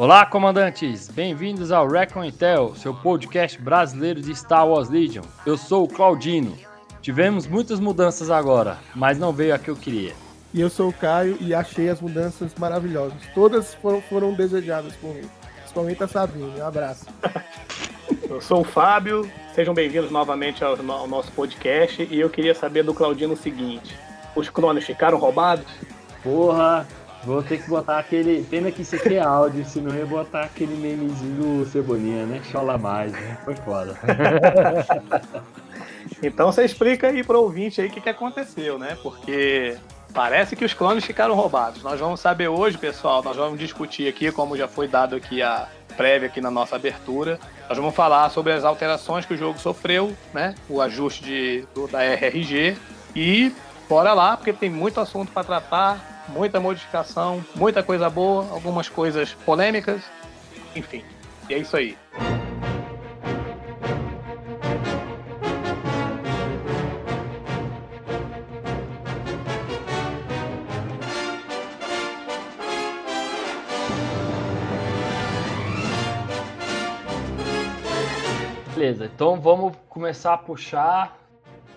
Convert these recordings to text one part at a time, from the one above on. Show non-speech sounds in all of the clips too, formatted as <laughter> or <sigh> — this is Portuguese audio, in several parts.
Olá, comandantes! Bem-vindos ao Recon Intel, seu podcast brasileiro de Star Wars Legion. Eu sou o Claudino. Tivemos muitas mudanças agora, mas não veio a que eu queria. E eu sou o Caio e achei as mudanças maravilhosas. Todas foram, foram desejadas por mim. Principalmente a Sabine. Um abraço. Eu sou o Fábio, sejam bem-vindos novamente ao, ao nosso podcast e eu queria saber do Claudino o seguinte: os clones ficaram roubados? Porra, vou ter que botar aquele. Pena que isso aqui é áudio, se não ia botar aquele memezinho do Cebolinha, né? Chola mais, né? Foi foda. <laughs> Então você explica aí para o ouvinte aí o que, que aconteceu, né? Porque parece que os clones ficaram roubados. Nós vamos saber hoje, pessoal, nós vamos discutir aqui, como já foi dado aqui a prévia aqui na nossa abertura. Nós vamos falar sobre as alterações que o jogo sofreu, né? O ajuste de, do- da RRG e bora lá, porque tem muito assunto para tratar, muita modificação, muita coisa boa, algumas coisas polêmicas, enfim. E é isso aí. Beleza, então vamos começar a puxar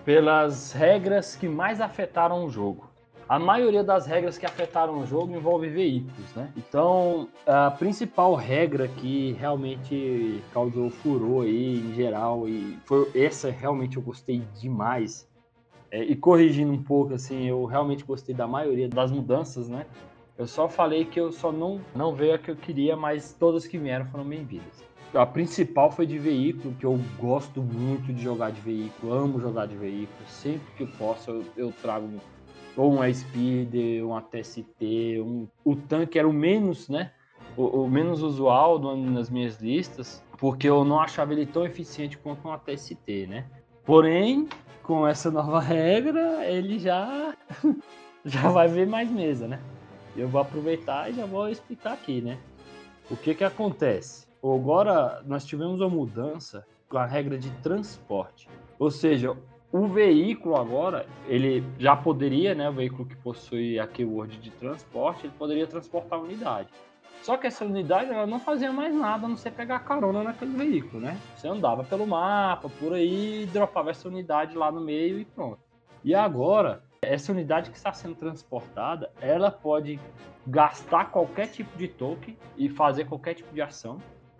pelas regras que mais afetaram o jogo. A maioria das regras que afetaram o jogo envolve veículos, né? Então, a principal regra que realmente causou furor aí em geral e foi essa realmente eu gostei demais. É, e corrigindo um pouco assim, eu realmente gostei da maioria das mudanças, né? Eu só falei que eu só não não veio a que eu queria, mas todas que vieram foram bem-vindas. A principal foi de veículo, que eu gosto muito de jogar de veículo, amo jogar de veículo. Sempre que eu posso, eu, eu trago um- ou um Speeder, um ATST, um, o tanque era o menos, né? O, o menos usual do- nas minhas listas, porque eu não achava ele tão eficiente quanto um ATST, né? Porém, com essa nova <laughs> regra, ele já, <laughs> já vai ver mais mesa, né? Eu vou aproveitar e já vou explicar aqui, né? O que que acontece? Agora nós tivemos uma mudança com a regra de transporte. Ou seja, o veículo agora, ele já poderia, né, o veículo que possui a keyword de transporte, ele poderia transportar a unidade. Só que essa unidade ela não fazia mais nada a não ser pegar carona naquele veículo, né? Você andava pelo mapa, por aí, dropava essa unidade lá no meio e pronto. E agora, essa unidade que está sendo transportada, ela pode gastar qualquer tipo de token e fazer qualquer tipo de ação,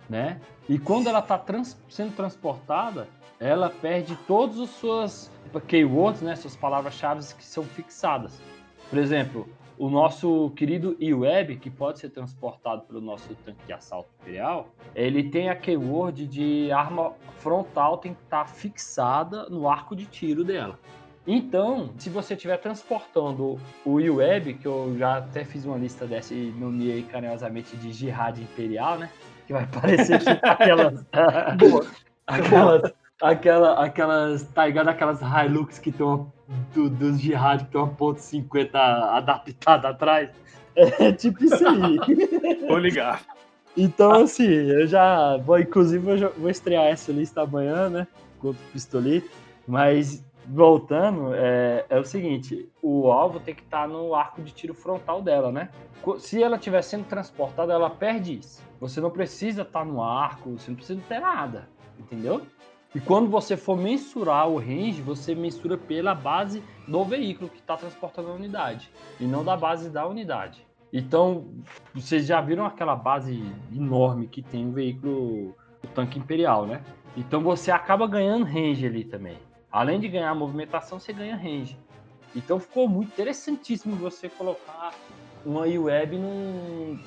né? E quando ela está sendo transportada, ela perde todas as suas keywords, né? Suas palavras-chave que são fixadas. Por exemplo, o nosso querido E-Web, que pode ser transportado pelo nosso tanque de assalto imperial, ele tem a keyword de arma frontal tem que estar fixada no arco de tiro dela. Então, se você estiver transportando o E-Web, que eu já até fiz uma lista dessa e nomeei carinhosamente de Jihad Imperial, né? Que vai parecer tipo <laughs> aquelas. aquelas. Aquela, aquelas. Tá ligado? Aquelas Hilux que tem uma. Do, dos Jihad que tem uma ponto .50 adaptada atrás. <laughs> É tipo isso aí. <laughs> Vou ligar. Então, assim, eu já vou, inclusive, eu já vou estrear essa lista amanhã, né? Contra o Pistolito. Mas, voltando, é, é o seguinte: o alvo tem que estar no arco de tiro frontal dela, né? Se ela estiver sendo transportada, ela perde isso. Você não precisa estar no arco, você não precisa ter nada, entendeu? E quando você for mensurar o range, você mensura pela base do veículo que está transportando a unidade, e não da base da unidade. Então, vocês já viram aquela base enorme que tem o veículo, o tanque imperial, né? Então você acaba ganhando range ali também. Além de ganhar movimentação, você ganha range. Então ficou muito interessantíssimo você colocar uma U-Web num,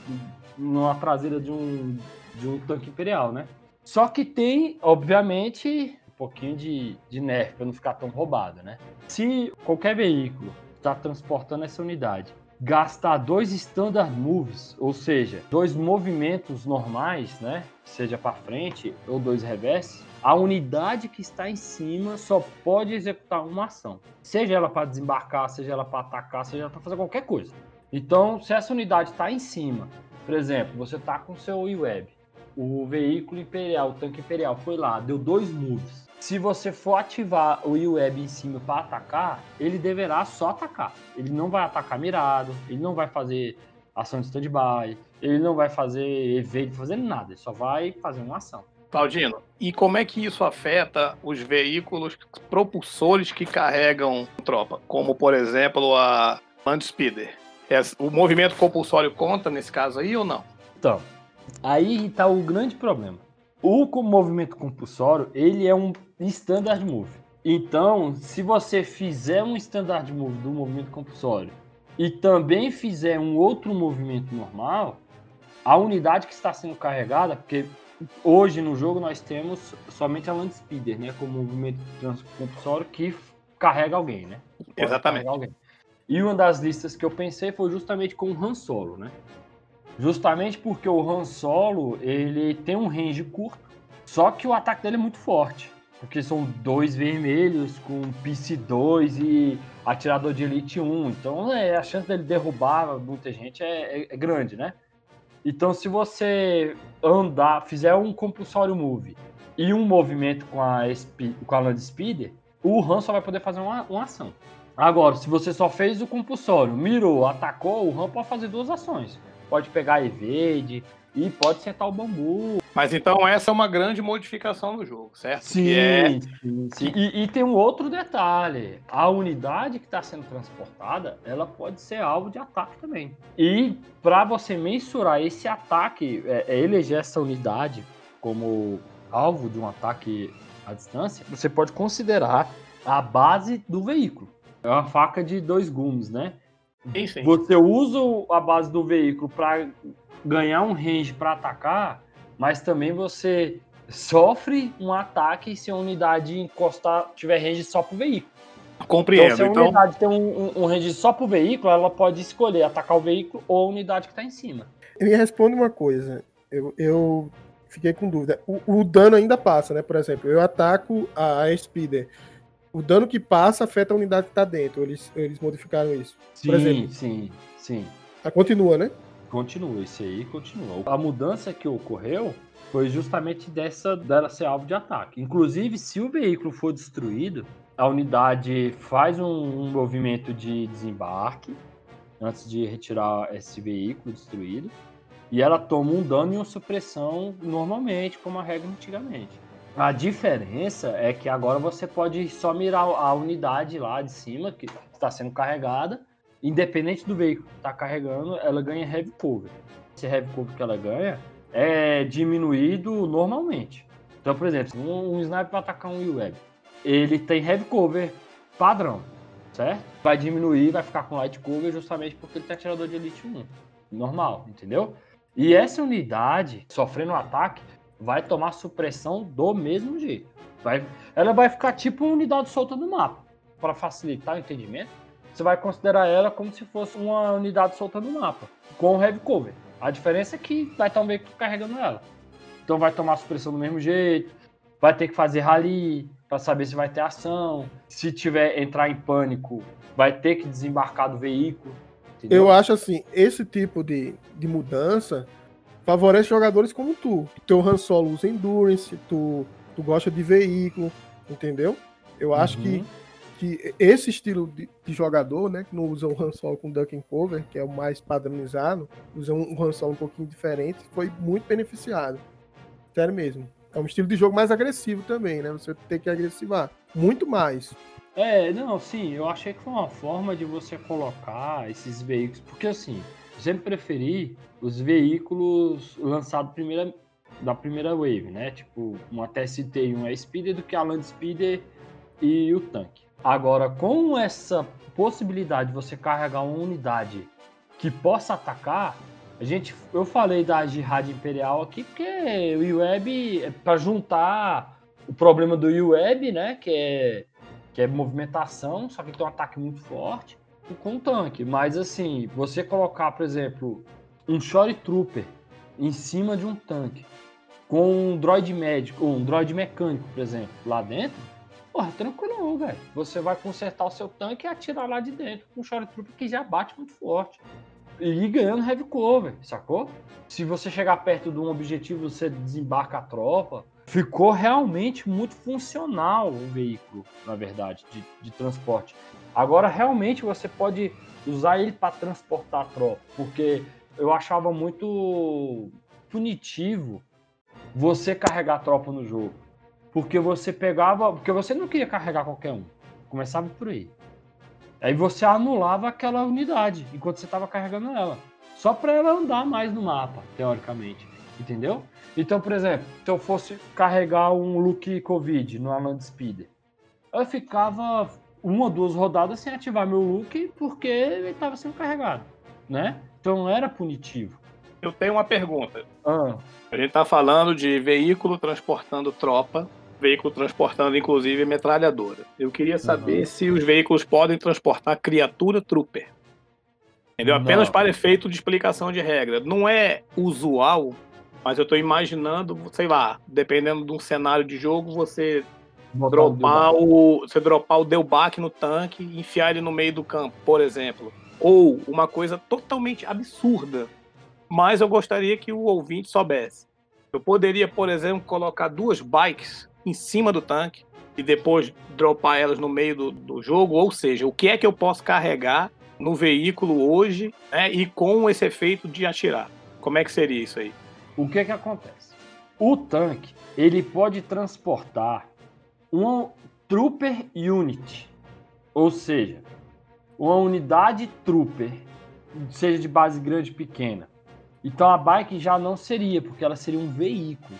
numa traseira de um, de um tanque imperial, né? Só que tem, obviamente, um pouquinho de, de nerf para não ficar tão roubado, né? Se qualquer veículo está transportando essa unidade gastar dois standard moves, ou seja, dois movimentos normais, né? Seja para frente ou dois reverse, a unidade que está em cima só pode executar uma ação. Seja ela para desembarcar, seja ela para atacar, seja ela para fazer qualquer coisa. Então, se essa unidade está em cima, por exemplo, você está com seu IWeb, o veículo imperial, o tanque imperial foi lá, deu dois moves. Se você for ativar o IWeb em cima para atacar, ele deverá só atacar. Ele não vai atacar mirado, ele não vai fazer ação de stand-by, ele não vai fazer evade, fazer nada, ele só vai fazer uma ação. Claudino, e como é que isso afeta os veículos propulsores que carregam tropa? Como, por exemplo, a Land Speeder. É, o movimento compulsório conta nesse caso aí ou não? Então, aí está o grande problema. O movimento compulsório, ele é um standard move. Então, se você fizer um standard move do movimento compulsório e também fizer um outro movimento normal, a unidade que está sendo carregada, porque hoje no jogo nós temos somente a Land Speeder, né, como movimento compulsório que carrega alguém, né? Exatamente. Alguém. E uma das listas que eu pensei foi justamente com o Han Solo, né? Justamente porque o Han Solo, ele tem um range curto, só que o ataque dele é muito forte. Porque são dois vermelhos com PC2 e atirador de Elite 1. Então é, a chance dele derrubar muita gente é, é, é grande, né? Então se você andar, fizer um compulsório move e um movimento com a, com a Land Speeder, o Han só vai poder fazer uma, uma ação. Agora, se você só fez o compulsório, mirou, atacou, o Han pode fazer duas ações. Pode pegar evade e pode sentar o bambu. Mas então essa é uma grande modificação no jogo, certo? Sim, é... sim, sim. E, e, tem um outro detalhe. A unidade que está sendo transportada, ela pode ser alvo de ataque também. E para você mensurar esse ataque, é, é eleger essa unidade como alvo de um ataque à distância, você pode considerar a base do veículo. É uma faca de dois gumes, né? Sim, sim. Você usa a base do veículo para ganhar um range para atacar, mas também você sofre um ataque se a unidade encostar, tiver range só pro veículo. Compreendo. Então, se a então... unidade tem um, um, um range só pro veículo, ela pode escolher atacar o veículo ou a unidade que está em cima. Me responde uma coisa. Eu, eu fiquei com dúvida. O, o, dano ainda passa, né? Por exemplo, eu ataco a, a Speeder o dano que passa afeta a unidade que tá dentro. Eles, eles modificaram isso. Sim, Por exemplo, sim, sim. Ah, continua, né? Continua, isso aí continua. A mudança que ocorreu foi justamente dessa dela ser alvo de ataque. Inclusive, se o veículo for destruído, a unidade faz um, um movimento de desembarque antes de retirar esse veículo destruído. E ela toma um dano e uma supressão normalmente, como a regra antigamente. A diferença é que agora você pode só mirar a unidade lá de cima, que está sendo carregada, independente do veículo que está carregando, ela ganha heavy cover. Esse heavy cover que ela ganha é diminuído normalmente. Então, por exemplo, um, um sniper para atacar um UAV, ele tem heavy cover padrão, certo? Vai diminuir, vai ficar com light cover justamente porque ele tem atirador de elite 1. Normal, entendeu? E essa unidade, sofrendo um ataque, vai tomar supressão do mesmo jeito. Vai, ela vai ficar tipo uma unidade solta no mapa. Para facilitar o entendimento, você vai considerar ela como se fosse uma unidade solta no mapa, com heavy cover. A diferença é que vai estar um veículo carregando ela. Então vai tomar supressão do mesmo jeito, vai ter que fazer rally para saber se vai ter ação. Se tiver entrar em pânico, vai ter que desembarcar do veículo. Entendeu? Eu acho assim, esse tipo de, de mudança favorece jogadores como tu. Teu Han Solo usa Endurance, tu, tu gosta de veículo, entendeu? Eu acho uhum. que, que esse estilo de, de, jogador, né, que não usa o Han Solo com Duck and Cover, que é o mais padronizado, usa um, um Han Solo um pouquinho diferente, foi muito beneficiado. Sério mesmo. É um estilo de jogo mais agressivo também, né? Você tem que agressivar. Muito mais. É, não, sim, eu achei que foi uma forma de você colocar esses veículos, porque assim, sempre preferi os veículos lançados primeira, da primeira wave, né? Tipo, uma TST e um Speeder do que a Land Speeder e o tanque. Agora, com essa possibilidade de você carregar uma unidade que possa atacar, a gente, eu falei da Jihad Imperial aqui porque o UWeb é para juntar o problema do UWeb, né, que é que é movimentação, só que tem um ataque muito forte com um tanque. Mas assim, você colocar, por exemplo, um Shore Trooper em cima de um tanque com um droid médico, ou um droid mecânico, por exemplo, lá dentro, porra, tranquilo, velho. Você vai consertar o seu tanque e atirar lá de dentro com um Shore Trooper que já bate muito forte. e ganhando heavy cover, sacou? Se você chegar perto de um objetivo, você desembarca a tropa. Ficou realmente muito funcional o veículo, na verdade, de, de transporte. Agora, realmente, você pode usar ele para transportar a tropa, porque eu achava muito punitivo você carregar a tropa no jogo. Porque você pegava. Porque você não queria carregar qualquer um. Começava por aí. Aí você anulava aquela unidade enquanto você estava carregando ela. Só para ela andar mais no mapa, teoricamente. Entendeu? Então, por exemplo, se eu fosse carregar um Luke Covid no Alan Speeder, eu ficava uma ou duas rodadas sem ativar meu Luke porque ele estava sendo carregado, né? Então era punitivo. Eu tenho uma pergunta. Ah, A gente tá falando de veículo transportando tropa, veículo transportando inclusive metralhadora. Eu queria saber Uhum. se os veículos podem transportar criatura trooper. Entendeu? Apenas Não. para efeito de explicação de regra. Não é usual, mas eu tô imaginando, sei lá, dependendo de um cenário de jogo, você dropar o, você dropar o Delbac no tanque e enfiar ele no meio do campo, por exemplo. Ou uma coisa totalmente absurda. Mas eu gostaria que o ouvinte soubesse. Eu poderia, por exemplo, colocar duas bikes em cima do tanque e depois dropar elas no meio do, do jogo. Ou seja, o que é que eu posso carregar no veículo hoje né, e com esse efeito de atirar? Como é que seria isso aí? O que que acontece? O tanque, ele pode transportar uma Trooper Unit, ou seja, uma unidade Trooper, seja de base grande ou pequena. Então a bike já não seria, porque ela seria um veículo.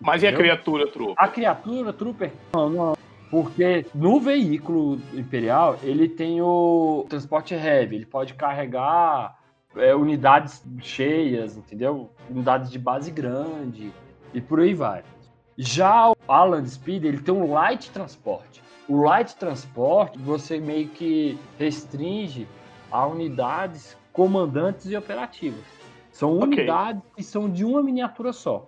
Mas e a entendeu? criatura, trupe? A criatura Trooper, não, não. Porque no veículo imperial, ele tem o transporte heavy, ele pode carregar é, unidades cheias, entendeu? Unidades de base grande e por aí vai. Já o Alan Speed, ele tem um light transporte. O light transporte, você meio que restringe a unidades comandantes e operativas. São unidades que são de uma miniatura só.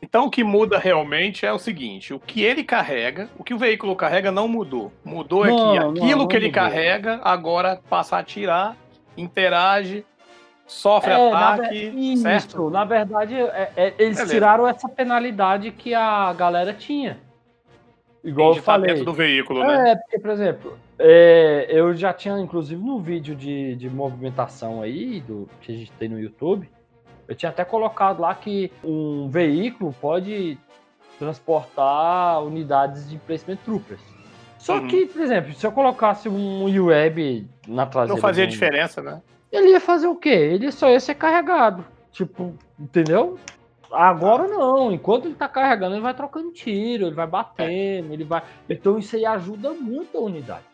Então o que muda realmente é o seguinte: o que ele carrega, o que o veículo carrega não mudou. Mudou é Não, que não, aquilo não que ele mudou. carrega agora passa a atirar, interage, sofre É, na ataque, certo? Isso, na verdade, é- é- eles Beleza. tiraram essa penalidade que a galera tinha. Igual de eu estar falei. dentro do veículo, né? É, porque, por exemplo, é, eu já tinha, inclusive, no vídeo de, de movimentação aí, do, que a gente tem no YouTube, eu tinha até colocado lá que um veículo pode transportar unidades de placement troopers. Só Uhum. que, por exemplo, se eu colocasse um UAB na traseira. Não fazia diferença, né? Ele ia fazer o quê? Ele só ia ser carregado. Tipo, entendeu? Agora não. Enquanto ele tá carregando, ele vai trocando tiro, ele vai batendo, ele vai. Então isso aí ajuda muito a unidade.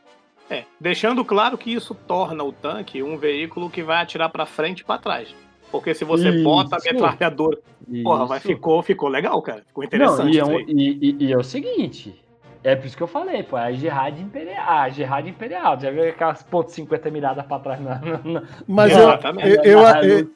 É, deixando claro que isso torna o tanque um veículo que vai atirar pra frente e pra trás. Porque se você Isso. bota a metralhadora, porra, vai, ficou, ficou legal, cara. Ficou interessante Não, e é, um- e- e- e é o seguinte. É por isso que eu falei, pô, é a Gerard Imperial. A Gerard Imperial. Já viu aquelas pontos 50 miradas pra trás na. na- na- Mas eu, Exatamente. eu, eu,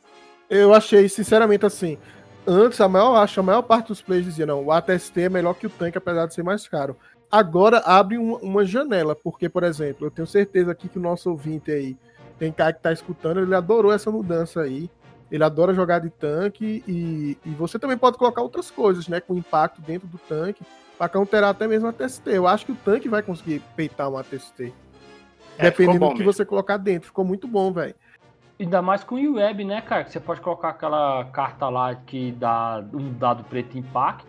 eu, achei, sinceramente, assim. Antes, a maior, acho, a maior parte dos players dizia, não, o ATST é melhor que o tanque, apesar de ser mais caro. Agora abre uma, uma janela, porque, por exemplo, eu tenho certeza aqui que o nosso ouvinte aí, tem cara que tá escutando, ele adorou essa mudança aí. Ele adora jogar de tanque e, e você também pode colocar outras coisas, né? Com impacto dentro do tanque, pra counterar até mesmo a ATST. Eu acho que o tanque vai conseguir peitar um ATST. É, dependendo bom do que mesmo. você colocar dentro. Ficou muito bom, velho. Ainda mais com o web, né, cara? Que você pode colocar aquela carta lá que dá um dado preto impacto.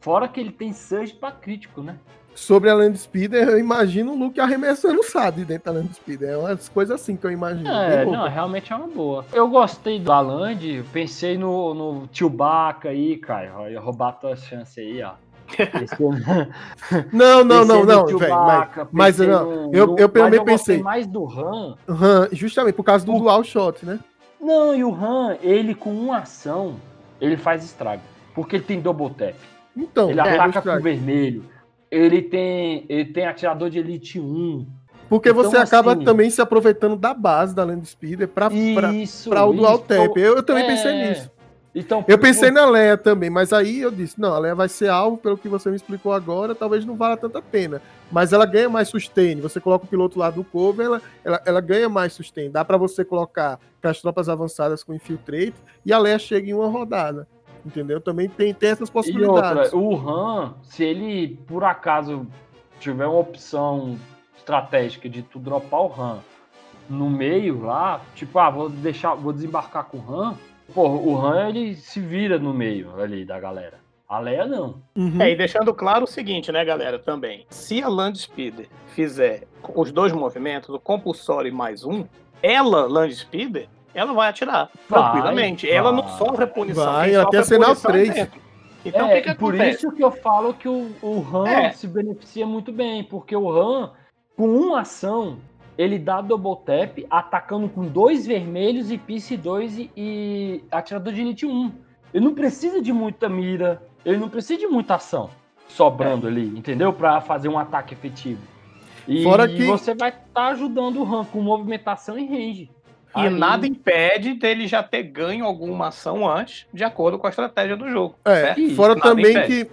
Fora que ele tem surge pra crítico, né? Sobre a Land Speeder, eu imagino o Luke arremessando o SAD dentro da Land Speeder. É umas coisas assim que eu imagino. É, não, realmente é uma boa. Eu gostei da Land, pensei no, no Chewbacca aí, cara. Roubar tua chance aí, ó. Pensei, <laughs> Não, não, não, pensei no não, velho. Mas, mas não, no- eu- eu também pensei. mais do Han. Han, justamente por causa do O- dual shot, né? Não, e o Han, ele com uma ação, ele faz estrago. Porque ele tem double tap. Então, ele é, ataca com vermelho. Ele tem, ele tem atirador de elite 1. porque então, você acaba assim- também se aproveitando da base da Land Speeder pra o dual tap. Eu, eu também É. pensei nisso. Então, Eu pensei na Leia também, mas aí eu disse, não, a Leia vai ser alvo, pelo que você me explicou agora, talvez não valha tanta pena. Mas ela ganha mais sustain. Você coloca o piloto lá do cover, ela, ela, ela ganha mais sustain. Dá pra você colocar as tropas avançadas com infiltrate e a Leia chega em uma rodada. Entendeu? Também tem, tem essas E possibilidades. outra, o Han, se ele por acaso tiver uma opção estratégica de tu dropar o Han no meio lá, tipo, ah, vou deixar, vou desembarcar com o Han, pô, o Han ele se vira no meio ali da galera. A Leia não. Uhum. É, e deixando claro o seguinte, né, galera, também. Se a Land Speeder fizer os dois movimentos, o compulsório e mais um, ela, Land Speeder, ela vai atirar Vai, tranquilamente. Ela não vai. sofre punição. Vai, quem até sofre assinar é três. dentro. Então, é, o que, que por isso que eu falo que o, o Han É. se beneficia muito bem, porque o Han, com uma ação, ele dá double tap atacando com dois vermelhos e Piece 2 e, e atirador de elite 1. Ele não precisa de muita mira, ele não precisa de muita ação sobrando ali, entendeu? Pra fazer um ataque efetivo. E, Fora e que- você vai estar ajudando o Han com movimentação e range. E Aí- nada impede dele já ter ganho alguma ação antes, de acordo com a estratégia do jogo. É, certo? Fora nada também impede. que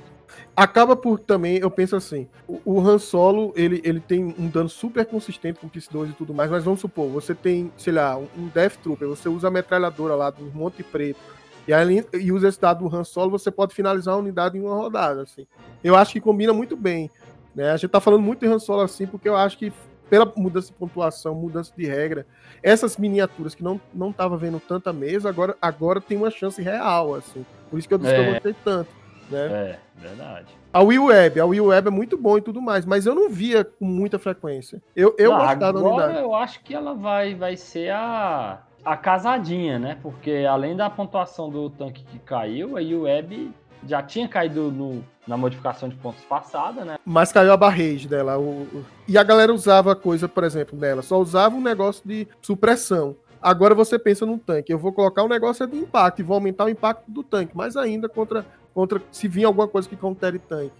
acaba por também, eu penso assim, o, o Han Solo, ele, ele tem um dano super consistente com o PS2 e tudo mais, mas vamos supor, você tem, sei lá, um, Death Trooper, você usa a metralhadora lá do Monte Preto, e, ali, e usa esse dado do Han Solo, você pode finalizar a unidade em uma rodada, assim. Eu acho que combina muito bem, né? A gente tá falando muito de Han Solo assim, porque eu acho que pela mudança de pontuação, mudança de regra, essas miniaturas que não, não tava vendo tanta mesa, agora, agora tem uma chance real, assim. Por isso que eu eu É. tanto, né? É, verdade. A Will Web, a Will Web é muito bom e tudo mais, mas eu não via com muita frequência. Eu, eu Não, gostava da agora unidade. eu acho que ela vai, vai ser a, a casadinha, né? Porque além da pontuação do tanque que caiu, a UWeb já tinha caído no- na modificação de pontos passada, né? Mas caiu a barrage dela. o- o- E a galera usava coisa, por exemplo, dela. Só usava um negócio de supressão. Agora você pensa num tanque. Eu vou colocar um negócio de impacto e vou aumentar o impacto do tanque. Mais ainda contra, contra se vir alguma coisa que contere tanque.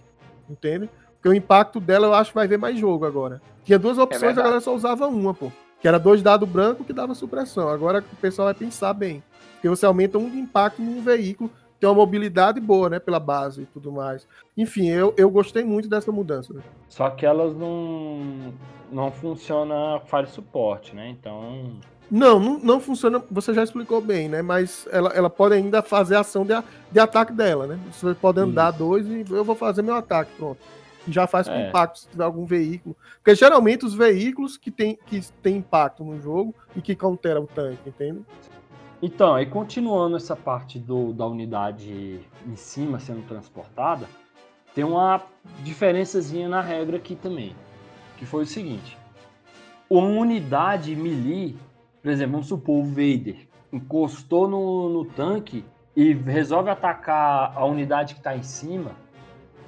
Entende? Porque o impacto dela eu acho que vai ver mais jogo agora. Tinha duas opções, a verdade. galera só usava uma, pô. Que era dois dados brancos que dava supressão. Agora o pessoal vai pensar bem. Porque você aumenta um de impacto num veículo, tem uma mobilidade boa, né? Pela base e tudo mais. Enfim, eu, eu gostei muito dessa mudança. né? Só que elas não, não funciona fire suporte, né? Então. Não, não, não funciona, você já explicou bem, né? Mas ela, ela pode ainda fazer a ação de, de ataque dela, né? Você pode andar dois e eu vou fazer meu ataque, pronto. E já faz com É. impacto se tiver algum veículo. Porque geralmente os veículos que tem, que tem impacto no jogo e que countera o tanque, entende? Então, aí continuando essa parte do, da unidade em cima sendo transportada, tem uma diferençazinha na regra aqui também. Que foi o seguinte: uma unidade melee, por exemplo, vamos supor o Vader encostou no, no tanque e resolve atacar a unidade que está em cima.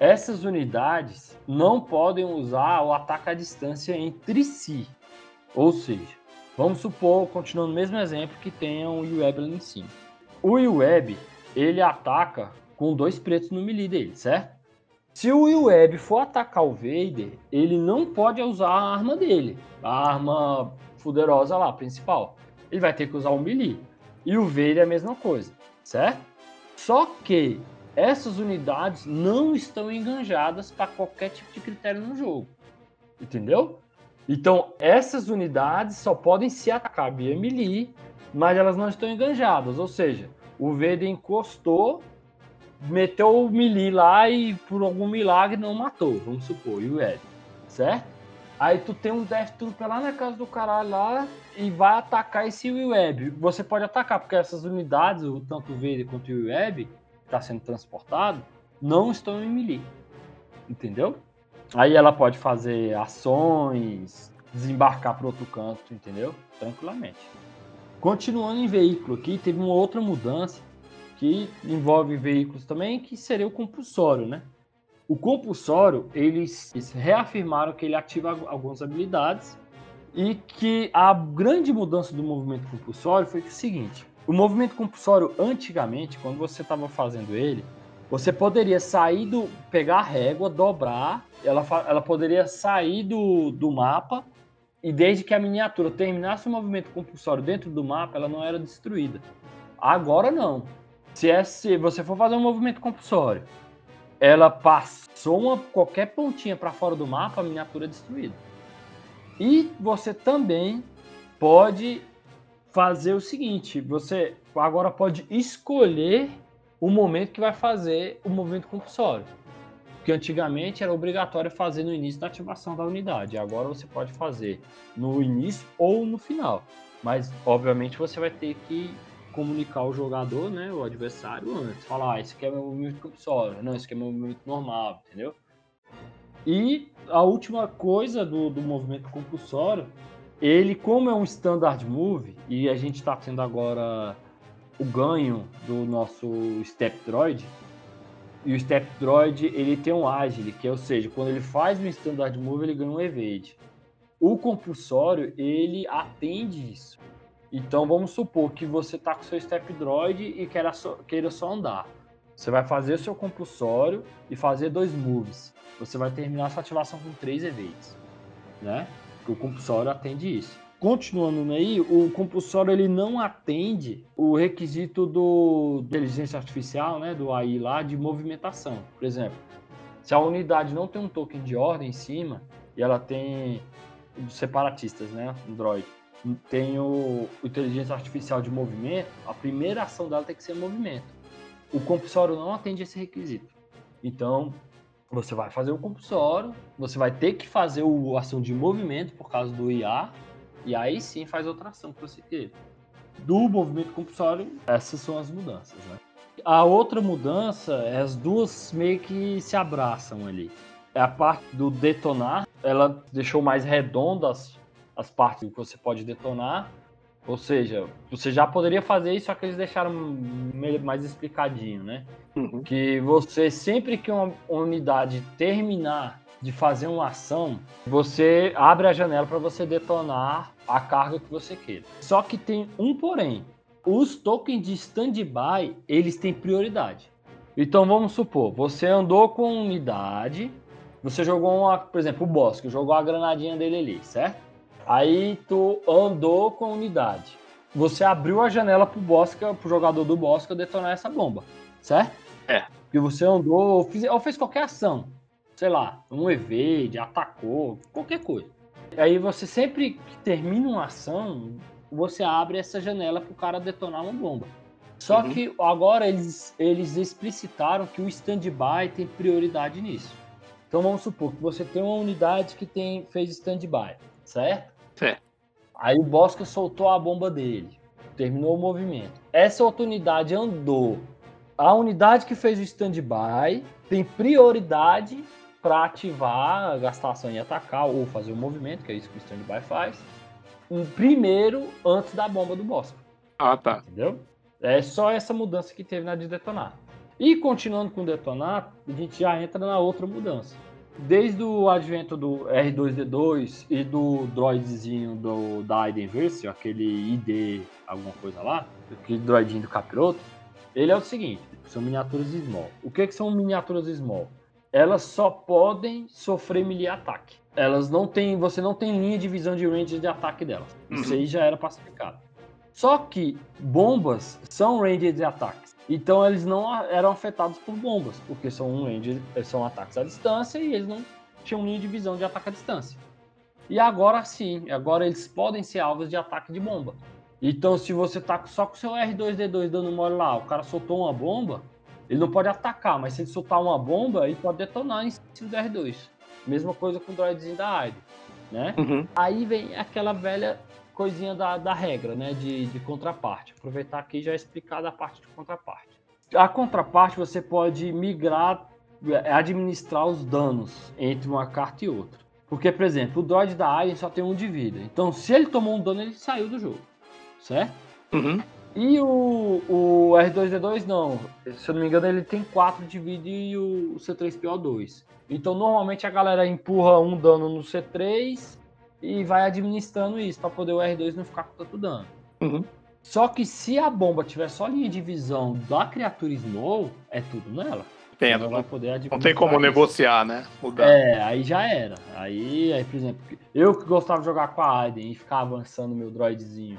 Essas unidades não podem usar o ataque à distância entre si. Ou seja, Vamos supor, continuando o mesmo exemplo, que tenha um UWeb ali em cima. O UWeb, ele ataca com dois pretos no melee dele, certo? Se o UWeb for atacar o Vader, ele não pode usar a arma dele, a arma fuderosa lá, principal. Ele vai ter que usar o melee. E o Vader é a mesma coisa, certo? Só que essas unidades não estão enganjadas para qualquer tipo de critério no jogo. Entendeu? Então, essas unidades só podem se atacar via melee, mas elas não estão enganjadas. Ou seja, o Vader encostou, meteu o melee lá e por algum milagre não matou, vamos supor, e o Ed, certo? Aí tu tem um Death Trooper lá na casa do caralho lá e vai atacar esse Web. Você pode atacar, porque essas unidades, tanto o Vader quanto o Web, que está sendo transportado, não estão em melee. Entendeu? Aí ela pode fazer ações, desembarcar para outro canto, entendeu? Tranquilamente. Continuando em veículo aqui, teve uma outra mudança que envolve veículos também, que seria o compulsório, né? O compulsório, eles eles reafirmaram que ele ativa al- algumas habilidades e que a grande mudança do movimento compulsório foi o seguinte: o movimento compulsório, antigamente, quando você estava fazendo ele, você poderia sair do. pegar a régua, dobrar, ela, ela poderia sair do, do mapa, e desde que a miniatura terminasse o movimento compulsório dentro do mapa, ela não era destruída. Agora não. Se, é, se você for fazer um movimento compulsório, ela passou uma, qualquer pontinha para fora do mapa, a miniatura é destruída. E você também pode fazer o seguinte: você agora pode escolher o momento que vai fazer o movimento compulsório. Porque antigamente era obrigatório fazer no início da ativação da unidade. Agora você pode fazer no início ou no final. Mas, obviamente, você vai ter que comunicar o jogador, né, o adversário antes. Falar, ah, esse aqui é meu movimento compulsório. Não, esse aqui é meu movimento normal, entendeu? E a última coisa do, do movimento compulsório, ele, como é um standard move, e a gente está tendo agora o ganho do nosso Step Droid, e o Step Droid, ele tem um Agile, que é, ou seja, quando ele faz um Standard Move, ele ganha um Evade. O compulsório, ele atende isso. Então, vamos supor que você tá com seu Step Droid e queira só, queira só andar. Você vai fazer o seu compulsório e fazer dois moves. Você vai terminar sua ativação com três Evades, né? Porque o compulsório atende isso. Continuando aí, o compulsório ele não atende o requisito do inteligência artificial, né, do AI lá, de movimentação. Por exemplo, se a unidade não tem um token de ordem em cima e ela tem separatistas, né, Android, tem o, o inteligência artificial de movimento, a primeira ação dela tem que ser movimento. O compulsório não atende esse requisito. Então, você vai fazer o compulsório, você vai ter que fazer a ação de movimento por causa do IA, e aí sim faz outra ação que você queira. Do movimento compulsório, essas são as mudanças, né? A outra mudança é as duas meio que se abraçam ali. É a parte do detonar, ela deixou mais redondas as partes que você pode detonar. Ou seja, você já poderia fazer isso, só que eles deixaram mais explicadinho, né? Uhum. Que você, sempre que uma unidade terminar de fazer uma ação, você abre a janela para você detonar a carga que você queira. Só que tem um porém. Os tokens de standby, eles têm prioridade. Então vamos supor, você andou com unidade, você jogou uma, por exemplo, o Bosque, jogou a granadinha dele ali, certo? Aí tu andou com unidade. Você abriu a janela pro Bosque, pro jogador do Bosque detonar essa bomba, certo? É. E você andou, ou fez, ou fez qualquer ação sei lá, um evade, atacou, qualquer coisa. Aí você sempre que termina uma ação, você abre essa janela para o cara detonar uma bomba. Só uhum. que agora eles, eles explicitaram que o stand-by tem prioridade nisso. Então vamos supor que você tem uma unidade que tem, fez stand-by, certo? Certo. Aí o Bosca soltou a bomba dele, terminou o movimento. Essa outra unidade andou. A unidade que fez o stand-by tem prioridade para ativar, gastar ação e atacar ou fazer o um movimento, que é isso que o standby faz, um primeiro antes da bomba do Bosco. Ah, tá. Entendeu? É só essa mudança que teve na de detonar. E continuando com detonar, a gente já entra na outra mudança. Desde o advento do R2D2 e do droidzinho do, da Aidenverse, aquele ID, alguma coisa lá, aquele droidinho do capiroto, ele é o seguinte, são miniaturas small. O que, que são miniaturas small? elas só podem sofrer melee ataque. Elas não têm, você não tem linha de visão de range de ataque delas. Isso uhum. aí já era pacificado. Só que bombas são range de ataques. Então eles não eram afetados por bombas, porque são um range, são ataques à distância e eles não tinham linha de visão de ataque à distância. E agora sim, agora eles podem ser alvos de ataque de bomba. Então se você tá só com o seu R2D2 dando mole lá, o cara soltou uma bomba, ele não pode atacar, mas se ele soltar uma bomba, ele pode detonar em cima do R2. Mesma coisa com o droidzinho da AID, né? Uhum. Aí vem aquela velha coisinha da, da regra, né? De, de contraparte. Aproveitar aqui e já explicar da parte de contraparte. A contraparte você pode migrar, é, administrar os danos entre uma carta e outra. Porque, por exemplo, o droid da Alien só tem um de vida. Então, se ele tomou um dano, ele saiu do jogo. Certo? Uhum. E o, o R2D2 não. Se eu não me engano, ele tem 4 de vida e o C3PO 2. Então normalmente a galera empurra um dano no C3 e vai administrando isso para poder o R2 não ficar com tanto dano. Uhum. Só que se a bomba tiver só linha de visão da criatura Small, é tudo nela. Entendo. Não, vai poder não tem como isso. negociar, né? Mudar. É, aí já era. Aí, aí, por exemplo, eu que gostava de jogar com a Aiden e ficar avançando meu droidzinho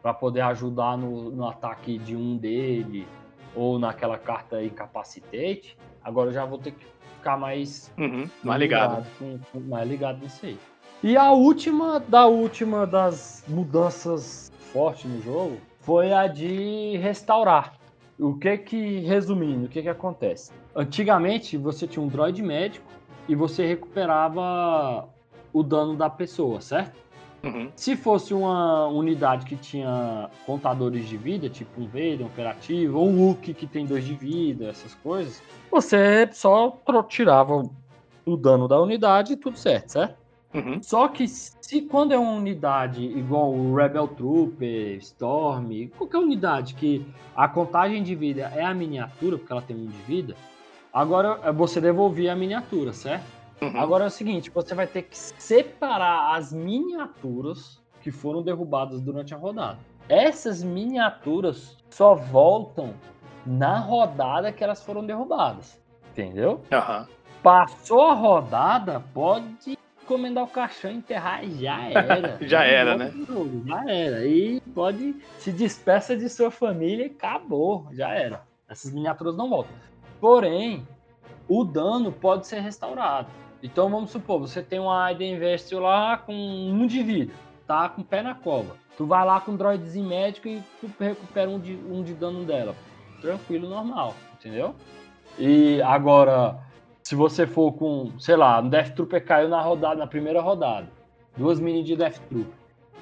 para poder ajudar no, no ataque de um dele, ou naquela carta Incapacitate, agora eu já vou ter que ficar mais Uhum, mais ligado. com- com- mais ligado nisso aí. E a última da última das mudanças fortes no jogo foi a de restaurar. O que que, resumindo, o que que acontece? Antigamente você tinha um droid médico e você recuperava o dano da pessoa, certo? Uhum. Se fosse uma unidade que tinha contadores de vida, tipo um Vader, um Operativo, ou um Luke que tem dois de vida, essas coisas, você só tirava o dano da unidade e tudo certo, certo? Uhum. Só que se quando é uma unidade igual o Rebel Trooper, Storm, qualquer unidade que a contagem de vida é a miniatura, porque ela tem um de vida, agora é você devolvia a miniatura, certo? Uhum. Agora é o seguinte, você vai ter que separar as miniaturas que foram derrubadas durante a rodada. Essas miniaturas só voltam na rodada que elas foram derrubadas. Entendeu? Aham. Passou a rodada, pode encomendar o caixão, enterrar e já era. <laughs> Já era, né? novo, Já era. E pode se despeça de sua família e acabou. Já era. Essas miniaturas não voltam. Porém, o dano pode ser restaurado. Então vamos supor, você tem uma Aiden Investil lá com um de vida, tá com o pé na cova. Tu vai lá com um droidzinho médico e tu recupera um de, um de dano dela. Tranquilo, normal, entendeu? E agora, se você for com, sei lá, um Death Trooper caiu na rodada, na primeira rodada. Duas mini de Death Trooper.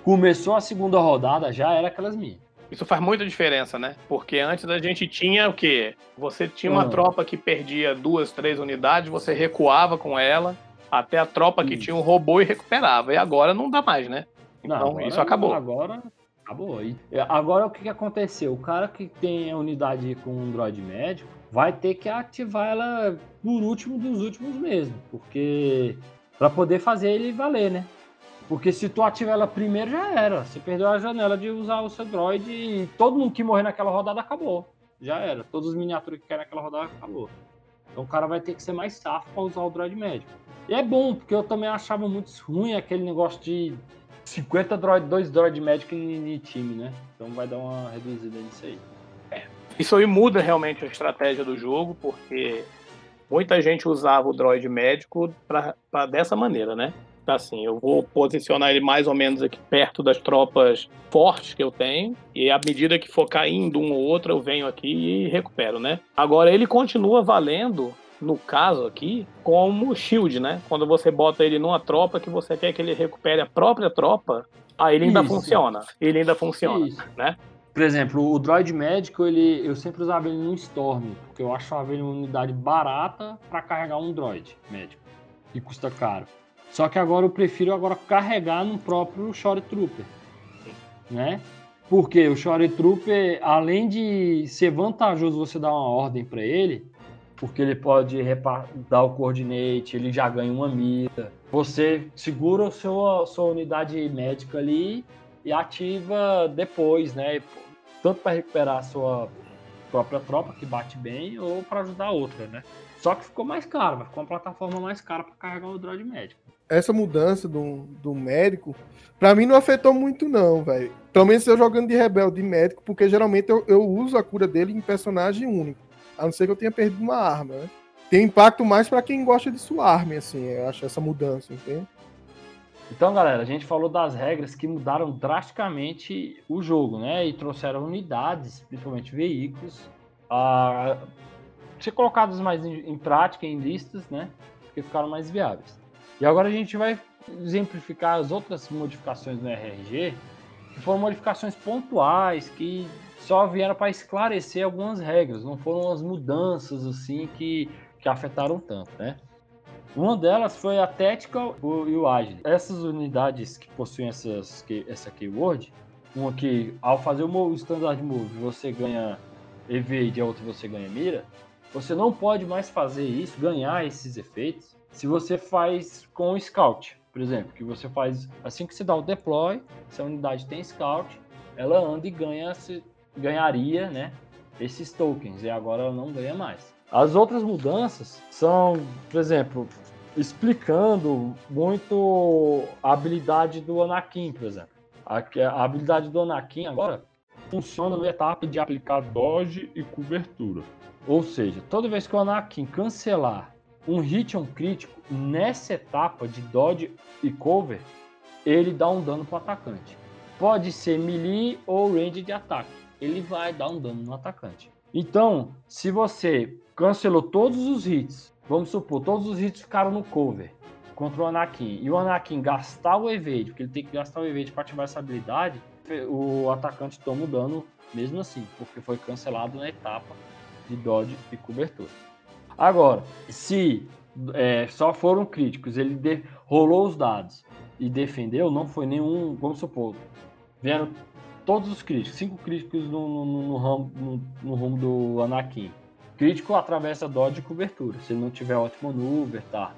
Começou a segunda rodada, já era aquelas mini. Isso faz muita diferença, né? Porque antes a gente tinha o quê? Você tinha uma Ah. tropa que perdia duas, três unidades, você recuava com ela até a tropa que Isso. tinha um robô e recuperava. E agora não dá mais, né? Não, Então agora- isso acabou. Agora acabou. E agora o que, que aconteceu? O cara que tem a unidade com um droid médico vai ter que ativar ela por último dos últimos mesmo, porque para poder fazer ele valer, né? Porque se tu ativa ela primeiro já era, você perdeu a janela de usar o seu droid e todo mundo que morrer naquela rodada acabou. Já era, todas as miniaturas que querem naquela rodada acabou. Então o cara vai ter que ser mais safo para usar o droid médico. E é bom, porque eu também achava muito ruim aquele negócio de 50 droid, 2 droid médico em, em time, né? Então vai dar uma reduzida nisso aí. Isso aí muda realmente a estratégia do jogo, porque muita gente usava o droid médico pra, pra dessa maneira, né? Tá Assim, eu vou posicionar ele mais ou menos aqui perto das tropas fortes que eu tenho, e à medida que for caindo um ou outro, eu venho aqui e recupero, né? Agora, ele continua valendo, no caso aqui, como shield, né? Quando você bota ele numa tropa que você quer que ele recupere a própria tropa, aí ele ainda Isso. funciona. Ele ainda funciona, Isso. né? Por exemplo, o droid médico, ele, eu sempre usava ele no Storm, porque eu achava ele uma unidade barata para carregar um droid médico, que custa caro. Só que agora eu prefiro agora carregar no próprio Shore Trooper, né? Porque o Shore Trooper, além de ser vantajoso você dar uma ordem para ele, porque ele pode dar o coordinate, ele já ganha uma mira. Você segura a sua, sua unidade médica ali e ativa depois, né? Tanto para recuperar a sua própria tropa, que bate bem, ou para ajudar outra, né? Só que ficou mais caro, vai ficar uma plataforma mais cara para carregar o droid médico. Essa mudança do, do médico, pra mim não afetou muito, não, velho. Pelo menos eu jogando de rebelde de médico, porque geralmente eu, eu uso a cura dele em personagem único. A não ser que eu tenha perdido uma arma, né? Tem impacto mais pra quem gosta de sua arma, assim, eu acho essa mudança, entende? Então, galera, a gente falou das regras que mudaram drasticamente o jogo, né? E trouxeram unidades, principalmente veículos, a ser colocados mais em, prática, em listas, né? Porque ficaram mais viáveis. E agora a gente vai exemplificar as outras modificações no RRG, que foram modificações pontuais, que só vieram para esclarecer algumas regras, não foram as mudanças assim que, que afetaram tanto, né? Uma delas foi a Tactical e o Agile. Essas unidades que possuem essas, que- essa keyword, uma que ao fazer o Standard Move você ganha evade e a outra você ganha mira, você não pode mais fazer isso, ganhar esses efeitos, se você faz com o Scout, por exemplo, que você faz assim que você dá o deploy, se a unidade tem Scout, ela anda e ganha, ganharia, né, esses tokens, e agora ela não ganha mais. As outras mudanças são, por exemplo, explicando muito a habilidade do Anakin, por exemplo. A, a habilidade do Anakin agora, funciona na etapa de aplicar dodge e cobertura. Ou seja, toda vez que o Anakin cancelar um hit um crítico nessa etapa de dodge e cover, ele dá um dano para o atacante. Pode ser melee ou range de ataque. Ele vai dar um dano no atacante. Então, se você cancelou todos os hits, vamos supor, todos os hits ficaram no cover contra o Anakin, e o Anakin gastar o evade, porque ele tem que gastar o evade para ativar essa habilidade, o atacante toma o dano mesmo assim, porque foi cancelado na etapa de dodge e cobertura. Agora, se é, só foram críticos, ele de, rolou os dados e defendeu, não foi nenhum, vamos supor, vieram todos os críticos, cinco críticos no, no, no, ramo, no, no rumo do Anakin. Crítico atravessa dodge e cobertura, se ele não tiver ótimo maneuver, tá?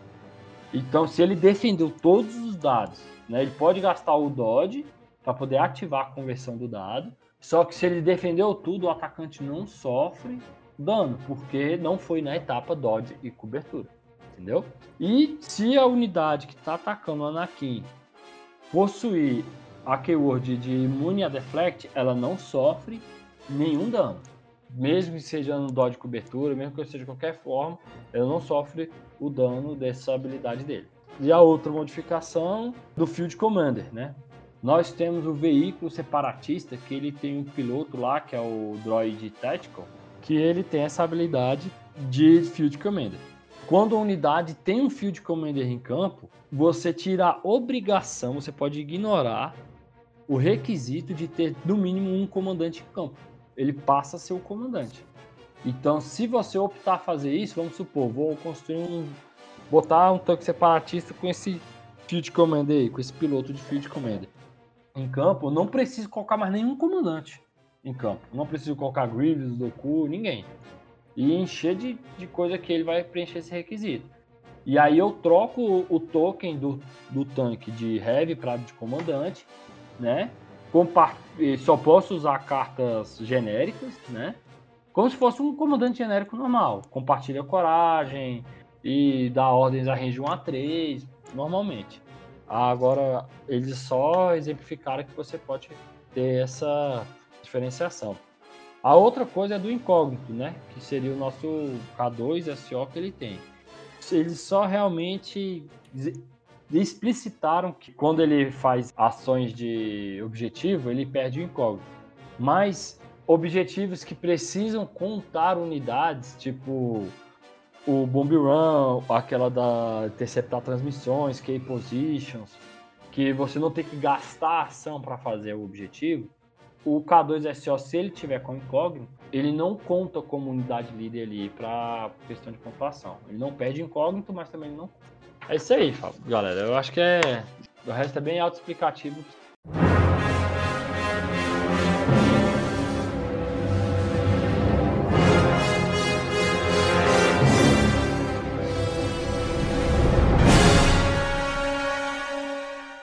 Então, se ele defendeu todos os dados, né, ele pode gastar o dodge para poder ativar a conversão do dado. Só que se ele defendeu tudo, o atacante não sofre dano, porque não foi na etapa dodge e cobertura. Entendeu? E se a unidade que está atacando o Anakin possuir a keyword de imune a deflect, ela não sofre nenhum dano. Mesmo que seja no dodge cobertura, mesmo que seja de qualquer forma, ela não sofre o dano dessa habilidade dele. E a outra modificação do Field Commander, né? Nós temos o veículo separatista, que ele tem um piloto lá, que é o Droid Tactical, que ele tem essa habilidade de Field Commander. Quando a unidade tem um Field Commander em campo, você tira a obrigação, você pode ignorar o requisito de ter no mínimo um comandante em campo. Ele passa a ser o comandante. Então, se você optar a fazer isso, vamos supor, vou construir um. botar um tanque separatista com esse Field Commander com esse piloto de Field Commander em campo, não preciso colocar mais nenhum comandante em campo. Não preciso colocar Grievous, Doku, ninguém. E encher de, de coisa que ele vai preencher esse requisito. E aí eu troco o, o token do, do tanque de Heavy para de comandante, né? Só posso usar cartas genéricas, né? Como se fosse um comandante genérico normal. Compartilha coragem e dá ordens a range 1 a 3, normalmente. Agora, eles só exemplificaram que você pode ter essa diferenciação. A outra coisa é do incógnito, né? Que seria o nosso K2 SO que ele tem. Eles só realmente explicitaram que quando ele faz ações de objetivo, ele perde o incógnito. Mas objetivos que precisam contar unidades, tipo o Bomb Run, aquela da interceptar transmissões, key positions, que você não tem que gastar ação para fazer o objetivo, o K2SO, se ele tiver com incógnito, ele não conta como unidade líder ali para questão de pontuação. Ele não perde incógnito, mas também não. É isso aí, galera. Eu acho que é. O resto é bem autoexplicativo.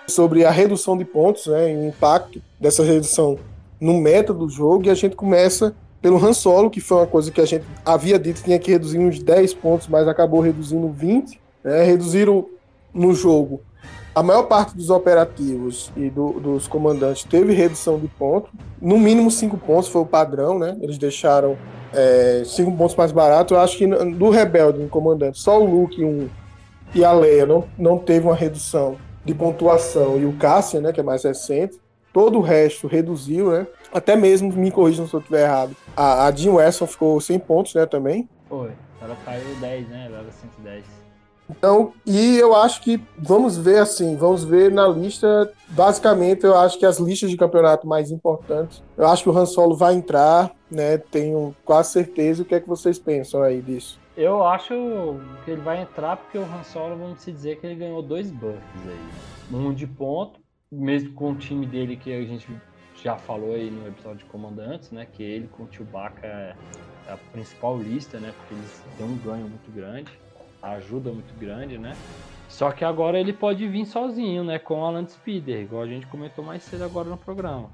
sobre a redução de pontos, né, o impacto dessa redução no meta do jogo, e a gente começa pelo Han Solo, que foi uma coisa que a gente havia dito que tinha que reduzir uns 10 pontos, mas acabou reduzindo 20. Né, reduziram no jogo a maior parte dos operativos e do, dos comandantes teve redução de ponto. No mínimo 5 pontos foi o padrão, né? Eles deixaram 5 é, pontos mais barato. Eu acho que do Rebelde, no comandante, só o Luke um, e a Leia não, não teve uma redução de pontuação e o Cassian, né, que é mais recente, todo o resto reduziu, né? Até mesmo, me corrijam se eu estiver errado, a, a Jean Wesson ficou 100 pontos, né, também. Foi, ela caiu 10, né, ela era 110. Então, e eu acho que vamos ver assim, vamos ver na lista, basicamente eu acho que as listas de campeonato mais importantes, eu acho que o Han Solo vai entrar, né, tenho quase certeza, o que é que vocês pensam aí disso? Eu acho que ele vai entrar porque o Han Solo, vamos dizer que ele ganhou dois buffs aí. Um de ponto, mesmo com o time dele que a gente já falou aí no episódio de comandantes, né? Que ele com o Chewbacca é a principal lista, né? Porque eles têm um ganho muito grande, ajuda muito grande, né? Só que agora ele pode vir sozinho, né? Com o Alan Speeder, igual a gente comentou mais cedo agora no programa.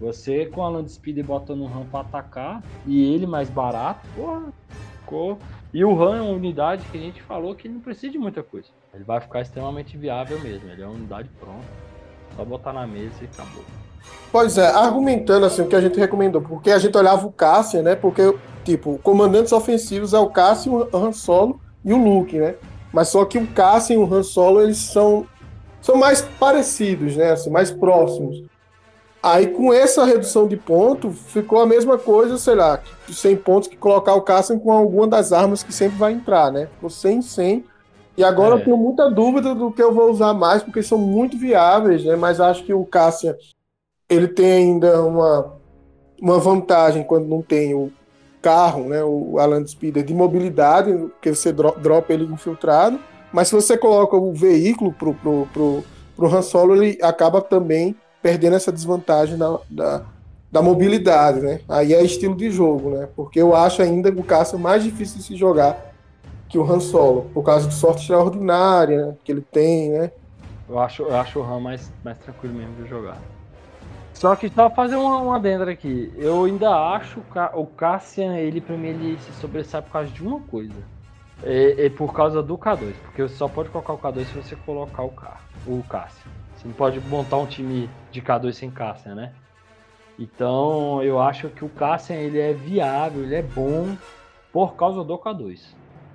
Você com o Alan Speeder botando um RAM pra atacar e ele mais barato, porra, ficou e o RAM é uma unidade que a gente falou que não precisa de muita coisa. Ele vai ficar extremamente viável mesmo. Ele é uma unidade pronta. Só botar na mesa e acabou. Pois é, argumentando assim o que a gente recomendou, porque a gente olhava o Cassian, né? Porque, tipo, comandantes ofensivos é o Cassian, o Han Solo e o Luke, né? Mas só que o Cassian e o Han Solo, eles são, são mais parecidos, né? Assim, mais próximos. Aí com essa redução de ponto, ficou a mesma coisa, sei lá, 100 pontos que colocar o Cassian com alguma das armas que sempre vai entrar, né? Ficou 100, 100. E agora É. eu tenho muita dúvida do que eu vou usar mais, porque são muito viáveis, né? Mas acho que o Cassian, ele tem ainda uma, uma vantagem quando não tem o carro, né? O Alan Speeder de mobilidade, porque você dro- dropa ele infiltrado. Mas se você coloca o veículo pro, pro, pro, pro Han Solo, ele acaba também perdendo essa desvantagem da, da, da mobilidade, né? Aí é estilo de jogo, né? Porque eu acho ainda o Cassian mais difícil de se jogar que o Han Solo, por causa de sorte extraordinária né, que ele tem, né? Eu acho, eu acho o RAM mais, mais tranquilo mesmo de jogar. Só que só fazer uma, uma adenda aqui. Eu ainda acho o Cassian, ele pra mim, ele se sobressai por causa de uma coisa. É, é por causa do K2. Porque você só pode colocar o K2 se você colocar o, K, o Cassian. Você não pode montar um time de K2 sem Cassian, né? Então eu acho que o Cassian ele é viável, ele é bom por causa do K2.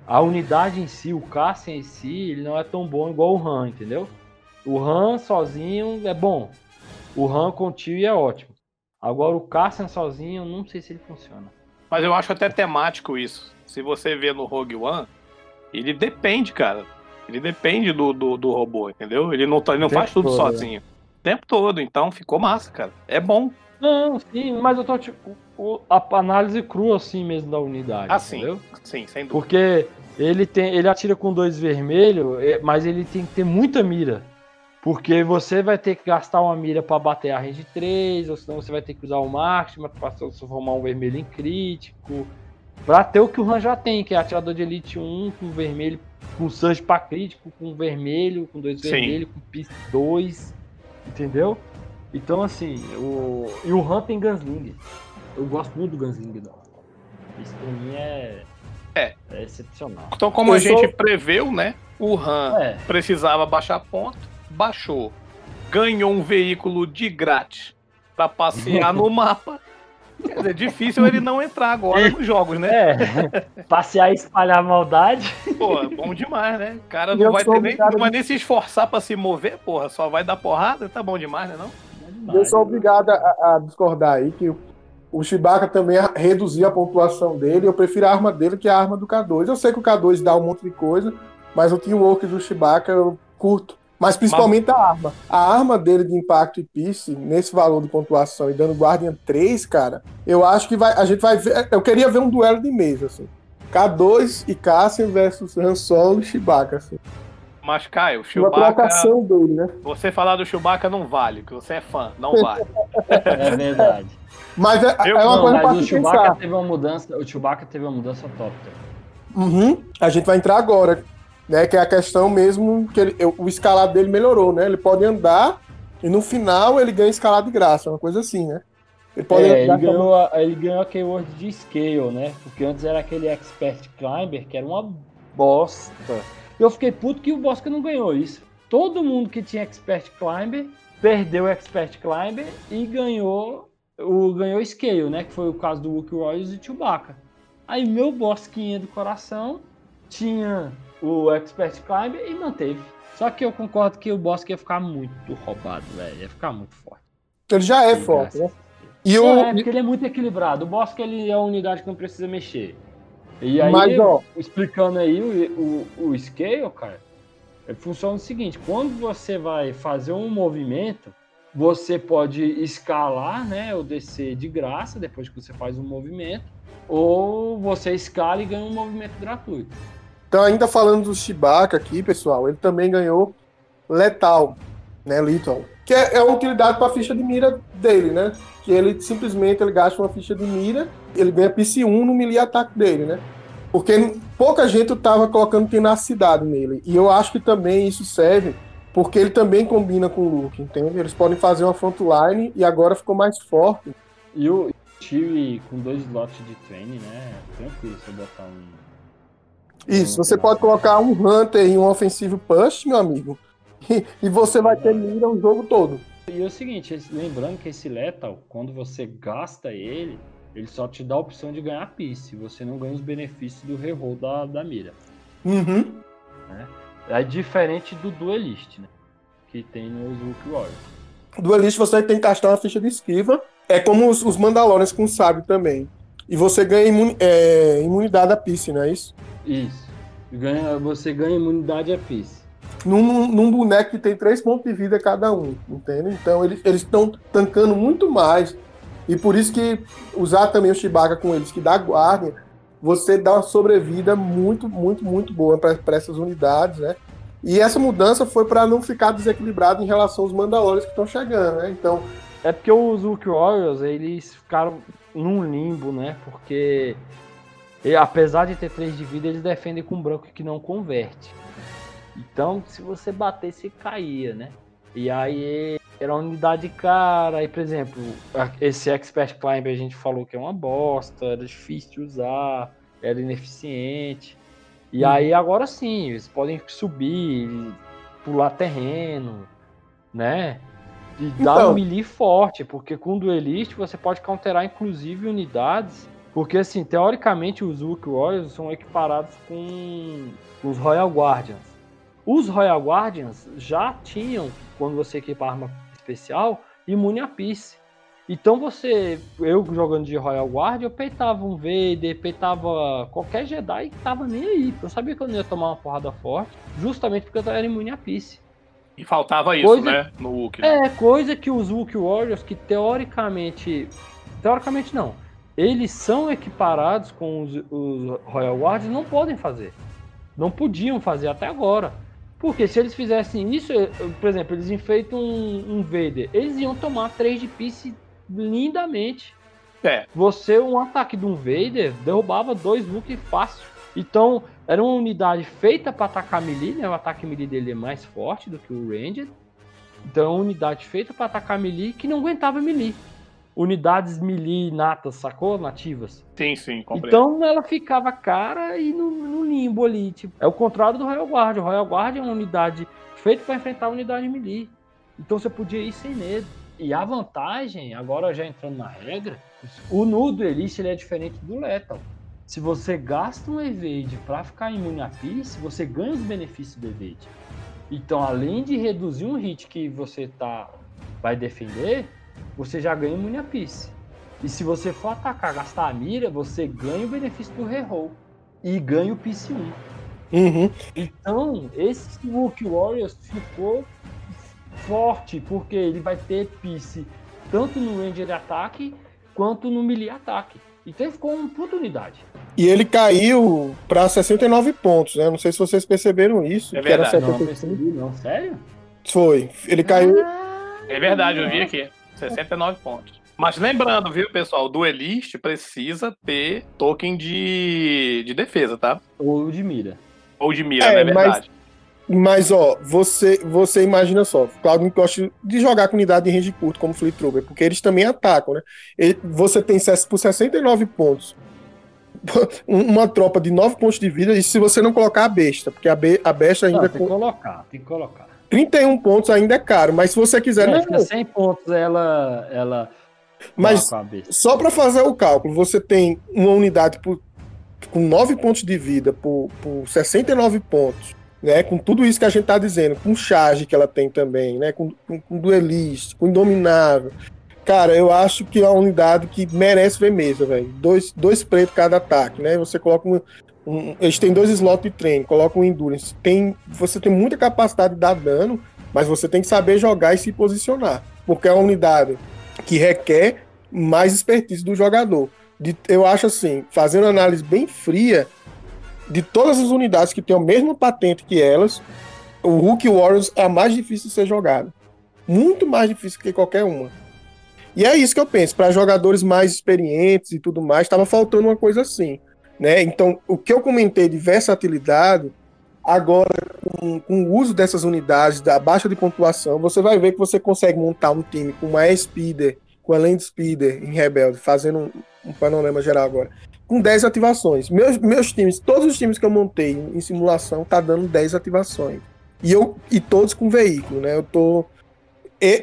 A unidade em si, o Cassian em si, ele não é tão bom igual o Han, entendeu? O Han sozinho é bom. O Han com o tio é ótimo. Agora o Cassian sozinho, eu não sei se ele funciona. Mas eu acho até temático isso. Se você vê no Rogue One, ele depende, cara. Ele depende do, do, do robô, entendeu? Ele não, tá- ele não faz tudo todo, sozinho. O tempo todo, então ficou massa, cara. É bom. Não, sim, mas eu tô tipo a análise crua assim mesmo da unidade, Assim, entendeu? sim, sem dúvida. Porque ele tem, ele atira com dois vermelhos, é, mas ele tem que ter muita mira. Porque você vai ter que gastar uma mira para bater a range 3, ou senão você vai ter que usar o máximo para transformar um vermelho em crítico. Pra ter o que o Han já tem, que é atirador de Elite 1 com vermelho, com surge pra crítico, com vermelho, com dois Sim. vermelhos, com pis 2, entendeu? Então assim, o... e o Han tem Gunslinger. Eu gosto muito do Gunslinger, não. Isso pra mim é. É. É excepcional. Então, como Eu a gente sou- preveu, né? O Han É. precisava baixar ponto, baixou. Ganhou um veículo de grátis pra passear no <laughs> mapa. Quer dizer, difícil ele não entrar agora nos jogos, né? É, passear e espalhar maldade. Pô, bom demais, né? O cara não vai, nem, não vai nem se esforçar pra se mover, porra. Só vai dar porrada, tá bom demais, né? Não? Eu sou obrigado a, a discordar aí que o, Chewbacca também reduziu a pontuação dele. Eu prefiro a arma dele que a arma do K2. Eu sei que o K2 dá um monte de coisa, mas o teamwork do Chewbacca eu curto. Mas principalmente a arma. A arma dele de impacto e piece, nesse valor de pontuação e dando Guardian 3, cara, eu acho que vai, a gente vai ver. Eu queria ver um duelo de mesa, assim. K2 e Cassian versus Han Solo e Chewbacca, assim. Mas, Caio, Chewbacca. dele, né? Você falar do Chewbacca não vale, que você é fã, não vale. <laughs> É verdade. Mas é, Eu é uma não, coisa Mas o Chewbacca pensar. teve uma mudança. O Chewbacca teve uma mudança top. cara. Uhum. A gente vai entrar agora, né? Que é a questão mesmo que ele- o escalado dele melhorou, né? Ele pode andar e no final ele ganha escalado de graça, uma coisa assim, né? Ele pode É, ele ganhou, a, ele ganhou a keyword de scale, né? Porque antes era aquele expert climber que era uma bosta. Eu fiquei puto que o Bosca não ganhou isso. Todo mundo que tinha expert climber perdeu o expert climber e ganhou o ganhou scale, né? Que foi o caso do Wookiee Royals e Chewbacca. Aí meu Bosquinha do coração tinha o expert climber e manteve. Só que eu concordo que o Bosque ia ficar muito roubado, velho. Ia ficar muito forte. Ele já é forte, né? E o, é, porque ele é muito equilibrado. O Bosque ele é uma unidade que não precisa mexer. E aí, Mas, ó- explicando aí o, o, o scale, cara, ele funciona o seguinte: quando você vai fazer um movimento, você pode escalar, né? Ou descer de graça depois que você faz um movimento, ou você escala e ganha um movimento gratuito. Então, ainda falando do Chewbacca aqui, pessoal, ele também ganhou Letal, né? Lethal. Que é, é uma utilidade para a ficha de mira dele, né? Que ele simplesmente ele gasta uma ficha de mira, ele ganha PC1 no melee ataque dele, né? Porque pouca gente tava colocando tenacidade nele. E eu acho que também isso serve porque ele também combina com o Luke, entende? Eles podem fazer uma frontline e agora ficou mais forte. E o Chewie com dois slots de training, né? Tranquilo você botar um. Isso, você pode colocar um Hunter e um ofensivo push, meu amigo. <laughs> E, e você vai ter mira o jogo todo. E é o seguinte, lembrando que esse Lethal, quando você gasta ele, ele só te dá a opção de ganhar piece. Você não ganha os benefícios do reroll da, da mira. Uhum. É diferente do Duelist, né? Que tem nos Hulk Warriors. Duelist você tem que gastar uma ficha de esquiva. É como os, os Mandalorians com sábio também. E você ganha imuni- é, imunidade a Piece, não é isso? Isso. Ganha, você ganha imunidade a piece. Num, num- boneco que tem três pontos de vida cada um, entende? Então eles estão tancando muito mais. E por isso que usar também o Chewbacca com eles, que dá guarda, você dá uma sobrevida muito, muito, muito boa para essas unidades, né? E essa mudança foi para não ficar desequilibrado em relação aos Mandalorians que estão chegando, né? Então, É porque os Hulk Warriors, eles ficaram num limbo, né? Porque e, apesar de ter 3 de vida, eles defendem com branco que não converte. Então, se você batesse, caía, né? E aí era uma unidade cara. Aí, por exemplo, esse Expert Climb a gente falou que é uma bosta, era difícil de usar, era ineficiente. E aí agora sim, eles podem subir, pular terreno, né? E dar Então. um melee forte, porque com o Duelist você pode counterar inclusive unidades. Porque assim, teoricamente os Hulk Warriors são equiparados com os Royal Guardians. Os Royal Guardians já tinham, quando você equipa arma especial, imune a Peace. Então você, eu jogando de Royal Guard, eu peitava um Vader, peitava qualquer Jedi que tava nem aí. Eu sabia que eu não ia tomar uma porrada forte, justamente porque eu era imune a Peace. E faltava isso, Coisa- né? No Hulk. né? É, coisa que os Hulk Warriors, que teoricamente. Teoricamente não. Eles são equiparados com os, os Royal Guards, não podem fazer. Não podiam fazer até agora. Porque se eles fizessem isso, eu- por exemplo, eles enfeitam um, um Vader, eles iam tomar 3 de piece lindamente. É. Você, um ataque de um Vader, derrubava dois Hulk fácil. Então, era uma unidade feita para atacar melee, né? O ataque melee dele é mais forte do que o Ranger. Então, é uma unidade feita para atacar melee que não aguentava melee. Unidades melee natas, sacou? Nativas. Sim, sim, compreendo. Então ela ficava cara e no, no limbo ali. Tipo, é o contrário do Royal Guard. O Royal Guard é uma unidade feita para enfrentar a unidade melee. Então você podia ir sem medo. E a vantagem, agora já entrando na regra, o nudo Elite ele é diferente do Lethal. Se você gasta um evade para ficar imune a Peace, você ganha os benefícios do evade. Então, além de reduzir um hit que você tá vai defender, você já ganha imune a Peace. E se você for atacar, gastar a mira, você ganha o benefício do reroll. E ganha o Peace 1. uhum. Então, esse Hulk Warriors ficou forte, porque ele vai ter Peace tanto no Ranger de ataque, quanto no melee ataque. Então ele ficou uma puta unidade. E ele caiu para 69 pontos, né? Não sei se vocês perceberam isso. É que era verdade. Não, 75. percebi não. Sério? Foi. Ele caiu. É verdade, eu vi aqui. 69 pontos. Mas lembrando, viu, pessoal, o duelista precisa ter token de, de defesa, tá? Ou de mira. Ou de mira, É, não é mas- verdade? Mas, ó, você, você imagina só, Claudio gosta de jogar com unidade de range curto, como Fleet Trooper, porque eles também atacam, né? Ele- você tem por 69 pontos <laughs> um- uma tropa de 9 pontos de vida, e se você não colocar a besta, porque a, be- a besta ainda Não, tem que colocar, tem que colocar. 31 pontos ainda é caro, mas se você quiser. Não, não, fica 100 pontos ela. ela mas só para fazer o cálculo, você tem uma unidade por- com 9 pontos de vida por, por 69 pontos, né? Com tudo isso que a gente tá dizendo, com charge que ela tem também, né? Com, com, com duelista, com indominável. Cara, eu acho que é uma unidade que merece ver mesa, velho. Dois, dois pretos cada ataque, né? Você coloca um, um- Eles têm dois slots de treino, coloca um endurance. Tem, você tem muita capacidade de dar dano, mas você tem que saber jogar e se posicionar. Porque é uma unidade que requer mais expertise do jogador. De- eu acho assim, fazendo análise bem fria, de todas as unidades que têm a mesma patente que elas, o Hulk Warriors é a mais difícil de ser jogada. Muito mais difícil que qualquer uma. E é isso que eu penso, para jogadores mais experientes e tudo mais, estava faltando uma coisa assim. Né? Então, o que eu comentei de versatilidade, agora com, com o uso dessas unidades, da baixa de pontuação, você vai ver que você consegue montar um time com uma Speeder, com a Land Speeder em Rebelde, fazendo um, um panorama geral agora, com 10 ativações. Meus, meus times, todos os times que eu montei em, simulação, tá dando 10 ativações. E, eu, e todos com veículo, né? Eu tô.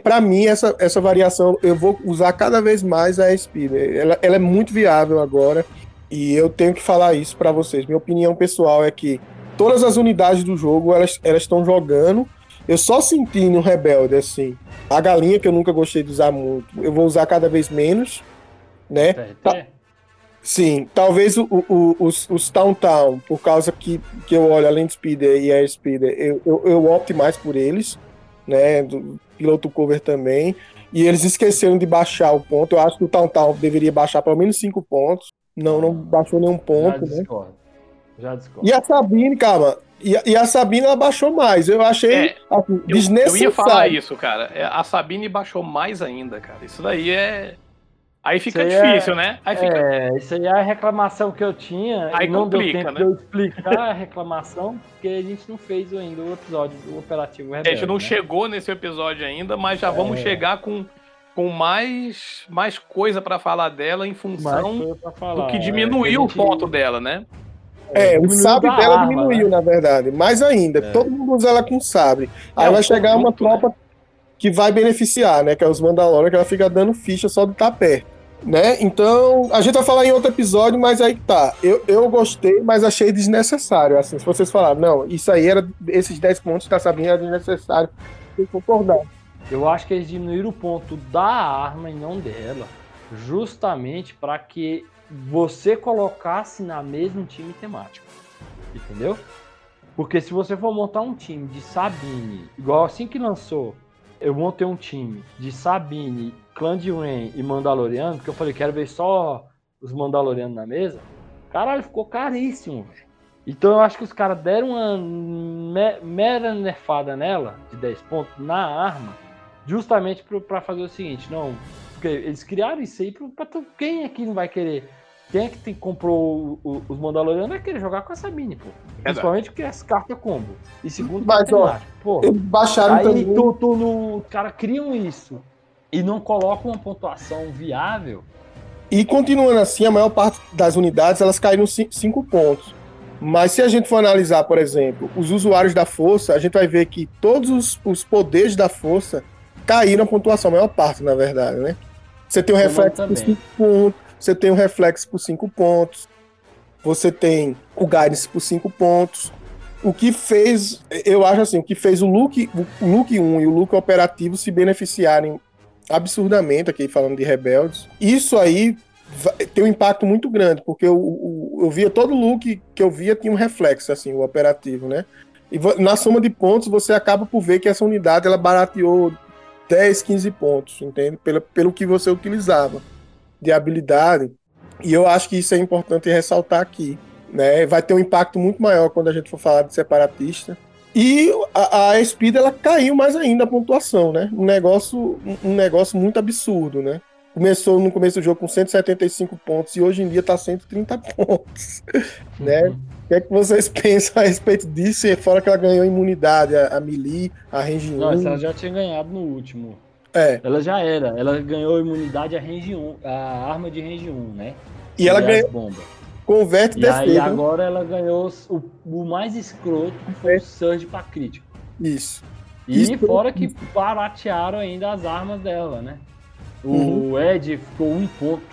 pra mim, essa, essa variação, eu vou usar cada vez mais a Speeder. Ela, ela é muito viável agora. E eu tenho que falar isso pra vocês. Minha opinião pessoal é que todas as unidades do jogo, elas elas estão jogando. Eu só senti no Rebelde, assim, a galinha, que eu nunca gostei de usar muito, eu vou usar cada vez menos, né? TRT? Sim, talvez o, o- os, os Town Town, por causa que, que eu olho além de Speeder e Air Speeder, eu, eu, eu opto mais por eles, né? Do piloto cover também. E eles esqueceram de baixar o ponto. Eu acho que o Town Town deveria baixar pelo menos 5 pontos. Não, não baixou nenhum Já ponto, né? discordo. Já discordo. E a Sabine, cara, e, a- e a Sabine ela baixou mais. Eu achei É, assim, Eu, eu desnecessário. ia falar isso, cara. É, A Sabine baixou mais ainda, cara. Isso daí é. Aí fica aí difícil, né? Aí fica. É, isso aí é a reclamação que eu tinha. Aí não complica, deu tempo né? de eu explicar a reclamação, porque a gente não fez ainda o episódio do Operativo A Rebelde. gente não né? chegou nesse episódio ainda, mas já vamos É. chegar com, com mais, mais coisa pra falar dela em função falar. do que é, diminuiu a o gente- ponto dela, né? É, o diminuiu sabre dela arma, diminuiu, né? na verdade. Mais ainda, É. todo mundo usa ela com sabre. Aí É, vai chegar uma conjunto, né? tropa que vai beneficiar, né? Que é os Mandalorian, que ela fica dando ficha só de estar perto. Né? Então, a gente vai falar em outro episódio, mas aí tá. Eu, eu gostei, mas achei desnecessário. Assim, se vocês falaram, não, isso aí era. Esses 10 pontos da Sabina era desnecessário. Eu concordar. Eu acho que eles diminuíram o ponto da arma e não dela, justamente para que você colocasse na mesmo time temático. Entendeu? Porque se você for montar um time de Sabine, igual assim que lançou, eu montei um time de Sabine, Clã de Ren e Mandaloriano, porque eu falei, quero ver só os Mandalorianos na mesa. Caralho, ficou caríssimo, velho. Então eu acho que os caras deram uma me- mera nerfada nela, de 10 pontos, na arma, justamente pra fazer o seguinte, não. Porque eles criaram isso aí tu, quem aqui não vai querer. Quem é que tem, comprou o- o- os Mandalorianos vai querer jogar com a Sabine, pô. Principalmente porque as cartas combo. E segundo, Mas, que é ó. Pô, Eles baixaram aí também. tu, tu no, os caras criam isso e não colocam uma pontuação viável. E continuando assim, a maior parte das unidades elas caíram 5 pontos. Mas se a gente for analisar, por exemplo, os usuários da força, a gente vai ver que todos os, os poderes da força caíram a pontuação, a maior parte, na verdade, né? Você tem o Comando reflexo por também. 5 pontos, você tem o reflexo por 5 pontos, você tem o guidance por 5 pontos. O que fez, eu acho assim, o que fez o look, o look 1 e o look operativo se beneficiarem absurdamente, aqui falando de rebeldes. Isso aí tem um impacto muito grande, porque eu, eu, eu via todo look que eu via tinha um reflexo, assim, o operativo, né? E na soma de pontos você acaba por ver que essa unidade ela barateou 10, 15 pontos, entende? Pelo, pelo que você utilizava de habilidade. E eu acho que isso é importante ressaltar aqui. Né? Vai ter um impacto muito maior quando a gente for falar de separatista. E a, a Speed ela caiu mais ainda a pontuação, né? Um negócio, um- negócio muito absurdo, né? Começou no começo do jogo com 175 pontos e hoje em dia tá 130 pontos. <laughs> Né? Uhum. O que é que vocês <laughs> pensam a respeito disso? E fora que ela ganhou imunidade, a, a melee, a range 1. Não, essa ela já tinha ganhado no último. É. Ela já era. Ela ganhou imunidade a range 1, a arma de range 1, né? E ela as ganha, bombas. converte E aí defesa. agora ela ganhou o, o mais escroto, que foi o Surge pra crítico. Isso. E Isso- fora que baratearam ainda as armas dela, né? O Uhum. Ed ficou um ponto,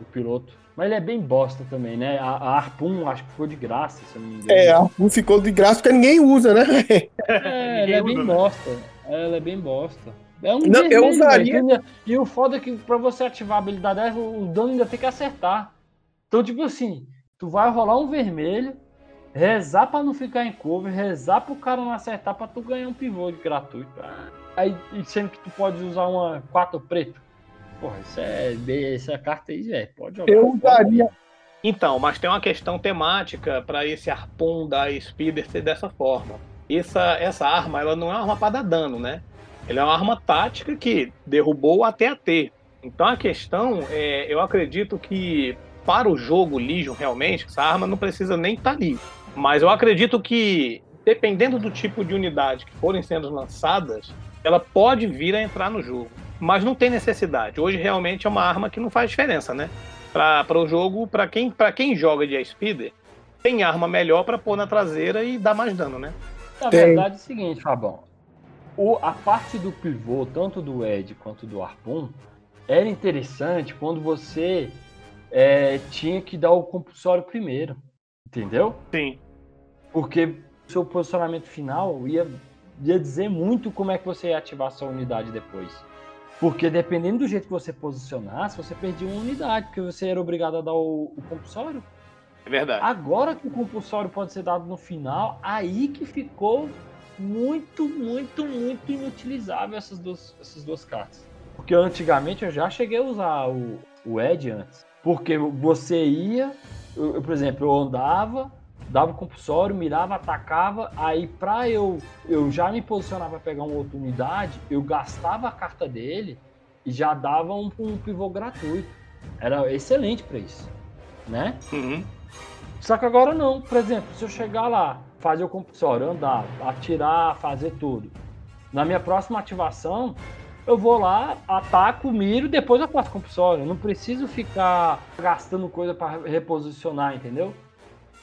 o piloto. Mas ele é bem bosta também, né? A, a Harpoon acho que ficou de graça, se eu não me engano. É, a não ficou de graça porque ninguém usa, né? <laughs> É, ela é bem né? bosta. Ela é bem bosta. É um Não, eu usaria- ainda- E o foda é que pra você ativar a habilidade dela, o dano ainda tem que acertar. Então, tipo assim, tu vai rolar um vermelho, rezar pra não ficar em cover, rezar pro cara não acertar pra tu ganhar um pivô de gratuito. Aí, e sendo que tu pode usar uma 4 preto. Porra, isso é. Essa carta aí, velho. Pode jogar. Eu velho. Então, mas tem uma questão temática para esse arpon da Speeder ser dessa forma. Essa, essa arma, ela não é uma arma para dar dano, né? Ela é uma arma tática que derrubou o AT-AT. Então a questão é, eu acredito que para o jogo Legion realmente, essa arma não precisa nem estar ali. Mas eu acredito que, dependendo do tipo de unidade que forem sendo lançadas, ela pode vir a entrar no jogo. Mas não tem necessidade. Hoje realmente é uma arma que não faz diferença, né? para o jogo, para quem, pra quem joga de Speeder, tem arma melhor para pôr na traseira e dar mais dano, né? Na Tem. verdade é o seguinte, Fabão. O, o, a parte do pivô, tanto do Ed quanto do Harpoon, era interessante quando você é, tinha que dar o compulsório primeiro. Entendeu? Sim. Porque seu posicionamento final ia, ia dizer muito como é que você ia ativar sua unidade depois. Porque dependendo do jeito que você posicionasse, você perdia uma unidade, porque você era obrigado a dar o, o compulsório. É verdade. Agora que o compulsório pode ser dado no final, aí que ficou muito, muito, muito inutilizável essas duas, essas duas cartas. Porque antigamente eu já cheguei a usar o, o Ed antes. Porque você ia, eu, eu, por exemplo, eu andava, dava o compulsório, mirava, atacava, aí pra eu, eu já me posicionar para pegar uma outra unidade, eu gastava a carta dele e já dava um, um pivô gratuito. Era excelente para isso, né? Uhum. Só que agora não. Por exemplo, se eu chegar lá, fazer o compulsório, andar, atirar, fazer tudo. Na minha próxima ativação, eu vou lá, ataco, miro, depois eu faço compulsório. Eu não preciso ficar gastando coisa para reposicionar, entendeu?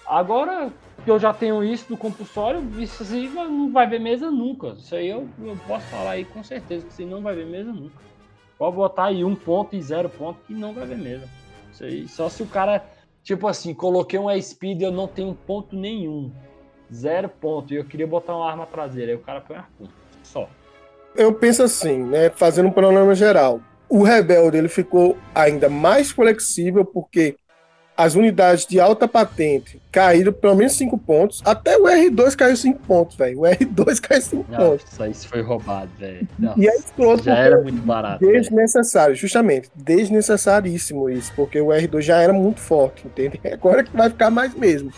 Agora que eu já tenho isso do compulsório, assim, não vai ver mesa nunca. Isso aí eu, eu posso falar aí com certeza, que você não vai ver mesa nunca. Pode botar aí um ponto e zero ponto que não vai ver mesa. Isso aí, só se o cara, tipo assim, coloquei um speed e eu não tenho ponto nenhum. Zero ponto. E eu queria botar uma arma traseira. Aí o cara põe arco. Só. Eu penso assim, né? Fazendo um panorama geral. O Rebelde ele ficou ainda mais flexível porque as unidades de alta patente caíram pelo menos 5 pontos. Até o R2 caiu 5 pontos, velho. O R2 <laughs> caiu 5 pontos. Nossa, isso foi roubado, velho. E é escroto. Já era muito barato. Desnecessário, justamente. Desnecessaríssimo isso, porque o R2 já era muito forte, entende? <laughs> Agora que vai ficar mais mesmo.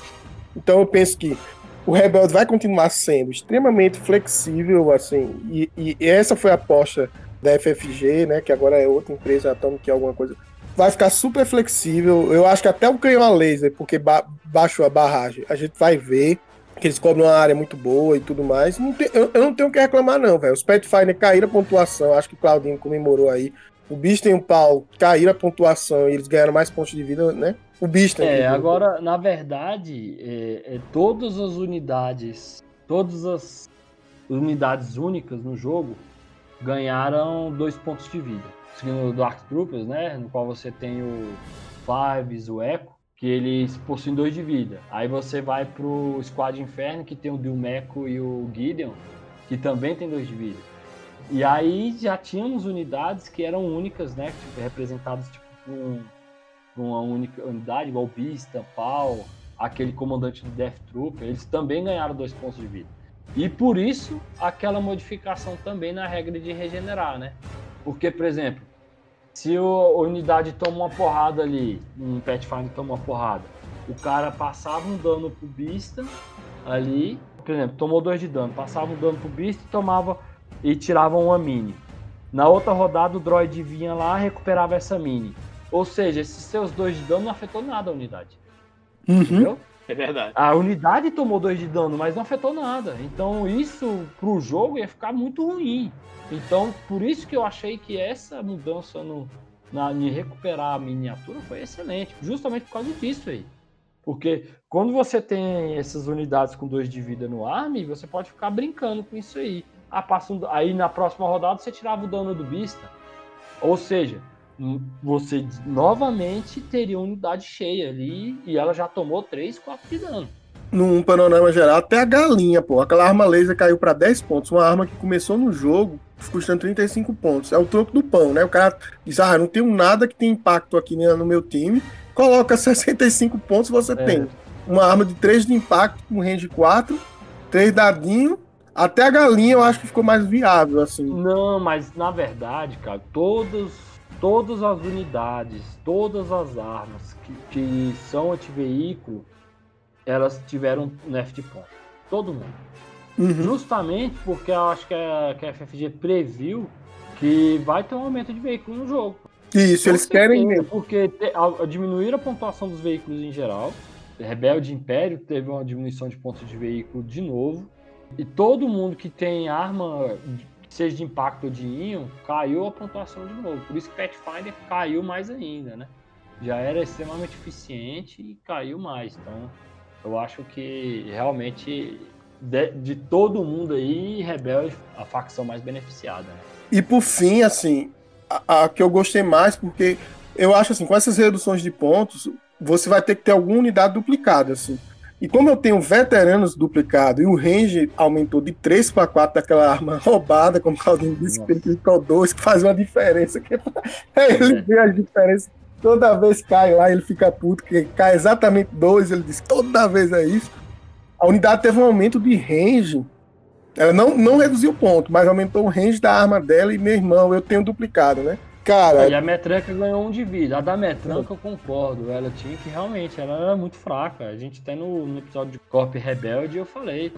Então eu penso que o Rebelde vai continuar sendo extremamente flexível, assim, e, e essa foi a aposta da FFG, né, que agora é outra empresa é alguma coisa. Vai ficar super flexível. Eu acho que até o canhão a laser, porque ba baixou a barragem, a gente vai ver que eles cobram uma área muito boa e tudo mais. Não tem- eu, eu não tenho o que reclamar, não, velho. Os Pathfinder caíram a pontuação, acho que o Claudinho comemorou aí. O Bisten e o Paulo caíram a pontuação e eles ganharam mais pontos de vida, né? O Bisten. É, que- agora, na verdade, é, é, todas as unidades, todas as unidades únicas no jogo ganharam dois pontos de vida. Seguindo o Dark Troopers, né? No qual você tem o Fives, o Echo, que eles possuem dois de vida. Aí você vai pro Squad Inferno, que tem o Dilmeco e o Gideon, que também tem dois de vida. E aí já tínhamos unidades que eram únicas, né? Tipo, representadas tipo, com uma única unidade, igual Bista, Pau, aquele comandante do Death Trooper, eles também ganharam dois pontos de vida. E por isso, aquela modificação também na regra de regenerar, né? Porque, por exemplo, se o- a unidade toma uma porrada ali, um Pathfinder toma uma porrada, o cara passava um dano pro Bista ali, por exemplo, tomou dois de dano, passava um dano pro Bista e tomava e tirava uma mini. Na outra rodada, o droid vinha lá e recuperava essa mini. Ou seja, esses seus dois de dano não afetou nada a unidade. Uhum. Entendeu? É verdade. A unidade tomou dois de dano, mas não afetou nada. Então isso pro jogo ia ficar muito ruim. Então, por isso que eu achei que essa mudança no, na, em recuperar a miniatura foi excelente. Justamente por causa disso aí. Porque quando você tem essas unidades com dois de vida no arme, você pode ficar brincando com isso aí. Ah, passa um- aí na próxima rodada você tirava o dano do Bista. Ou seja, hum, você novamente teria uma unidade cheia ali e ela já tomou 3, 4 de dano. Num panorama geral, até a galinha, pô. Aquela arma laser caiu pra 10 pontos. Uma arma que começou no jogo custando 35 pontos. É o troco do pão, né? O cara diz, ah, não tenho nada que tenha impacto aqui no meu time. Coloca <laughs> 65 pontos, você É. tem uma arma de 3 de impacto com range 4, 3 dadinho. Até a galinha eu acho que ficou mais viável, assim. Não, mas na verdade, cara, todos, todas as unidades, todas as armas que, que são anti-veículo, elas tiveram nerf de ponto. Todo mundo. Uhum. Justamente porque eu acho que a, que a FFG previu que vai ter um aumento de veículo no jogo. Isso, eles Com querem certeza, mesmo. Porque te, ao diminuir a pontuação dos veículos em geral, Rebelde Império teve uma diminuição de pontos de veículo de novo. E todo mundo que tem arma, seja de impacto ou de íon, caiu a pontuação de novo. Por isso que Pathfinder caiu mais ainda, né? Já era extremamente eficiente e caiu mais. Então, eu acho que realmente de, de todo mundo aí, Rebelde, a facção mais beneficiada. Né? E por fim, assim, a, a, que eu gostei mais, porque eu acho assim, com essas reduções de pontos, você vai ter que ter alguma unidade duplicada, assim. E como eu tenho veteranos duplicado e o range aumentou de 3 para 4 daquela arma <laughs> roubada, como o Claudinho disse, que ele clicou 2, que faz uma diferença. Que é <laughs> ele vê a diferença. Toda vez cai lá, ele fica puto, que cai exatamente 2, ele diz, toda vez é isso. A unidade teve um aumento de range. Ela não, não reduziu o ponto, mas aumentou o range da arma dela e meu irmão, eu tenho duplicado, né? Cara. E a Metranca ganhou um de vida. A da Metranca eu concordo. Ela tinha que realmente, ela era muito fraca. A gente até no, no episódio de Corp Rebelde eu falei.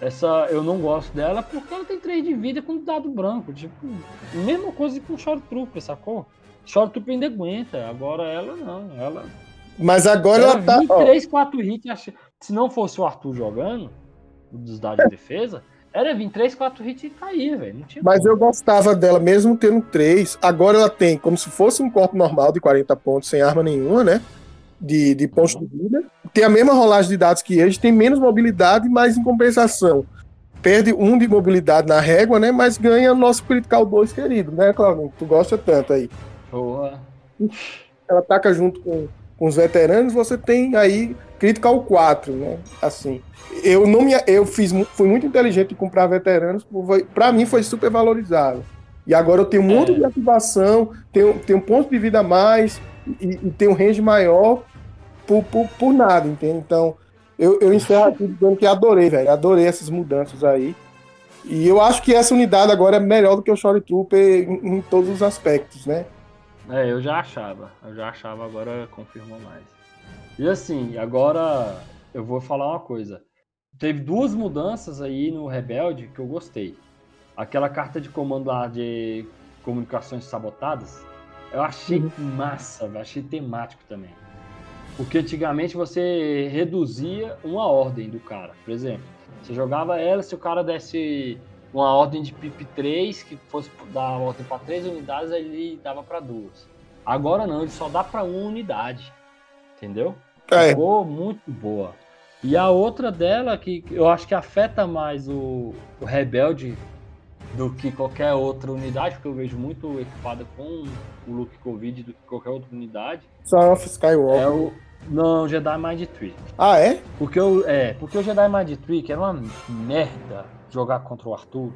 Essa eu não gosto dela porque ela tem 3 de vida com dado branco. Tipo, mesma coisa com o Short Trooper, sacou? Short Trooper ainda aguenta. Agora ela não. Ela. Mas agora ela, ela tá. 3, 4 hits. Se não fosse o Arthur jogando, dos dados de defesa. Era vir 3, 4 hits e cair, velho. Mas como. eu gostava dela, mesmo tendo 3. Agora ela tem como se fosse um corpo normal de 40 pontos, sem arma nenhuma, né? De, de pontos de vida. Tem a mesma rolagem de dados que eles, tem menos mobilidade, mas em compensação. Perde um de mobilidade na régua, né? Mas ganha nosso Critical 2 querido, né, Claudio? Tu gosta tanto aí. Boa. Ela ataca junto com, com os veteranos, você tem aí Critical 4, né? Assim eu não me eu fiz fui muito inteligente em comprar veteranos, para mim foi super valorizado. E agora eu tenho um monte é. de ativação, tenho, tenho um ponto de vida a mais e, e tenho um range maior por, por, por nada, entende? Então, eu, eu encerro aqui dizendo que adorei, velho. Adorei essas mudanças aí. E eu acho que essa unidade agora é melhor do que o Short Trooper em, em todos os aspectos, né? É, eu já achava. Eu já achava, agora confirmou mais. E assim, agora eu vou falar uma coisa teve duas mudanças aí no Rebelde que eu gostei. Aquela carta de comando lá de comunicações sabotadas, eu achei uhum. massa, achei temático também. Porque antigamente você reduzia uma ordem do cara. Por exemplo, você jogava ela, se o cara desse uma ordem de PIP 3, que fosse dar ordem para três unidades, ele dava para duas. Agora não, ele só dá para uma unidade. Entendeu? É. Ficou muito boa. E a outra dela, que eu acho que afeta mais o, o Rebelde do que qualquer outra unidade, porque eu vejo muito equipada com o look Covid do que qualquer outra unidade. Son of Skywalker. É o, não, Jedi Mind Trick. Ah, é? Porque, eu, é, porque o Jedi Mind Trick era uma merda jogar contra o Arthur.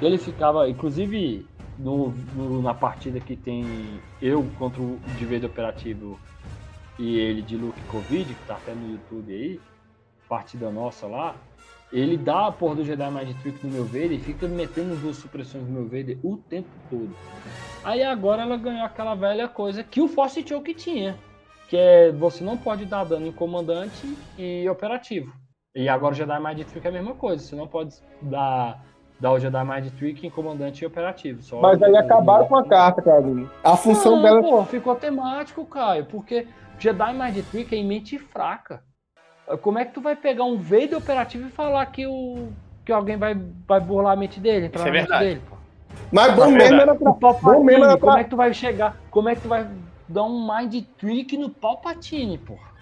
Ele ficava, inclusive, no, no, na partida que tem eu contra o verde operativo e ele de look Covid, que tá até no YouTube aí, partida nossa lá, ele dá a porra do Jedi Mind Trick no meu Vader e fica metendo duas supressões no meu Vader o tempo todo. Aí agora ela ganhou aquela velha coisa que o Force Choke tinha, que é você não pode dar dano em comandante e operativo. E agora o Jedi Mind Trick é a mesma coisa, você não pode dar, dar o Jedi Mind Trick em comandante e operativo. Só Mas aí acabaram com a carta, Caio. A função não, dela. Pô, ficou temático, Caio, porque Jedi Mind Trick é em mente fraca. Como é que tu vai pegar um Vader operativo e falar que, o, que alguém vai, vai burlar a mente dele? Isso é verdade. Dele, Mas bom é mesmo era pra... Bom mesmo era pra... Como é que tu vai chegar? Como é que tu vai dar um mind trick no Palpatine, porra?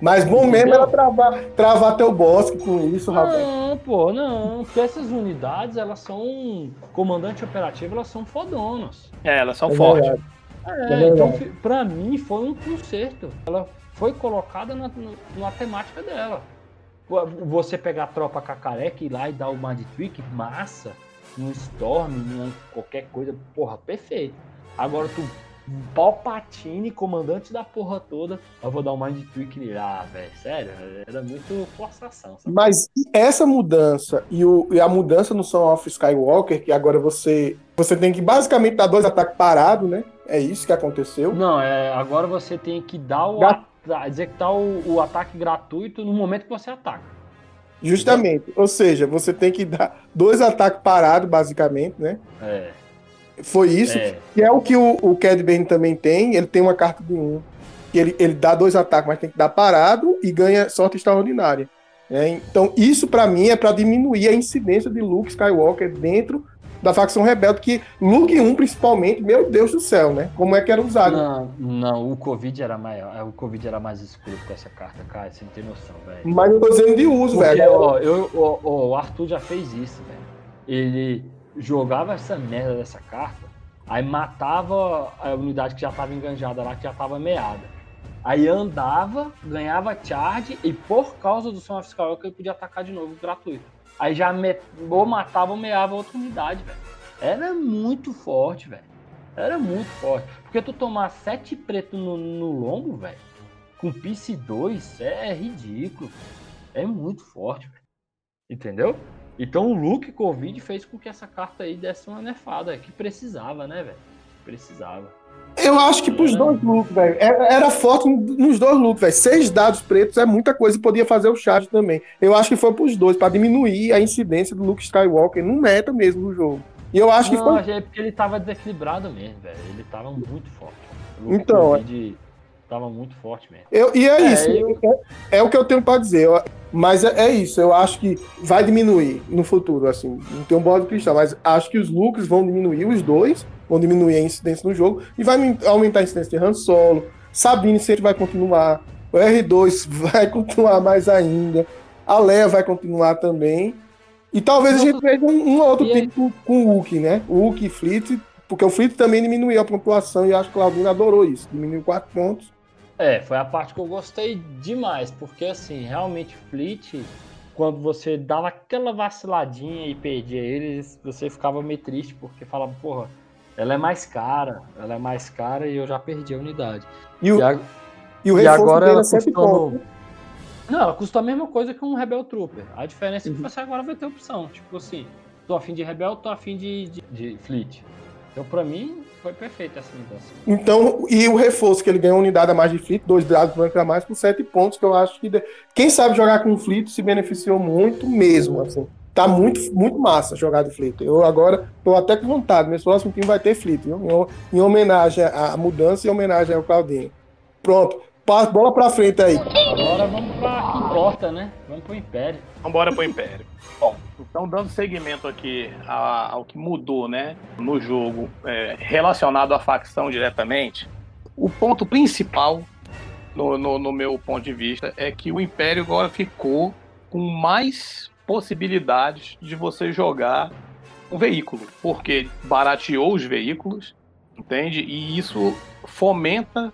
Mas bom mesmo era travar, travar teu bosque com isso, rapaz. Não, pô, não. Porque essas unidades, elas são. Comandante operativo, elas são fodonas. É, elas são é fortes. É, é então, pra mim, foi um conserto. Ela foi colocada na, na temática dela. Você pegar a tropa cacareca e ir lá e dar o Mind Trick, massa, num Storm, qualquer coisa, porra, perfeito. Agora tu Palpatine, comandante da porra toda, eu vou dar um Mind Trick nele. Ah, velho, sério, era muito forçação. Sabe? Mas essa mudança e, o, e, a mudança no Son of Skywalker, que agora você você tem que basicamente dar dois ataques parados, né? É isso que aconteceu. Não, é, agora você tem que dar o executar o, o ataque gratuito no momento que você ataca. Justamente. Ou seja, você tem que dar dois ataques parados, basicamente, né? É. Foi isso. É. Que é o que o, o Cad Bane também tem. Ele tem uma carta de um. Ele, ele dá dois ataques, mas tem que dar parado e ganha sorte extraordinária. É, então, isso para mim é para diminuir a incidência de Luke Skywalker dentro da facção rebelde, que Luke 1, principalmente, meu Deus do céu, né? Como é que era usado. Não, não, o Covid era maior. O Covid era mais escuro com essa carta, cara. Você não tem noção, velho. Mas eu tô dizendo de uso, Porque, velho. ó, eu, ó, ó, o Arthur já fez isso, velho. Ele jogava essa merda dessa carta, aí matava a unidade que já tava enganjada lá, que já tava meada. Aí andava, ganhava charge e por causa do Son Skywalker ele podia atacar de novo gratuito. Aí já me... ou matava ou meava outra unidade, velho. Era muito forte, velho. Era muito forte. Porque tu tomar sete preto no, no velho, com Piece 2, é ridículo. É muito forte, velho. Entendeu? Então o Luke Covid fez com que essa carta aí desse uma nerfada, que precisava, né, velho? Precisava. Eu acho que pros dois looks, velho. Era, era forte nos dois looks, velho. Seis dados pretos é muita coisa e podia fazer o charge também. Eu acho que foi pros dois, pra diminuir a incidência do Luke Skywalker no meta mesmo do jogo. E eu acho que Não, foi. é porque ele tava desequilibrado mesmo, velho. Ele tava muito forte. Luke Então, Covid tava muito forte mesmo. Eu, e é, É, isso. eu- É, é o que eu tenho pra dizer. Eu- mas é, é isso. Eu acho que vai diminuir no futuro, assim. Não tenho bola de cristal, mas acho que os looks vão diminuir, os dois vão diminuir a incidência no jogo e vai aumentar a incidência de Han Solo. Sabine sempre vai continuar. O R2 vai <laughs> continuar mais ainda. A Leia vai continuar também. E talvez a gente veja um, um outro E aí- tipo com o Wookie, né? O Wookie e Fleet, porque o Fleet também diminuiu a pontuação e acho que o Claudino adorou isso. Diminuiu 4 pontos. É, foi a parte que eu gostei demais, porque assim, realmente Fleet, quando você dava aquela vaciladinha e perdia eles, você ficava meio triste, porque falava, porra, ela é mais cara, ela é mais cara e eu já perdi a unidade. E o, E, a- e o e agora dele ela é 7 custando. pontos. Não, ela custa a mesma coisa que um Rebel Trooper. A diferença é Uhum. que você agora vai ter opção. Tipo assim, tô afim de Rebel, tô afim de, de, de Fleet. Então, pra mim, foi perfeita essa mudança. Então, e o reforço que ele ganhou unidade a mais de Fleet, dois dados brancos a mais por 7 pontos, que eu acho que. de- Quem sabe jogar com Fleet se beneficiou muito mesmo, assim. Tá muito, muito massa jogar de Fleet. Eu agora tô até com vontade. Meu próximo time vai ter viu? Em, ho- em homenagem à mudança e em homenagem ao Claudinho. Pronto. Passa bola pra frente aí. Agora vamos pra que importa, né? Vamos pro Império. Vambora pro Império. <laughs> Bom, então dando seguimento aqui ao que mudou, né, no jogo é, relacionado à facção diretamente, o ponto principal, no, no- no meu ponto de vista, é que o Império agora ficou com mais possibilidades de você jogar um veículo, porque barateou os veículos, entende? E isso fomenta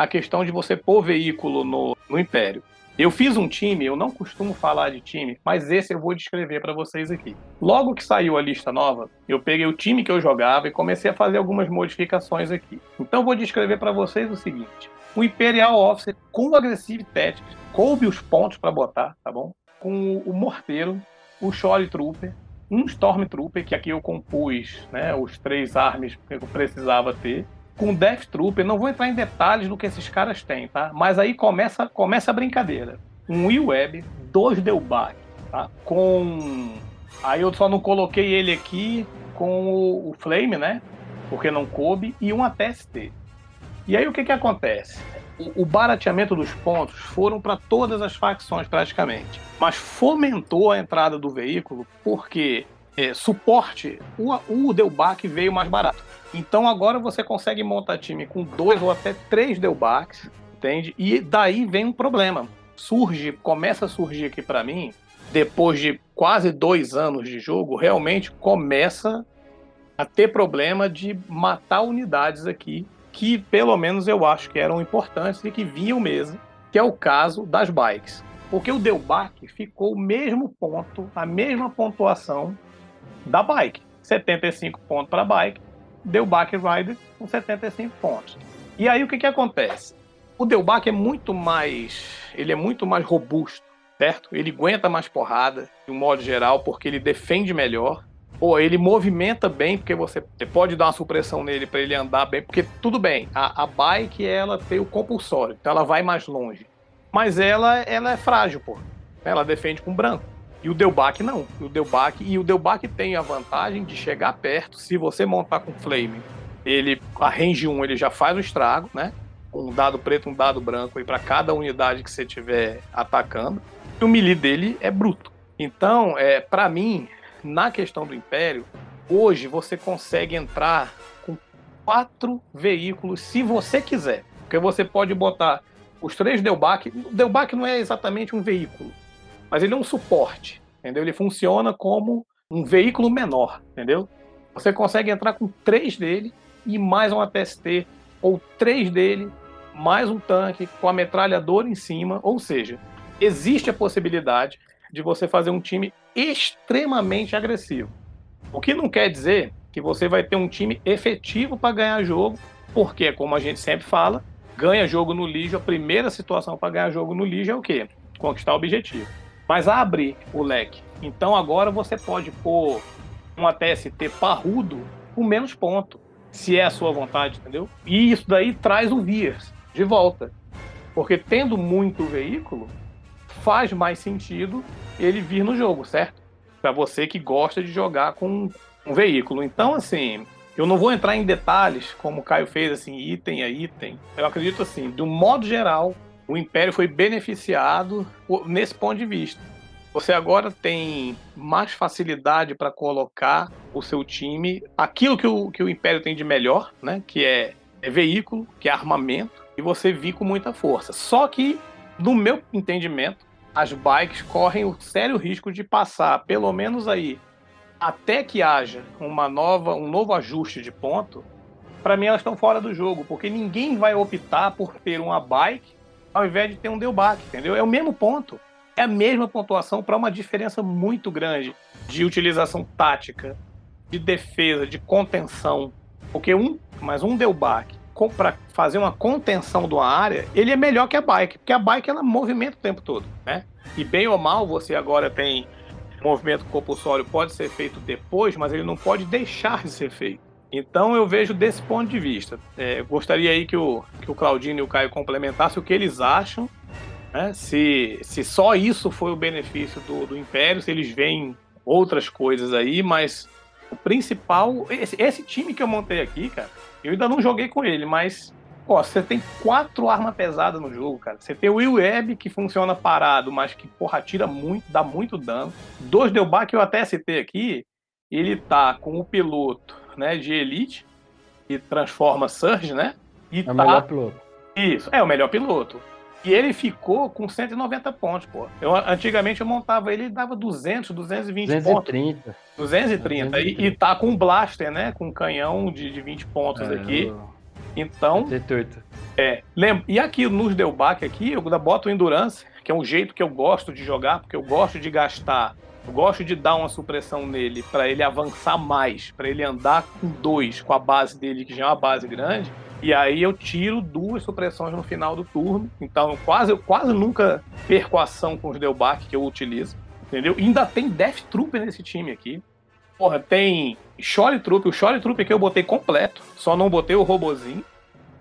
a questão de você pôr veículo no, no Império. Eu fiz um time, eu não costumo falar de time, mas esse eu vou descrever para vocês aqui. Logo que saiu a lista nova, eu peguei o time que eu jogava e comecei a fazer algumas modificações aqui. Então vou descrever para vocês o seguinte: o Imperial Officer com o Aggressive Tactics, coube os pontos para botar, tá bom? Com o Morteiro, o Shory Trooper, um Stormtrooper, que aqui eu compus né, os três armas que eu precisava ter, com Death Trooper, não vou entrar em detalhes do que esses caras têm, tá? Mas aí começa, começa a brincadeira. Um Will dois Delbach, tá? Com. Aí eu só não coloquei ele aqui com o, o Flame, né? Porque não coube, e um ATST. E aí o que que acontece? O barateamento dos pontos foram para todas as facções praticamente, mas fomentou a entrada do veículo porque é, suporte, o, o Delbach veio mais barato. Então agora você consegue montar time com dois ou até três Delbachs, entende? E daí vem um problema. Surge, começa a surgir aqui para mim, depois de quase dois anos de jogo, realmente começa a ter problema de matar unidades aqui, que pelo menos eu acho que eram importantes e que vinham mesmo, que é o caso das bikes. Porque o Delbach ficou o mesmo ponto, a mesma pontuação da bike. 75 pontos para a bike, Delbach Rider com 75 pontos. E aí o que, que acontece? O Delbach é muito mais. Ele é muito mais robusto, certo? Ele aguenta mais porrada, de um modo geral, porque ele defende melhor. Ou ele movimenta bem, porque você, você pode dar uma supressão nele para ele andar bem, porque tudo bem, a, a bike ela tem o compulsório, então ela vai mais longe. Mas ela, ela é frágil, pô. Ela defende com branco. E o Delbach não. O Delbach, e o Delbach tem a vantagem de chegar perto. Se você montar com Flame, ele a range 1 ele já faz o estrago, né? Um dado preto, um dado branco e para cada unidade que você estiver atacando. E o melee dele é bruto. Então, é, para mim, na questão do Império, Hoje você consegue entrar com quatro veículos se você quiser. Porque você pode botar os três Delbac. O Delbac não é exatamente um veículo, mas ele é um suporte, entendeu? Ele funciona como um veículo menor, entendeu? Você consegue entrar com três dele e mais um ATST, ou três dele, mais um tanque com a metralhadora em cima. Ou seja, existe a possibilidade de você fazer um time extremamente agressivo. O que não quer dizer que você vai ter um time efetivo para ganhar jogo, porque, como a gente sempre fala, ganha jogo no lixo, a primeira situação para ganhar jogo no lixo é o quê? Conquistar o objetivo. Mas abre o leque. Então agora você pode pôr um ATST parrudo com menos ponto, se é a sua vontade, entendeu? E isso daí traz o Viers de volta. Porque tendo muito veículo, faz mais sentido ele vir no jogo, certo? Para você que gosta de jogar com um veículo. Então, assim, eu não vou entrar em detalhes, como o Caio fez, assim, item a item. Eu acredito, assim, um modo geral, o Império foi beneficiado nesse ponto de vista. Você agora tem mais facilidade para colocar o seu time, aquilo que o, que o Império tem de melhor, né? Que é, é veículo, que é armamento, e você vir com muita força. Só que, no meu entendimento, as bikes correm o sério risco de passar, pelo menos aí, até que haja uma nova, um novo ajuste de ponto. Para mim, elas estão fora do jogo, porque ninguém vai optar por ter uma bike ao invés de ter um Delbac, entendeu? É o mesmo ponto é a mesma pontuação para uma diferença muito grande de utilização tática, de defesa, de contenção. Porque um, mas um Delbac para fazer uma contenção de uma área, ele é melhor que a bike, porque a bike ela movimenta o tempo todo, né? E bem ou mal, você agora tem movimento compulsório pode ser feito depois, mas ele não pode deixar de ser feito. Então eu vejo desse ponto de vista. É, gostaria aí que o, que o Claudino e o Caio complementassem o que eles acham né? Se, se só isso foi o benefício do, do Império, se eles veem outras coisas aí, mas o principal. Esse, esse, time que eu montei aqui, cara, eu ainda não joguei com ele, mas. Ó, você tem quatro armas pesadas no jogo, cara. Você tem o Will Web, que funciona parado, mas que, porra, tira muito, dá muito dano. Dois Delbar que eu até citei aqui, ele tá com o piloto né, de Elite, que transforma Surge, né? E é tá... o melhor piloto. Isso, é o melhor piloto. E ele ficou com 190 pontos, pô. Eu, antigamente eu montava ele e dava 200, 220 230. pontos. 230. 230. E, e tá com um blaster, né? Com um canhão de, de 20 pontos é, aqui. Eu... Então. 78. É. Lembra, e aqui nos Delbac aqui, eu boto o Endurance, que é um jeito que eu gosto de jogar, porque eu gosto de gastar. Eu gosto de dar uma supressão nele para ele avançar mais, para ele andar com dois, com a base dele, que já é uma base grande e aí eu tiro duas supressões no final do turno. Então eu quase, eu quase nunca perco ação com os Delbac que eu utilizo. Entendeu? E ainda tem Death Troop nesse time aqui. Porra, tem Shore Troop. O Shore Troop aqui eu botei completo. Só não botei o robozinho.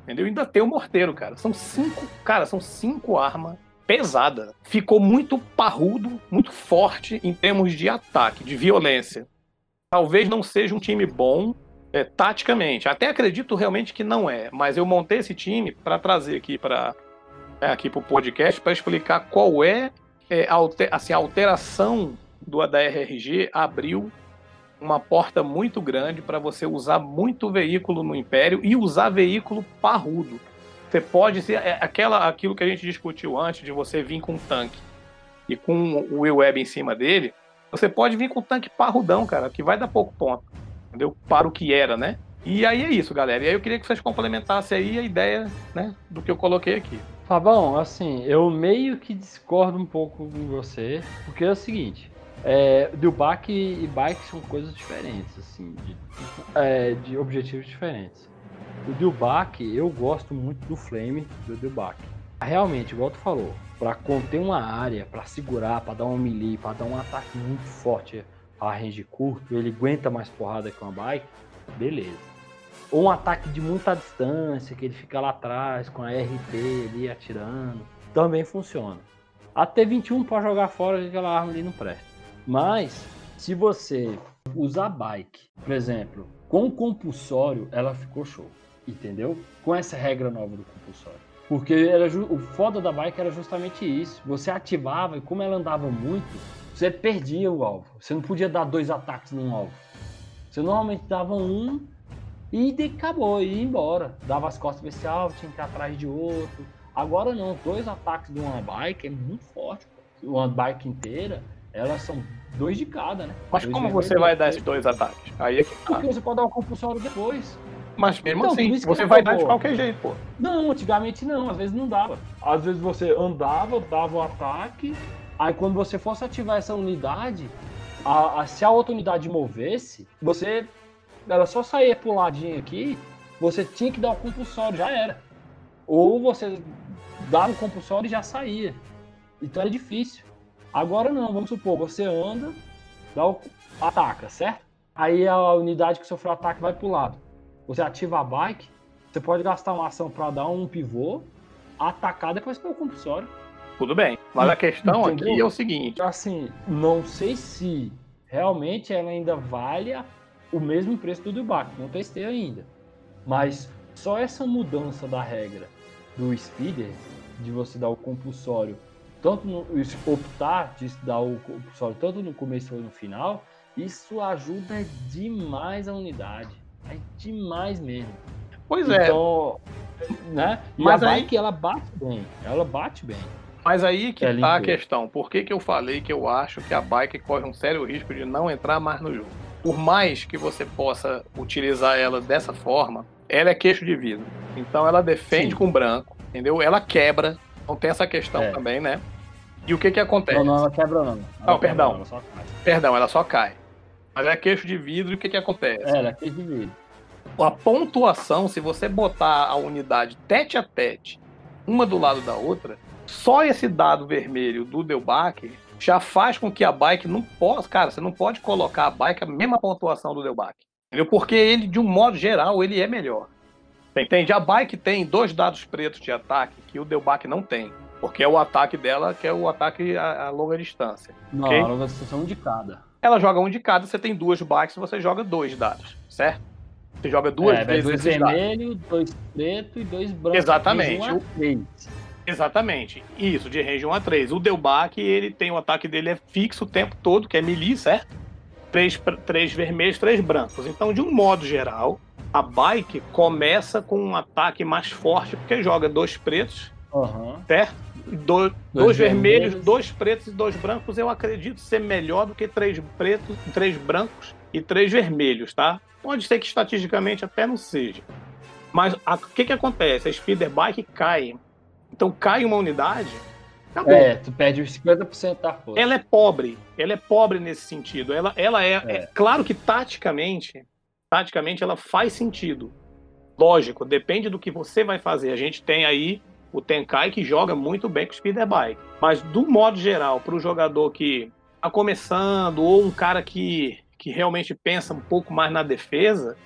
Entendeu? E ainda tem o morteiro, cara. São cinco. Cara, são cinco armas pesadas. Ficou muito parrudo, muito forte em termos de ataque, de violência. Talvez não seja um time bom, é, taticamente. Até acredito realmente que não é, mas eu montei esse time para trazer aqui para é, aqui para o podcast para explicar qual é, é alter, assim, a alteração do da RRG abriu uma porta muito grande para você usar muito veículo no Império e usar veículo parrudo. Você pode ser é, aquela aquilo que a gente discutiu antes de você vir com um tanque e com o Will Web em cima dele, você pode vir com um tanque parrudão, cara, que vai dar pouco ponto entendeu? Para o que era, né? E aí é isso, galera. E aí eu queria que vocês complementassem aí a ideia, né, do que eu coloquei aqui. Fabão, assim, eu meio que discordo um pouco com você, porque é o seguinte, é, Dilbach e bike são coisas diferentes, assim, de, é, de objetivos diferentes. O Dilbach, eu gosto muito do Flame do Dilbach. Realmente, igual tu falou, para conter uma área, para segurar, para dar um melee, para dar um ataque muito forte, a range curto, ele aguenta mais porrada que uma bike, beleza. Ou um ataque de muita distância, que ele fica lá atrás com a RT ali atirando, também funciona. A T21 pode jogar fora aquela arma ali não presta. Mas, se você usar bike, por exemplo, com o compulsório, ela ficou show. Entendeu? Com essa regra nova do compulsório. Porque era o foda da bike era justamente isso. Você ativava e como ela andava muito, você perdia o alvo. Você não podia dar dois ataques num alvo. Você normalmente dava um e acabou, e ia embora. Dava as costas especial, tinha que ir atrás de outro. Agora não, dois ataques de uma bike é muito forte. pô. Uma bike inteira, elas são dois de cada, né? Mas Dois como você vai dar esses dois ataques? Aí é que tá. Porque você pode dar o compulsório depois. Mas mesmo Então, assim, você vai dar de qualquer jeito, pô. Não, antigamente não, às vezes não dava. Às vezes você andava, dava o ataque, aí quando você fosse ativar essa unidade, a- a- se a outra unidade movesse, você. Ela só saía pro ladinho aqui, você tinha que dar o compulsório, já era. Ou você dava o compulsório e já saía. Então era difícil. Agora não, vamos supor, você anda, dá o, ataca, certo? Aí a unidade que sofreu ataque vai pro lado. Você ativa a bike, você pode gastar uma ação para dar um pivô, atacar depois pelo compulsório. Tudo bem. Mas a questão aqui Entendeu? é o seguinte: Assim, não sei se realmente ela ainda vale o mesmo preço do Dubac, não testei ainda. Mas só essa mudança da regra do speeder, de você dar o compulsório, tanto no optar de dar o compulsório tanto no começo ou no final, isso ajuda demais a unidade. É demais mesmo. pois é, Então, né? E Mas aí- bike, ela bate bem. Ela bate bem. mas aí que É tá a questão. Por que, que eu falei que eu acho que a bike corre um sério risco de não entrar mais no jogo? Por mais que você possa utilizar ela dessa forma, ela é queixo de vidro. Então ela defende Sim. com branco, entendeu? Ela quebra. Então tem essa questão É. também, né? E o que que acontece? Não, não, ela quebra não. Ela Não, perdão. ela só cai. Perdão, ela só cai. Mas é queixo de vidro e o que que acontece? É, ela é queijo de vidro. A pontuação, se você botar a unidade tete a tete, uma do lado da outra, só esse dado vermelho do Delbach já faz com que a bike não possa. Cara, você não pode colocar a bike a mesma pontuação do Delbach. Entendeu? Porque ele, de um modo geral, ele é melhor. Entende? A bike tem dois dados pretos de ataque que o Delbach não tem. Porque é o ataque dela, que é o ataque a, a longa distância. Não, Ok. ela vai ser um de cada. Ela joga um de cada, você tem duas bikes, você joga dois dados, certo? Você joga duas é, vezes dois dados. vermelhos, dois pretos e dois brancos. Exatamente. A. Exatamente. Isso, de range 1 a 3. O Delbach, ele tem o ataque dele é fixo o tempo todo, que é melee, certo? Três, três vermelhos, três brancos. Então, de um modo geral, a bike começa com um ataque mais forte, porque joga dois pretos, Aham. certo? Do- dois, vermelhos, vermelhos. dois pretos e dois brancos, eu acredito ser melhor do que três pretos, três brancos e três vermelhos, tá? Pode ser que estatisticamente até não seja. Mas o que, que acontece? A speeder bike cai. Então cai uma unidade, acabou. É, tu perde os 50% da força. Ela é pobre. Ela é pobre nesse sentido. Ela, ela é, É. é claro que taticamente, taticamente ela faz sentido. Lógico, depende do que você vai fazer. A gente tem aí o Tenkai que joga muito bem com o Speeder Bike. Mas do modo geral, para o jogador que está começando ou um cara que, que realmente pensa um pouco mais na defesa,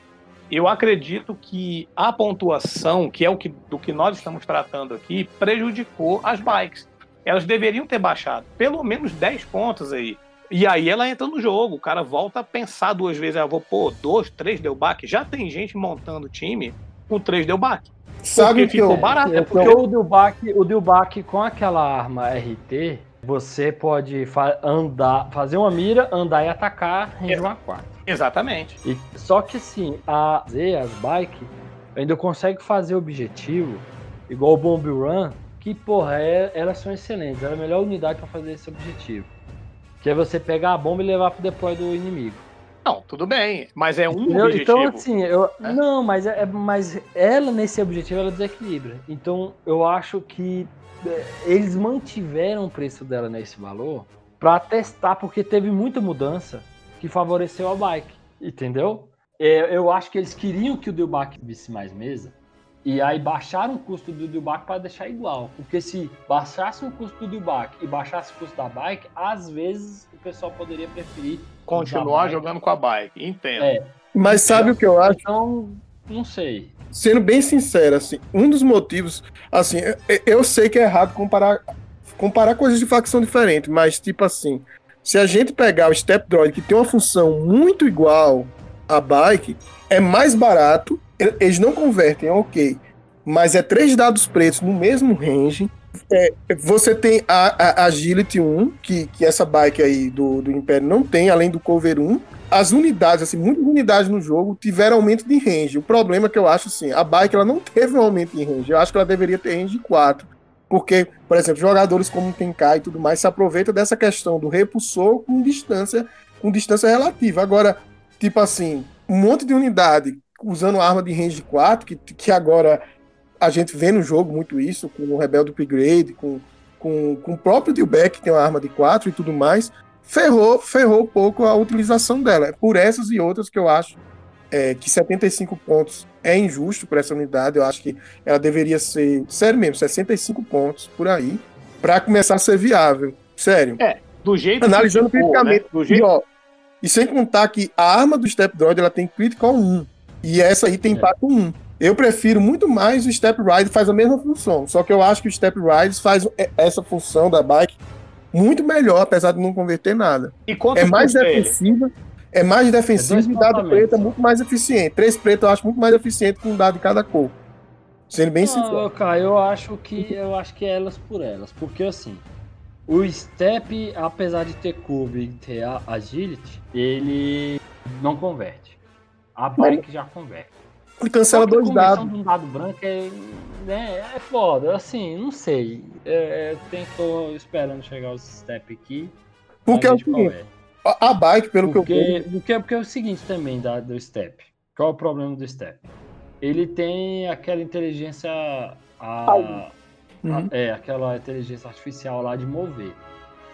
eu acredito que a pontuação, que é o que, do que nós estamos tratando aqui, prejudicou as bikes. Elas deveriam ter baixado pelo menos 10 pontos aí. E aí ela entra no jogo, o cara volta a pensar duas vezes, ah, vou pôr dois, três deu back. Já tem gente montando time com três deu back. Sabe Porque que eu. ficou barato. É porque o Dilbach, o Dilbach com aquela arma RT, você pode fa- andar, fazer uma mira, andar e atacar range É. 1 a 4. Exatamente. E, só que assim, a Z, as bike, ainda consegue fazer objetivo, igual o Bomb Run, que, porra, é- elas são excelentes. Ela é a melhor unidade pra fazer esse objetivo. Que é você pegar a bomba e levar pro deploy do inimigo. Não, tudo bem, mas é um Entendeu? objetivo. Então, assim, eu. É? Não, mas, é, mas ela nesse objetivo ela desequilibra. Então, eu acho que é, eles mantiveram o preço dela nesse valor pra testar, porque teve muita mudança que favoreceu a bike. Entendeu? É, eu acho que eles queriam que o Dilbach visse mais mesa. E aí baixaram o custo do Dilbach para deixar igual. Porque se baixasse o custo do Dilbach e baixasse o custo da bike, às vezes o pessoal poderia preferir Continuar jogando com a bike. Entendo. É. Mas sabe o que eu acho? Então, não sei. Sendo bem sincero, assim, um dos motivos, assim, eu, eu sei que é errado comparar, comparar coisas de facção diferente, mas tipo assim, se a gente pegar o Step Droid, que tem uma função muito igual à bike, é mais barato, eles não convertem, é ok, mas é três dados pretos no mesmo range. É, você tem a, a Agility 1, que, que essa bike aí do, do Império não tem, além do Cover 1. as unidades, assim, muitas unidades no jogo tiveram aumento de range. O problema é que eu acho assim, a bike ela não <laughs> teve um aumento de range. Eu acho que ela deveria ter range de 4. Porque, por exemplo, jogadores como o Tenkai e tudo mais se aproveitam dessa questão do repulsor com distância, com distância relativa. Agora, tipo assim, um monte de unidade usando arma de range 4, que, que agora a gente vê no jogo muito isso, com o Rebelde Upgrade, com, com, com o próprio Dilbeck, que tem uma arma de 4 e tudo mais, ferrou, ferrou um pouco a utilização dela. É por essas e outras que eu acho é, que 75 pontos é injusto para essa unidade. Eu acho que ela deveria ser, sério mesmo, 65 pontos por aí, para começar a ser viável. Sério. É, do jeito Analisando que ficou, criticamente. né? Do jeito... E, ó, e sem contar que a arma do Step Droid ela tem critical 1. E essa aí tem É. impacto 1. Eu prefiro muito mais o Step Ride faz a mesma função. Só que eu acho que o Step Ride faz essa função da bike muito melhor, apesar de não converter nada. E quanto É mais custa ele? defensiva, é mais defensiva dois e dado preto é muito mais eficiente. Três preto eu acho muito mais eficiente com um dado de cada cor. Sendo bem sincero. Não, cara, eu acho que eu acho que é elas por elas, porque assim, o step, apesar de ter curva e ter a- agility, ele não converte. A bike já converte. Ele cancela dois dados. de um dado branco é, né, é foda, assim, não sei. É, é, tem, tô esperando chegar os step aqui. Porque é o seguinte, conversa. a bike, pelo que eu Porque, vejo, porque, porque é o seguinte também da, do Step. Qual é o problema do Step? Ele tem aquela inteligência. A, Uhum. a- é, aquela inteligência artificial lá de mover.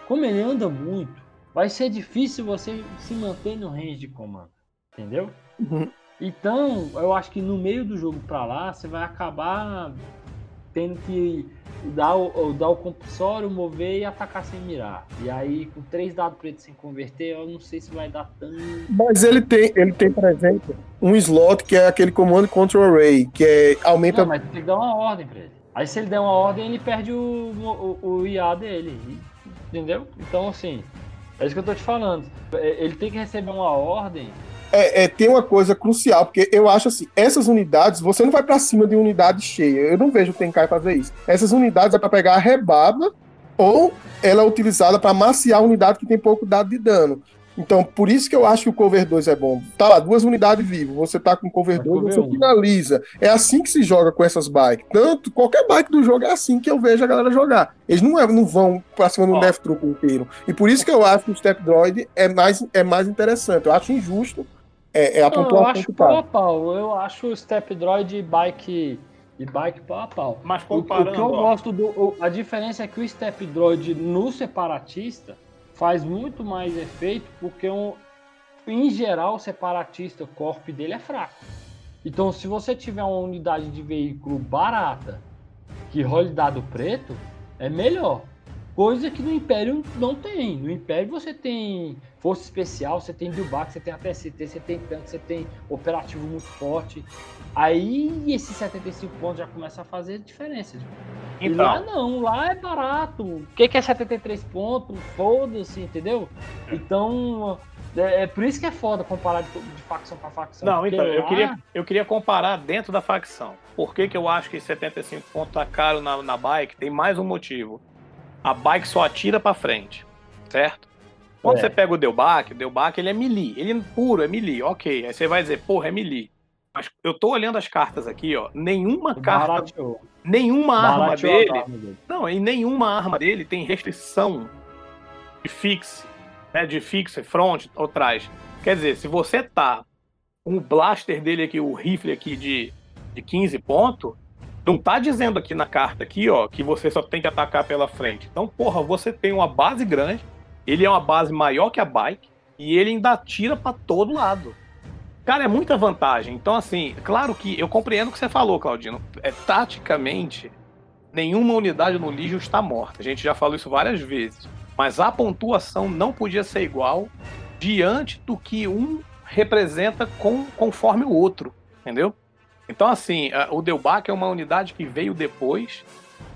Como ele anda muito, vai ser difícil você se manter no range de comando. Entendeu? Uhum. Então, eu acho que no meio do jogo pra lá, você vai acabar tendo que dar o, o- dar o compulsório, mover e atacar sem mirar. E aí, com três dados pretos sem converter, eu não sei se vai dar tanto. Mas ele tem, ele tem, por exemplo, um slot que é aquele comando control array, que é aumenta Não, mas tem que dar uma ordem pra ele. Aí se ele der uma ordem, ele perde o, o, o IA dele. Entendeu? Então, assim, é isso que eu tô te falando. É, Ele tem que receber uma ordem. É, é, tem uma coisa crucial, porque eu acho assim, essas unidades, você não vai pra cima de unidade cheia. Eu não vejo o Tenkai fazer isso. Essas unidades é pra pegar a rebaba ou ela é utilizada pra maciar a unidade que tem pouco dado de dano. Então, por isso que eu acho que o cover 2 é bom. Tá lá, duas unidades vivas, você tá com cover Vai 2, cover você um. finaliza. É assim que se joga com essas bikes. Tanto, qualquer bike do jogo é assim que eu vejo a galera jogar. Eles não, é- não vão pra cima Ó. Death Troop inteiro. E por isso que eu acho que o Step Droid é mais, é mais interessante. Eu acho injusto é, é a Não, eu pontuação acho que pau tá. a pau. Eu acho o Step Droid e bike. E bike pau a pau. Mas O, o que eu comparando, ó, gosto do. o- a diferença é que o Step Droid no separatista faz muito mais efeito porque um, em geral o separatista, o corpo dele é fraco. Então se você tiver uma unidade de veículo barata que role dado preto, é melhor. Coisa que no Império não tem. No Império você tem força especial, você tem Bilbach, você tem ATST, você tem tanque, você tem operativo muito forte. Aí esses 75 pontos já começa a fazer diferença. E Então. lá não, lá é barato. O que, que é 73 pontos? Foda-se, entendeu? Então, é, é por isso que é foda comparar de, de facção pra facção. Não, então, eu lá- queria, eu queria comparar dentro da facção. Por que, que eu acho que 75 pontos tá caro na, na bike? Tem mais um motivo. A bike só atira pra frente, certo? Quando É. você pega o Delbac, o Delbac ele é melee, ele é puro, é melee, ok. Aí você vai dizer, porra, é melee. Mas eu tô olhando as cartas aqui, ó. Nenhuma carta, Barateou. nenhuma arma dele arma dele. Não, e nenhuma arma dele tem restrição de fixe, né, de fixe, front ou trás. Quer dizer, se você tá com o blaster dele aqui, o rifle aqui de, de 15 pontos, não tá dizendo aqui na carta aqui, ó, que você só tem que atacar pela frente. Então, porra, você tem uma base grande, ele é uma base maior que a bike e ele ainda atira pra todo lado. Cara, é muita vantagem. Então, assim, claro que eu compreendo o que você falou, Claudino. É taticamente, nenhuma unidade no lixo está morta. A gente já falou isso várias vezes. Mas a pontuação não podia ser igual diante do que um representa com, conforme o outro, entendeu? Então, assim, o Delbac é uma unidade que veio depois,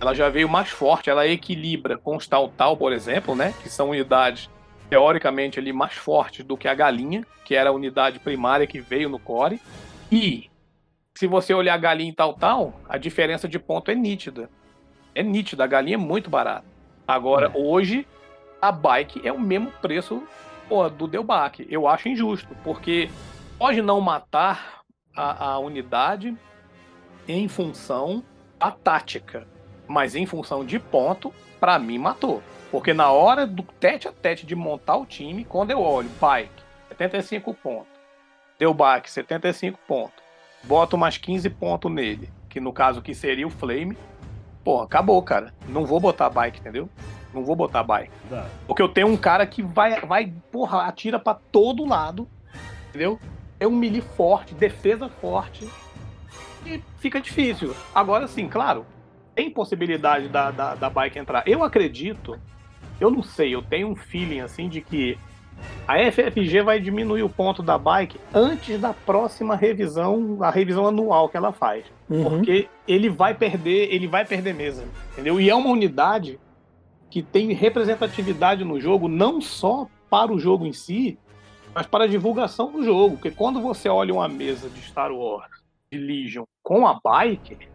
ela já veio mais forte, ela equilibra com os Tal Tal, por exemplo, né? Que são unidades teoricamente ali mais fortes do que a Galinha, que era a unidade primária que veio no core. E se você olhar a Galinha e Tal Tal, a diferença de ponto é nítida. É nítida, a Galinha é muito barata. Agora, É. hoje, a bike é o mesmo preço pô, do Delbac. Eu acho injusto, porque pode não matar a, a unidade em função da tática, mas em função de ponto, pra mim matou. Porque na hora do tete a tete de montar o time, quando eu olho Bike, 75 pontos, Delbac, 75 pontos, boto mais 15 pontos nele, que no caso que seria o Flame, pô, acabou, cara. Não vou botar Bike, entendeu? Não vou botar Bike. Porque eu tenho um cara que vai, vai porra, atira pra todo lado, entendeu? É um melee forte, defesa forte, e fica difícil. Agora sim, claro, tem possibilidade da, da, da bike entrar. Eu acredito, eu não sei, eu tenho um feeling assim de que a FFG vai diminuir o ponto da bike antes da próxima revisão, a revisão anual que ela faz. Uhum. Porque ele vai perder, ele vai perder mesa, entendeu? E é uma unidade que tem representatividade no jogo, não só para o jogo em si, mas para a divulgação do jogo. Porque quando você olha uma mesa de Star Wars, de Legion, com a bike,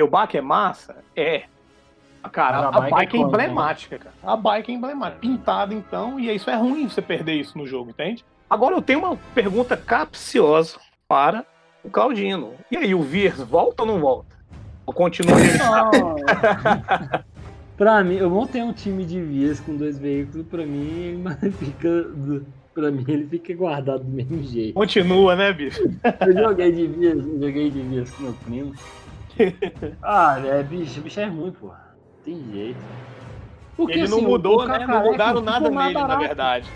o bike é massa? É. Cara, Mas a, a bike bike é é quanto, né? emblemática, cara. A bike é emblemática. Pintada, então, e isso é ruim você perder isso no jogo, entende? Agora eu tenho uma pergunta capciosa para o Claudino. E aí, o Viers volta ou não volta? Ou continua ele? <laughs> pra mim, eu montei um time de vias com dois veículos, pra mim, mas <laughs> fica. Pra mim, ele fica guardado do mesmo jeito. Continua, né, bicho? Eu joguei de vias, joguei de vias com meu primo. <laughs> Ah, é, bicho, bicho é ruim, porra. Tem jeito. Porque, Ele não assim, mudou, o né? Não mudaram nada nele, na barato. verdade.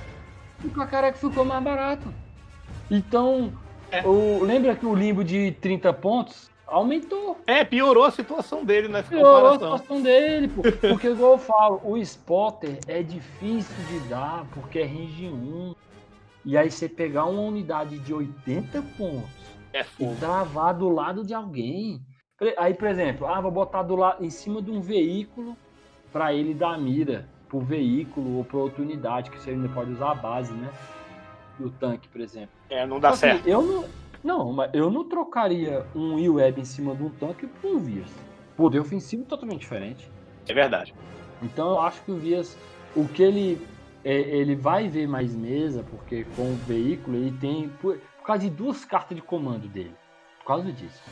O Cacareco ficou mais barato. Então, É. o, lembra que o limbo de 30 pontos aumentou. É, piorou a situação dele nessa Piorou a comparação. situação dele, pô. Porque, igual eu falo, o spotter é difícil de dar, porque é range 1. E aí você pegar uma unidade de 80 pontos É e travar do lado de alguém. Aí, por exemplo, ah, vou botar do lado, em cima de um veículo para ele dar mira pro veículo ou pra outra unidade, que você ainda pode usar a base, né? Do tanque, por exemplo. É, não dá certo. Eu não, não, mas eu não trocaria um E-Web em cima de um tanque por um Vias. Poder ofensivo totalmente diferente. É verdade. Então eu acho que o Vias, o que ele é, ele vai ver mais mesa, porque com o veículo ele tem por, por causa de duas cartas de comando dele. Por causa disso.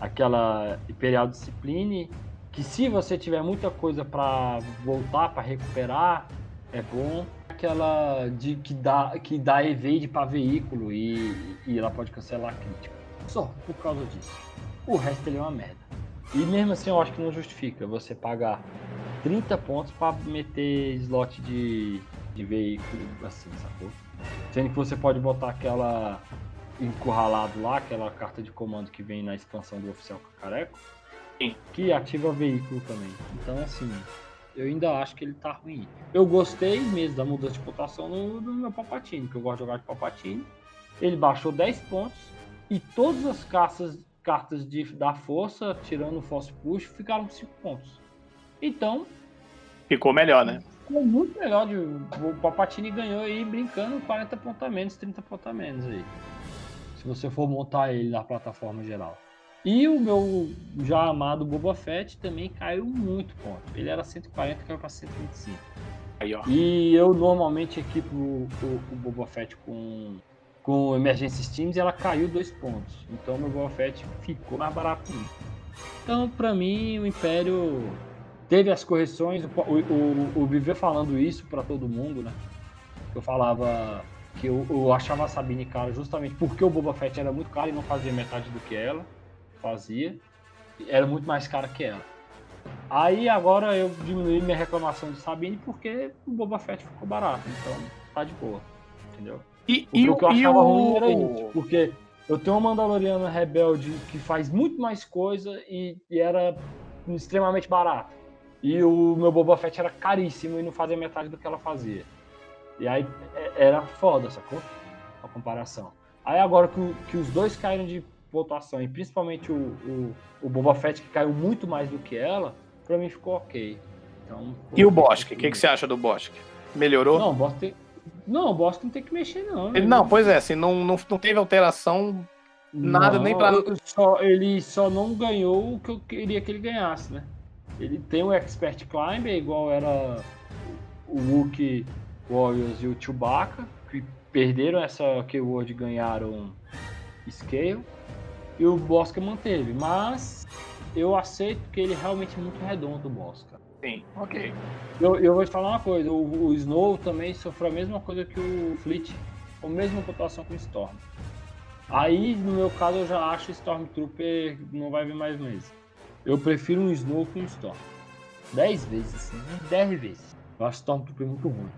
Aquela Imperial Discipline, que se você tiver muita coisa pra voltar, pra recuperar, é bom. Aquela de que dá que dá evade pra veículo e, e ela pode cancelar a crítica. Só por causa disso. O resto ele é uma merda. E mesmo assim eu acho que não justifica você pagar 30 pontos pra meter slot de, de veículo assim, sacou? Sendo que você pode botar aquela encurralado lá, aquela carta de comando que vem na expansão do oficial cacareco, Sim. que ativa veículo também. Então assim, eu ainda acho que ele tá ruim. Eu gostei mesmo da mudança de pontuação no, no meu Palpatine, que eu gosto de jogar de Palpatine. Ele baixou 10 pontos e todas as cartas, cartas de, da força, tirando o Force Push, ficaram com 5 pontos. Então, Ficou melhor, né? ficou muito melhor. De, o Palpatine ganhou aí brincando 40 pontos a menos, 30 pontos a menos aí. Se você for montar ele na plataforma geral. E o meu já amado Boba Fett também caiu muito ponto. Ele era 140, caiu para 125. Aí, ó. E eu normalmente equipo o, o Boba Fett com, com Emergency Teams e ela caiu dois pontos. Então meu Boba Fett ficou mais barato. Então, pra mim, o Império teve as correções. O, o, o, Viver falando isso pra todo mundo, né? Eu falava que eu, eu achava a Sabine cara justamente porque o Boba Fett era muito caro e não fazia metade do que ela fazia. Era muito mais cara que ela. Aí agora eu diminui minha reclamação de Sabine porque o Boba Fett ficou barato, então tá de boa, entendeu? E, O, e, o que eu achava o... ruim era isso, porque eu tenho uma Mandaloriana rebelde que faz muito mais coisa e, e era extremamente barato. E o meu Boba Fett era caríssimo e não fazia metade do que ela fazia. E aí é- era foda, sacou? A comparação. Aí agora que, que os dois caíram de pontuação, e principalmente o, o, o Boba Fett que caiu muito mais do que ela, pra mim ficou ok. Então, E o Bosque? O que, que você acha do Bosque? Melhorou? Não, o Bosque tem... Não, o Bosque não tem que mexer, não. Ele- não, pois é, assim, não, não, não teve alteração. nada, nem pra- Só, ele só não ganhou o que eu queria que ele ganhasse, né? Ele tem o Expert Climber, igual era o Wookie Warriors e o Chewbacca, que perderam essa Keyword e ganharam Scale. E o Bosca manteve, mas eu aceito que ele é realmente muito redondo, o Bosca. Sim, ok. Eu, eu vou te falar uma coisa, o, o Snow também sofreu a mesma coisa que o Fleet, com a mesma pontuação que o Storm. Aí, no meu caso, eu já acho Stormtrooper não vai vir mais vezes. Eu prefiro um Snow que um Storm. Dez vezes, dez vezes. Eu acho Stormtrooper muito ruim.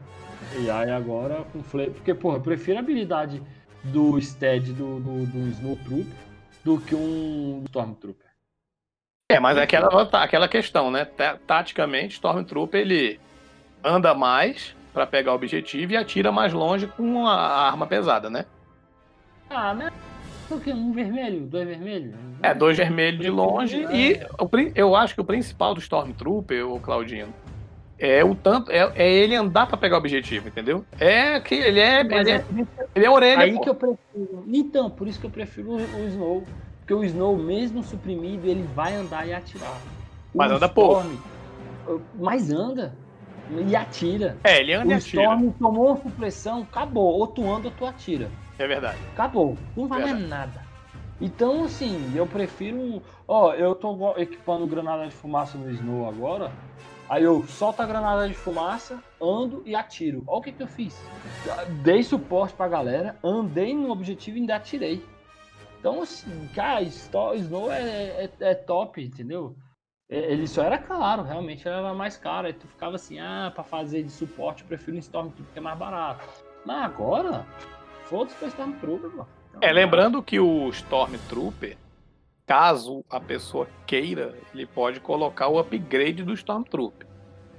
E aí agora com Flame, porque, porra, eu prefiro a habilidade do Stead do, do, do Snowtrooper do que um Stormtrooper. É, mas é aquela, aquela questão, né? Ta- Taticamente, Stormtrooper ele anda mais pra pegar o objetivo e atira mais longe com a arma pesada, né? Ah, né? O quê? Um vermelho? Dois vermelhos? É, dois vermelhos de longe e pri- eu acho que o principal do Stormtrooper, o Claudino, é o tanto é, é ele andar pra pegar o objetivo, entendeu? É que ele é ele é- é, ele é orelha, Aí pô. que eu prefiro. Então, por isso que eu prefiro o Snow. Porque o Snow, mesmo suprimido, ele vai andar e atirar. O Mas anda pouco. Storm, uh, Mas anda. E atira. É, ele anda O e atira. Storm tomou uma supressão, acabou. Ou tu anda ou tu atira. É verdade. Acabou. Não mais nada. Então, assim, eu prefiro. Ó, eu tô equipando granada de fumaça no Snow agora. Aí eu solto a granada de fumaça, ando e atiro. Olha o que, que eu fiz. Dei suporte pra galera, andei no objetivo e ainda atirei. Então, assim, cara, Snow é, é, é top, entendeu? É, Ele só era caro, realmente era mais caro. Aí tu ficava assim, ah, pra fazer de suporte eu prefiro um Stormtrooper porque é mais barato. Mas agora, foda-se pra Stormtrooper, mano. Então, É, lembrando que o Stormtrooper, caso a pessoa queira, ele pode colocar o upgrade do Stormtrooper.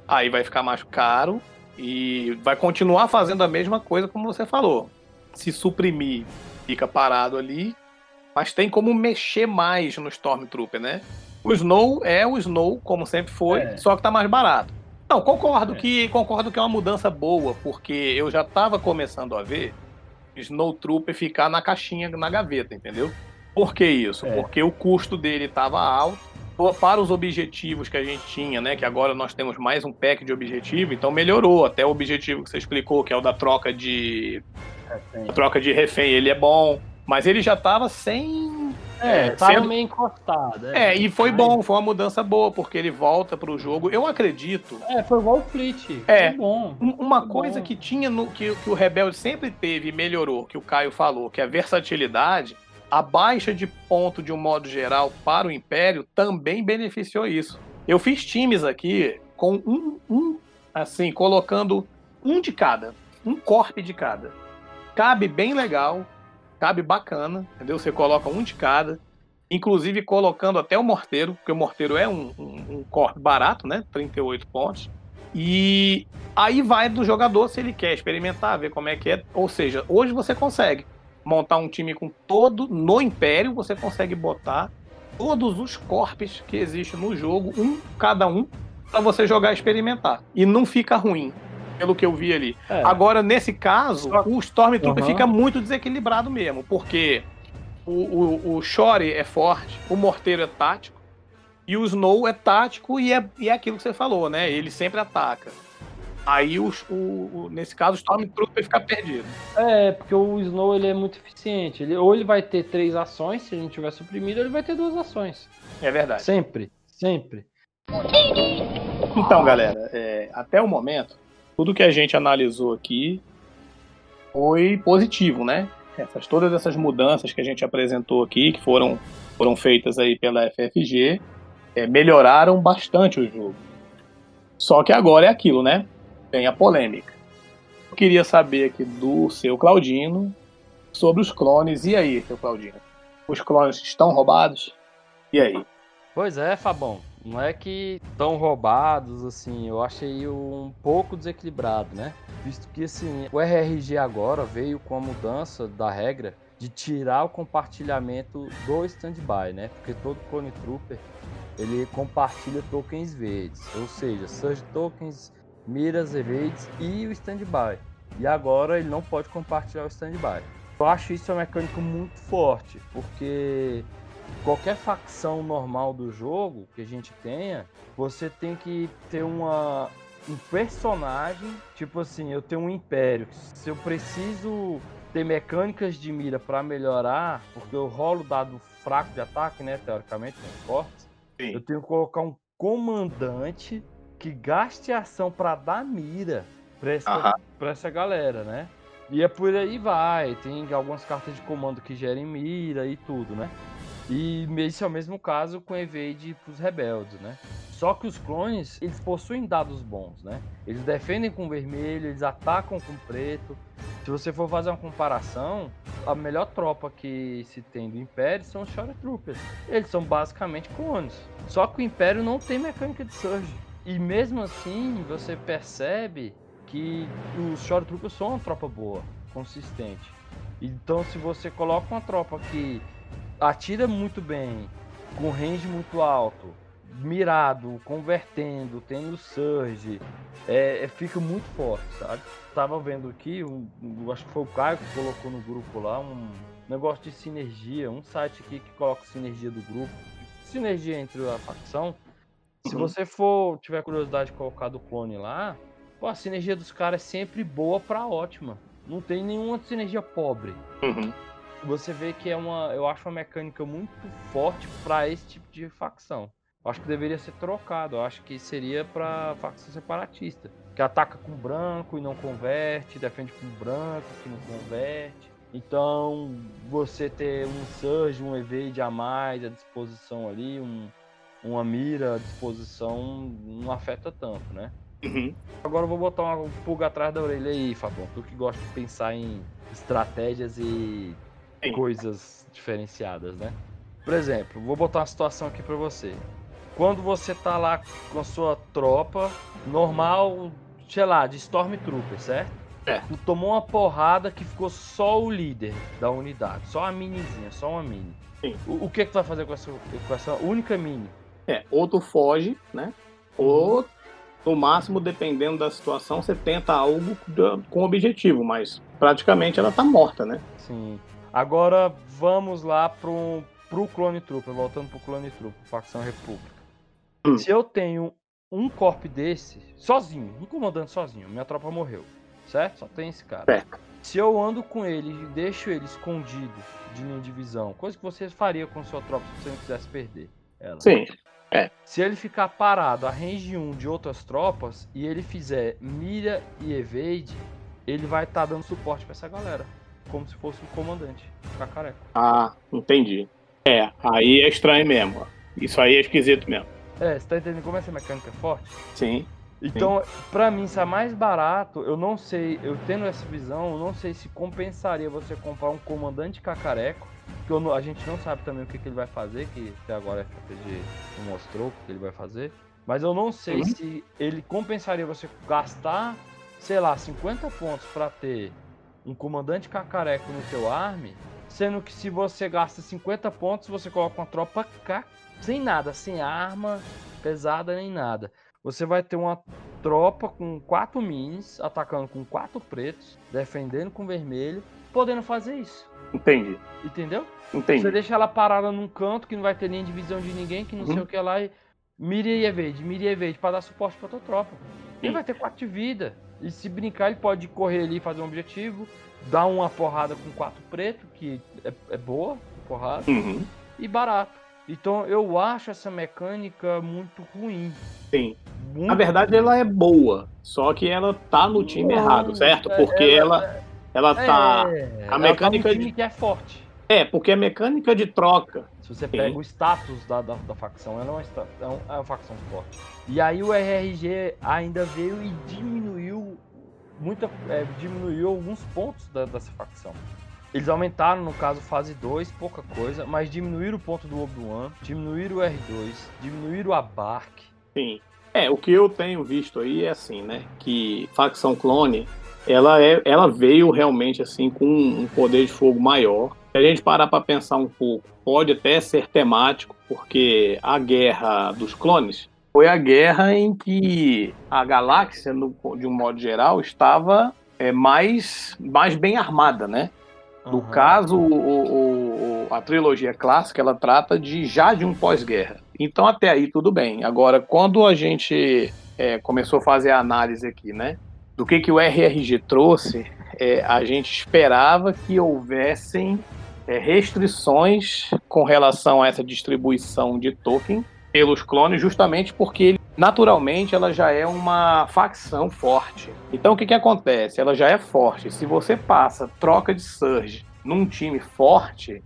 Aí vai ficar mais caro e vai continuar fazendo a mesma coisa como você falou. Se suprimir, fica parado ali, mas tem como mexer mais no Stormtrooper, né? O Snow é o Snow, como sempre foi, É. só que tá mais barato. Não, concordo É. que concordo que é uma mudança boa, porque eu já tava começando a ver Snowtrooper ficar na caixinha, na gaveta, entendeu? Por que isso? É. Porque o custo dele estava alto para os objetivos que a gente tinha, né? Que agora nós temos mais um pack de objetivo, então melhorou. Até o objetivo que você explicou, que é o da troca de troca de refém, ele é bom, mas ele já estava sem É, É, tava sendo- meio encostado. é, e foi bom, foi uma mudança boa, porque ele volta pro jogo. Eu acredito. É, foi igual o Fleet. É. Foi bom. um- Uma Foi coisa bom. que tinha no que, que o Rebelde sempre teve e melhorou, que o Caio falou, que é a versatilidade, a baixa de ponto de um modo geral para o Império também beneficiou isso. Eu fiz times aqui com um, um assim, colocando um de cada, um corp de cada. Cabe bem legal, cabe bacana, entendeu? Você coloca um de cada, inclusive colocando até o morteiro, porque o morteiro é um, um, um corp barato, né? 38 pontos. E aí vai do jogador se ele quer experimentar, ver como é que é. Ou seja, hoje você consegue montar um time com todo no Império, você consegue botar todos os corpos que existem no jogo, um cada um, para você jogar e experimentar. E não fica ruim, pelo que eu vi ali. É. Agora, nesse caso, o Stormtrooper Aham. fica muito desequilibrado mesmo, porque o, o, o Shore é forte, o Morteiro é tático, e o Snow é tático e é, e é aquilo que você falou, né? Ele sempre ataca. Aí, os- o, o- nesse caso, o Stormtrooper fica perdido. É, porque o Snow ele é muito eficiente. Ele, ou ele vai ter três ações, se ele não tiver suprimido, ou ele vai ter duas ações. É verdade. Sempre. Sempre. Então, galera, é, até o momento, tudo que a gente analisou aqui foi positivo, né? Essas, todas essas mudanças que a gente apresentou aqui, que foram, foram feitas aí pela FFG, é, melhoraram bastante o jogo. Só que agora é aquilo, né? Tem a polêmica. Eu queria saber aqui do seu Claudino sobre os clones. E aí, seu Claudino? Os clones estão roubados? E aí? Pois é, Fabão. Não é que tão roubados, assim, eu achei um pouco desequilibrado, né? Visto que, assim, o RRG agora veio com a mudança da regra de tirar o compartilhamento do standby, né? Porque todo Clone Trooper, ele compartilha tokens verdes, ou seja, Surge Tokens, Miras, Evades e o standby. E agora ele não pode compartilhar o standby. Eu acho isso uma mecânica muito forte, porque qualquer facção normal do jogo que a gente tenha, você tem que ter uma um personagem, tipo assim, eu tenho um império. Se eu preciso ter mecânicas de mira para melhorar, porque eu rolo dado fraco de ataque, né, teoricamente, né, fortes, Sim. eu tenho que colocar um comandante que gaste ação para dar mira pra essa, Aham. pra essa galera, né? E é por aí vai. Tem algumas cartas de comando que gerem mira e tudo, né? E esse é o mesmo caso com Evade pros rebeldes, né? Só que os clones, eles possuem dados bons, né? Eles defendem com vermelho, eles atacam com preto. Se você for fazer uma comparação, a melhor tropa que se tem do Império são os Shore Troopers. Eles são basicamente clones. Só que o Império não tem mecânica de Surge. E mesmo assim, você percebe que os Shore Troopers são uma tropa boa, consistente. Então, se você coloca uma tropa que atira muito bem, com range muito alto, mirado, convertendo, tendo surge, é, é- fica muito forte, sabe? Tava vendo aqui, um, acho que foi o Caio que colocou no grupo lá, um negócio de sinergia, um site aqui que coloca sinergia do grupo, sinergia entre a facção. Se Uhum. você for tiver curiosidade de colocar do clone lá, pô, a sinergia dos caras é sempre boa pra ótima. Não tem nenhuma sinergia pobre Uhum. Você vê que é uma, eu acho uma mecânica muito forte pra esse tipo de facção. Eu acho que deveria ser trocado. Eu acho que seria pra facção separatista, que ataca com branco e não converte, defende com branco que não converte. Então, você ter um surge, um evade a mais à disposição ali, um, uma mira à disposição, não afeta tanto, né? Uhum. Agora eu vou botar uma pulga atrás da orelha aí, Fabão. Tu que gosta de pensar em estratégias e Sim. coisas diferenciadas, né? Por exemplo, vou botar uma situação aqui pra você. Quando você tá lá com a sua tropa normal, sei lá, de Stormtrooper, certo? É. Tu tomou uma porrada que ficou só o líder da unidade, só a minizinha, só uma mini. Sim. O, o que que tu vai fazer com essa, com essa única mini? É, ou tu foge, né? Ou, no máximo, dependendo da situação, você tenta algo com objetivo, mas praticamente ela tá morta, né? Sim. Agora vamos lá pro, pro Clone Trooper, voltando pro Clone Trooper, facção República. Hum. Se eu tenho um corp desse, sozinho, um comandante sozinho, minha tropa morreu, certo? Só tem esse cara. Certo. Se eu ando com ele e deixo ele escondido de minha divisão, coisa que você faria com sua tropa se você não quisesse perder ela. Sim. Se ele ficar parado a range 1 de outras tropas e ele fizer mira e evade, ele vai estar dando suporte pra essa galera. Como se fosse um comandante. Cacareco. Ah, entendi. É, aí é estranho mesmo. Isso aí é esquisito mesmo. É, você tá entendendo como essa mecânica é forte? Sim. Então, pra mim, isso é mais barato. Eu não sei, eu tendo essa visão, eu não sei se compensaria você comprar um comandante cacareco. Que não- a gente não sabe também o que, que ele vai fazer, que até agora a FPG não mostrou o que ele vai fazer. Mas eu não sei Uhum. se ele compensaria você gastar, sei lá, 50 pontos pra ter um comandante cacareco no teu arme, sendo que se você gasta 50 pontos, você coloca uma tropa ca... sem nada, sem arma pesada nem nada. Você vai ter uma tropa com quatro minis, atacando com quatro pretos, defendendo com vermelho, podendo fazer isso. Entendi. Entendeu? Entendi. Você deixa ela parada num canto que não vai ter nem divisão de ninguém, que não sei Uhum. o que lá, e mira e evade, mira e evade, pra dar suporte pra tua tropa. Ele vai ter quatro de vida. E se brincar, ele pode correr ali e fazer um objetivo, dar uma porrada com quatro preto, que é, é boa, porrada, Uhum. e barato. Então eu acho essa mecânica muito ruim. Sim. Muito Na verdade, ela é boa, só que ela tá no time Não, errado, certo? é- Porque ela, ela tá. É, a ela mecânica tá num de- time que é forte. É, porque a mecânica de troca. Se você pega o status da, da, da facção, ela é uma, é um- é uma facção forte. E aí o RRG ainda veio e diminuiu muita, é, diminuiu alguns pontos da- dessa facção. Eles aumentaram, no caso, fase 2, pouca coisa, mas diminuíram o ponto do Obi-Wan, diminuíram o R2, diminuíram a Bark. Sim. É, o que eu tenho visto aí é assim, né? Que facção clone, ela, é, ela veio realmente assim com um poder de fogo maior. Se a gente parar para pensar um pouco, pode até ser temático, porque a guerra dos clones foi a guerra em que a galáxia, no- de um modo geral, estava é, mais, mais bem armada, né? No Aham. caso, o- o- a trilogia clássica ela trata de já de um pós-guerra. Então até aí tudo bem. Agora, quando a gente é, começou a fazer a análise aqui, né? Do que, que o RRG trouxe, é, a gente esperava que houvessem é, restrições com relação a essa distribuição de token pelos clones, justamente porque ele, naturalmente ela já é uma facção forte. Então o que, que acontece? Ela já é forte. Se você passa troca de Surge num time forte,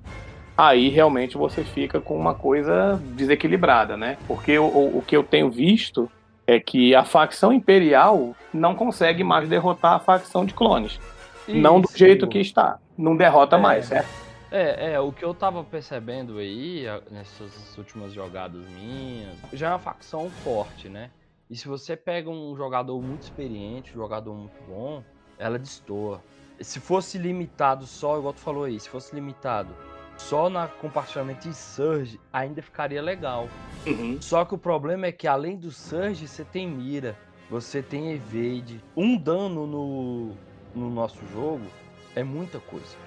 aí realmente você fica com uma coisa desequilibrada, né? Porque o, o, o que eu tenho visto é que a facção imperial não consegue mais derrotar a facção de clones. Não do Isso. jeito que está. Não derrota É. mais, certo? É, é, o que eu tava percebendo aí, nessas últimas jogadas minhas, já é uma facção forte, né? E se você pega um jogador muito experiente, um jogador muito bom, ela destoa. Se fosse limitado só, igual tu falou aí, se fosse limitado só na compartilhamento de Surge, ainda ficaria legal. Uhum. Só que o problema é que além do Surge, você tem mira, você tem evade. Um dano no, no nosso jogo é muita coisa.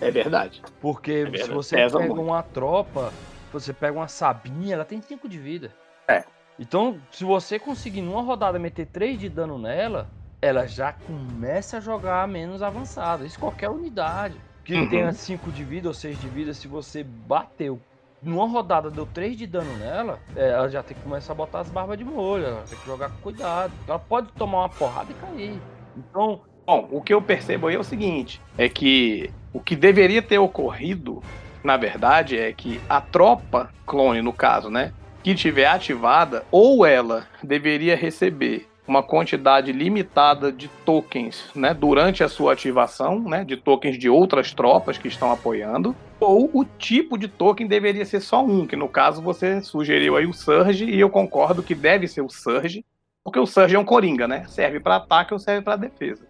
É verdade. Porque se verdade, você pesa pega muito. uma tropa, você pega uma Sabinha, ela tem 5 de vida. É. Então, se você conseguir numa rodada meter 3 de dano nela, ela já começa a jogar menos avançada. Isso qualquer unidade. Que Uhum. tenha 5 de vida ou 6 de vida, se você bateu numa rodada, deu 3 de dano nela, é, ela já tem que começar a botar as barbas de molho, ela tem que jogar com cuidado. Ela pode tomar uma porrada e cair. Então, Bom, o que eu percebo aí é o seguinte: é que o que deveria ter ocorrido, na verdade, é que a tropa clone, no caso, né, que tiver ativada, ou ela deveria receber uma quantidade limitada de tokens, né, durante a sua ativação, né, de tokens de outras tropas que estão apoiando, ou o tipo de token deveria ser só um, que no caso você sugeriu aí o Surge, e eu concordo que deve ser o Surge, porque o Surge é um coringa, né? Serve para ataque ou serve para defesa.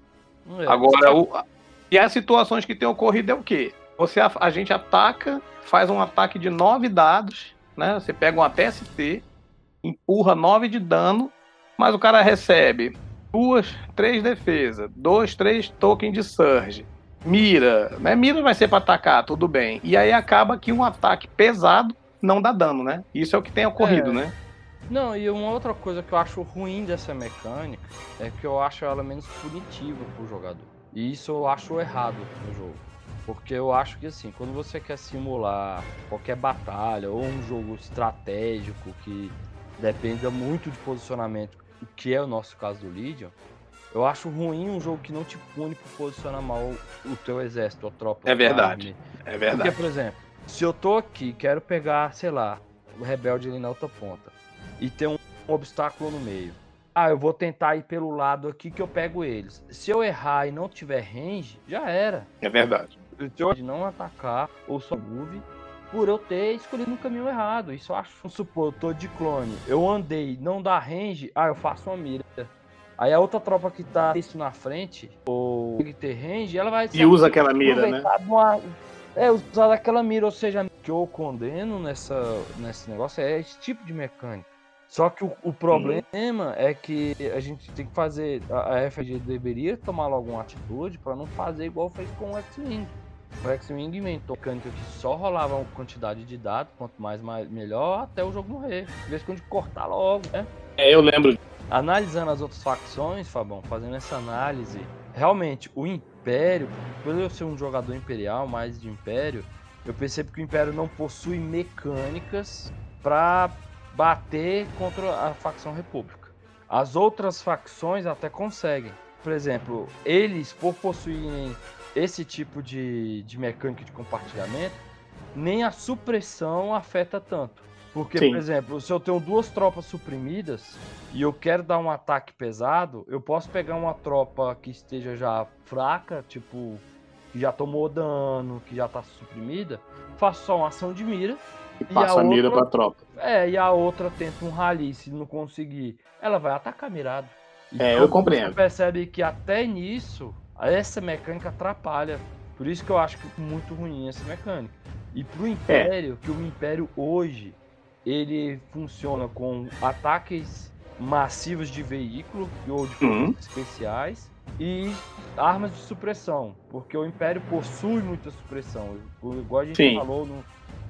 é, Agora, o, e as situações que têm ocorrido é o quê? Você, a, a gente ataca, faz um ataque de nove dados, né? Você pega uma TST, empurra nove de dano, mas o cara recebe duas, três defesa, dois, três token de surge, mira, né? Mira vai ser para atacar, tudo bem. E aí acaba que um ataque pesado não dá dano, né? Isso é o que tem ocorrido, É. né? Não, e uma outra coisa que eu acho ruim dessa mecânica é que eu acho ela menos punitiva pro jogador. E isso eu acho errado no jogo. Porque eu acho que assim, quando você quer simular qualquer batalha ou um jogo estratégico que dependa muito de posicionamento, o que é o nosso caso do Legion, eu acho ruim um jogo que não te pune por posicionar mal o teu exército, a tropa. É verdade. É Porque, verdade. por exemplo, se eu tô aqui, quero pegar, sei lá, o rebelde ali na outra ponta, e tem um obstáculo no meio. Ah, eu vou tentar ir pelo lado aqui que eu pego eles. Se eu errar e não tiver range, já era. É verdade. Se eu de não atacar ou só move, por eu ter escolhido um caminho errado. Isso eu acho. Vamos supor, eu tô de clone, eu andei, não dá range, ah, eu faço uma mira. Aí a outra tropa que tá isso na frente, ou que ter range, ela vai E usa aquela mira, né? de uma- É, usar aquela mira, ou seja, o que eu condeno nessa, nesse negócio é esse tipo de mecânica. Só que o, o problema é que a gente tem que fazer. A, a FG deveria tomar logo uma atitude para não fazer igual fez com o X-Wing. O X-Wing inventou mecânica que só rolava uma quantidade de dados, quanto mais, mais melhor, até o jogo morrer. De vez em quando cortar logo, né? É, eu lembro. Analisando as outras facções, Fabão, fazendo essa análise, realmente o Império, por eu ser um jogador imperial, mais de Império, eu percebo que o Império não possui mecânicas para bater contra a facção República. As outras facções até conseguem. Por exemplo, eles, por possuírem esse tipo de, de mecânica de compartilhamento, nem a supressão afeta tanto. Porque, Sim. por exemplo, se eu tenho duas tropas suprimidas e eu quero dar um ataque pesado, eu posso pegar uma tropa que esteja já fraca, tipo, que já tomou dano, que já tá suprimida, faço só uma ação de mira. E E passa a a mira outra- pra tropa. É, e a outra tenta um rally, se não conseguir, ela vai atacar mirado. É, Então, eu compreendo. Você percebe que até nisso, essa mecânica atrapalha. Por isso que eu acho que é muito ruim essa mecânica. E pro É. Império, que o Império hoje, ele funciona com ataques massivos de veículo ou de Uhum. especiais e armas de supressão, porque o Império possui muita supressão, igual a gente Sim. falou no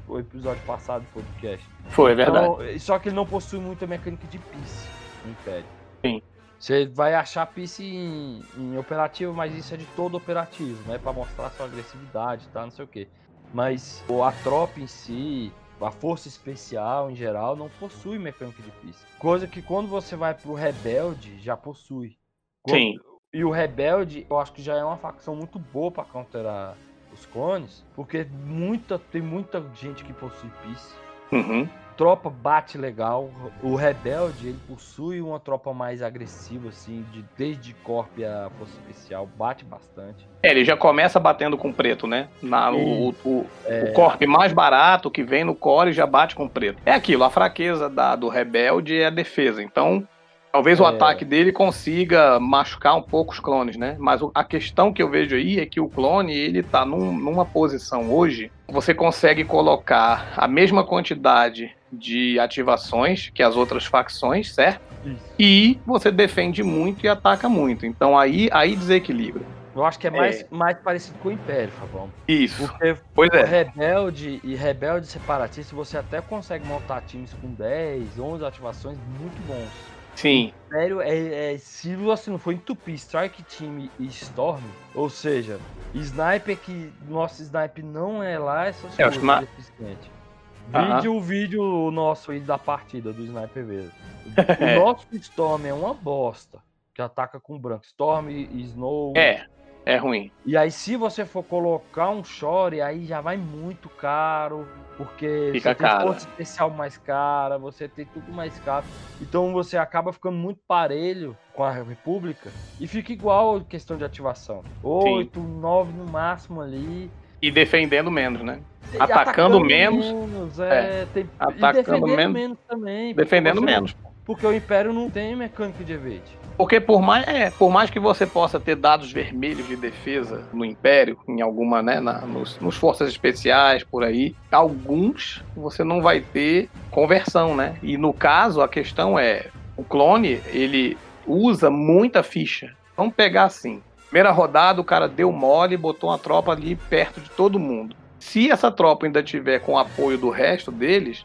no episódio passado do podcast. Foi, é verdade. Então, só que ele não possui muita mecânica de peace no Império. Sim. Você vai achar piece em, em operativo, mas isso é de todo operativo, né? Pra mostrar sua agressividade, tá? Não sei o quê. Mas o- a tropa em si, a força especial em geral, não possui mecânica de pista. Coisa que quando você vai pro Rebelde, já possui. Quando- Sim. E o Rebelde, eu acho que já é uma facção muito boa pra counterar os clones, porque muita, tem muita gente que possui piece. Uhum. Tropa bate legal. O Rebelde, ele possui uma tropa mais agressiva, assim, de, desde Corp a Força Especial, bate bastante. É, ele já começa batendo com preto, né? Na, o, o, o, É, o corp mais barato que vem no core já bate com preto. É aquilo, a fraqueza da, do rebelde é a defesa. Então, talvez o É. ataque dele consiga machucar um pouco os clones, né? Mas o- a questão que eu vejo aí é que o clone, ele tá num- numa posição hoje, você consegue colocar a mesma quantidade de ativações que as outras facções, certo? isso. E você defende muito e ataca muito. Então aí, aí desequilibra. Eu acho que é mais, mais parecido com o Império, Fabão. Isso. Porque Pois o é. Rebelde e Rebelde Separatista, você até consegue montar times com 10, 11 ativações muito bons. Sim. Sério, é, é, se você não for entupir Strike Team e Storm, ou seja, Sniper que nosso Sniper não é lá, é só É, o sna- eficiente. Aham. Vídeo o vídeo nosso aí da partida do Sniper mesmo. <laughs> O nosso Storm é uma bosta, que ataca com branco. Storm e Snow. É. É ruim. E aí, se você for colocar um Shore, aí já vai muito caro, porque Fica você tem caro. especial mais cara, você tem tudo mais caro. Então você acaba ficando muito parelho com a República e fica igual a questão de ativação. 8, 9 no máximo ali. E defendendo menos, né? E Atacando menos, é, tem- e Atacando defendendo menos. menos, também. Defendendo você menos. Porque o Império não tem mecânica de evade. Porque por mais, é, por mais que você possa ter dados vermelhos de defesa no Império, em alguma, né, na, nos, nos forças especiais por aí, alguns você não vai ter conversão, né? E no caso a questão é, o clone ele usa muita ficha. Vamos pegar assim, primeira rodada o cara deu mole, botou uma tropa ali perto de todo mundo. Se essa tropa ainda tiver com apoio do resto deles,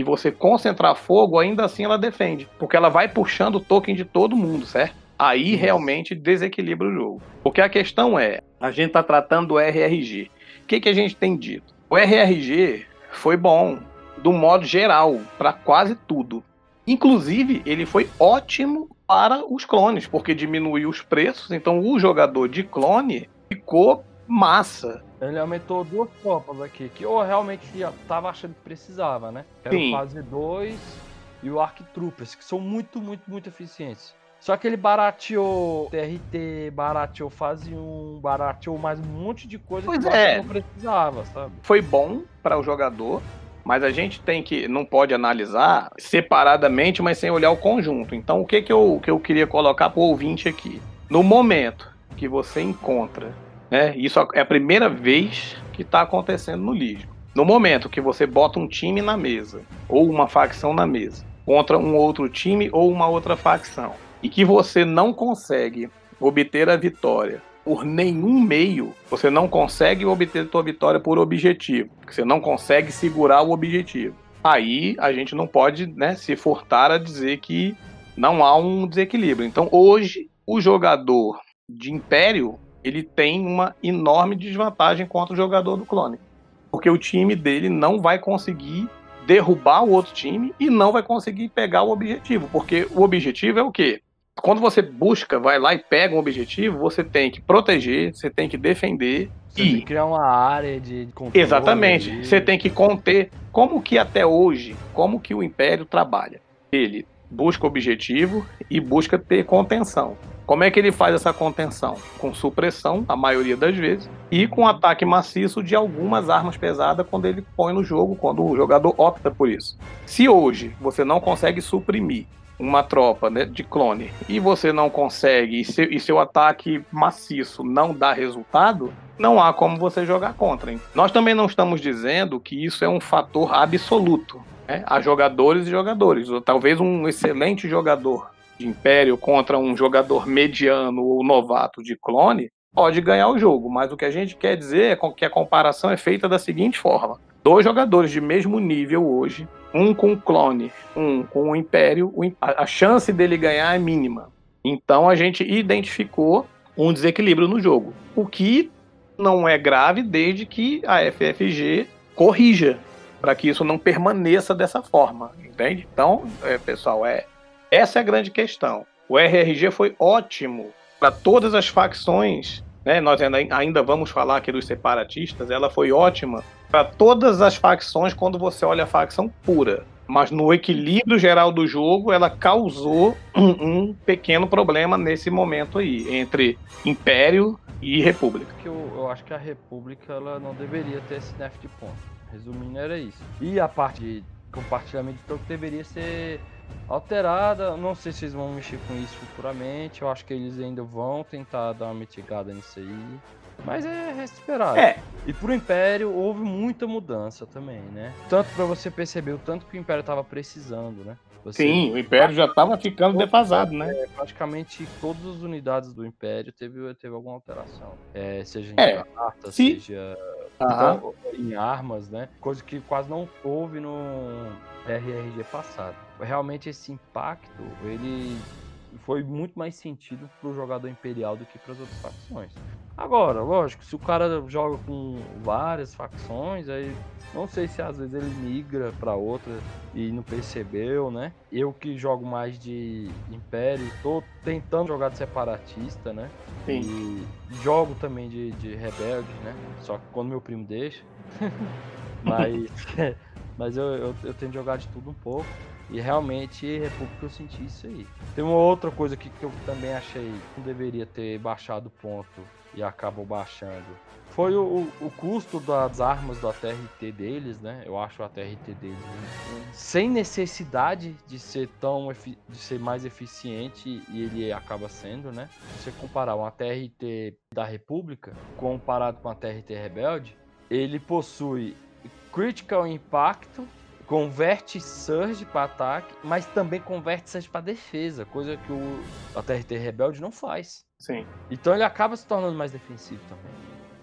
e você concentrar fogo, ainda assim ela defende. Porque ela vai puxando o token de todo mundo, certo? Aí realmente desequilibra o jogo. Porque a questão é, a gente tá tratando do RRG. O que, que a gente tem dito? O RRG foi bom, do modo geral, para quase tudo. Inclusive, ele foi ótimo para os clones, porque diminuiu os preços, então o jogador de clone ficou massa. Ele aumentou duas tropas aqui, que eu realmente já tava achando que precisava, né? Era Sim. o Fase 2 e o Arc Troopers, que são muito, muito, muito eficientes. Só que ele barateou TRT, barateou Fase 1, barateou mais um monte de coisa Pois que é. não precisava, sabe? foi bom para o jogador, mas a gente tem que não pode analisar separadamente, mas sem olhar o conjunto. Então, o que que eu, que eu queria colocar para o ouvinte aqui? No momento que você encontra, né? Isso é a primeira vez que está acontecendo no Lígio. No momento que você bota um time na mesa ou uma facção na mesa contra um outro time ou uma outra facção e que você não consegue obter a vitória por nenhum meio, você não consegue obter sua vitória por objetivo. Você não consegue segurar o objetivo. Aí a gente não pode né, se furtar a dizer que não há um desequilíbrio. Então hoje o jogador de Império ele tem uma enorme desvantagem contra o jogador do clone. Porque o time dele não vai conseguir derrubar o outro time e não vai conseguir pegar o objetivo. Porque o objetivo é o quê? Quando você busca, vai lá e pega um objetivo, você tem que proteger, você tem que defender Você tem e que criar uma área de controle. Exatamente. Você tem que conter como que até hoje, como que o Império trabalha. Ele busca objetivo e busca ter contenção. Como é que ele faz essa contenção? Com supressão, a maioria das vezes, e com ataque maciço de algumas armas pesadas quando ele põe no jogo, quando o jogador opta por isso. Se hoje você não consegue suprimir uma tropa né, de clone e você não consegue, e seu, e seu ataque maciço não dá resultado, não há como você jogar contra. Hein? Nós também não estamos dizendo que isso é um fator absoluto. Né? Há jogadores e jogadores. Ou Talvez um excelente jogador de Império contra um jogador mediano ou novato de clone pode ganhar o jogo, mas o que a gente quer dizer é que a comparação é feita da seguinte forma: dois jogadores de mesmo nível hoje um com clone, um com o Império, a chance dele ganhar é mínima. Então a gente identificou um desequilíbrio no jogo. O que não é grave desde que a FFG corrija para que isso não permaneça dessa forma, entende? Então, é, pessoal, é essa é a grande questão. O RRG foi ótimo para todas as facções, né? Nós ainda, vamos falar aqui dos separatistas. Ela foi ótima para todas as facções quando você olha a facção pura. Mas no equilíbrio geral do jogo, ela causou um, um pequeno problema nesse momento aí, entre Império e República. eu, eu acho que a República ela não deveria ter esse nerf de ponto. Resumindo, era isso. E a parte de compartilhamento de troco deveria ser alterada. Não sei se eles vão mexer com isso futuramente. Eu acho que eles ainda vão tentar dar uma mitigada nisso aí. Mas é esperado. É, E pro Império houve muita mudança também, né? Tanto pra você perceber o tanto que o Império tava precisando, né? Você- sim, o Império já estava ficando defasado, né? é, praticamente todas as unidades do Império teve, teve alguma alteração. É, seja em É, se- seja então, em armas, né? Coisa que quase não houve no RRG passado. Realmente esse impacto, ele foi muito mais sentido pro jogador imperial do que para as outras facções. Agora, lógico, se o cara joga com várias facções, aí não sei se às vezes ele migra para outra e não percebeu, né? Eu que jogo mais de Império, tô tentando jogar de separatista, né? Sim. E jogo também de, de rebelde, né? Só que quando meu primo deixa. <laughs> mas mas eu, eu, eu jogar de tudo um pouco. E realmente, República, eu senti isso aí. Tem uma outra coisa aqui que eu também achei que não deveria ter baixado ponto e acabou baixando. Foi o, o- custo das armas do ATRT deles, né? Eu acho o ATRT deles um- sem necessidade de ser tão de ser mais eficiente e ele acaba sendo, né? Se você comparar um ATRT da República comparado com a ATRT Rebelde, ele possui Critical Impacto, converte Surge para ataque, mas também converte Surge para defesa, coisa que o ATRT Rebelde não faz. Sim. Então ele acaba se tornando mais defensivo também.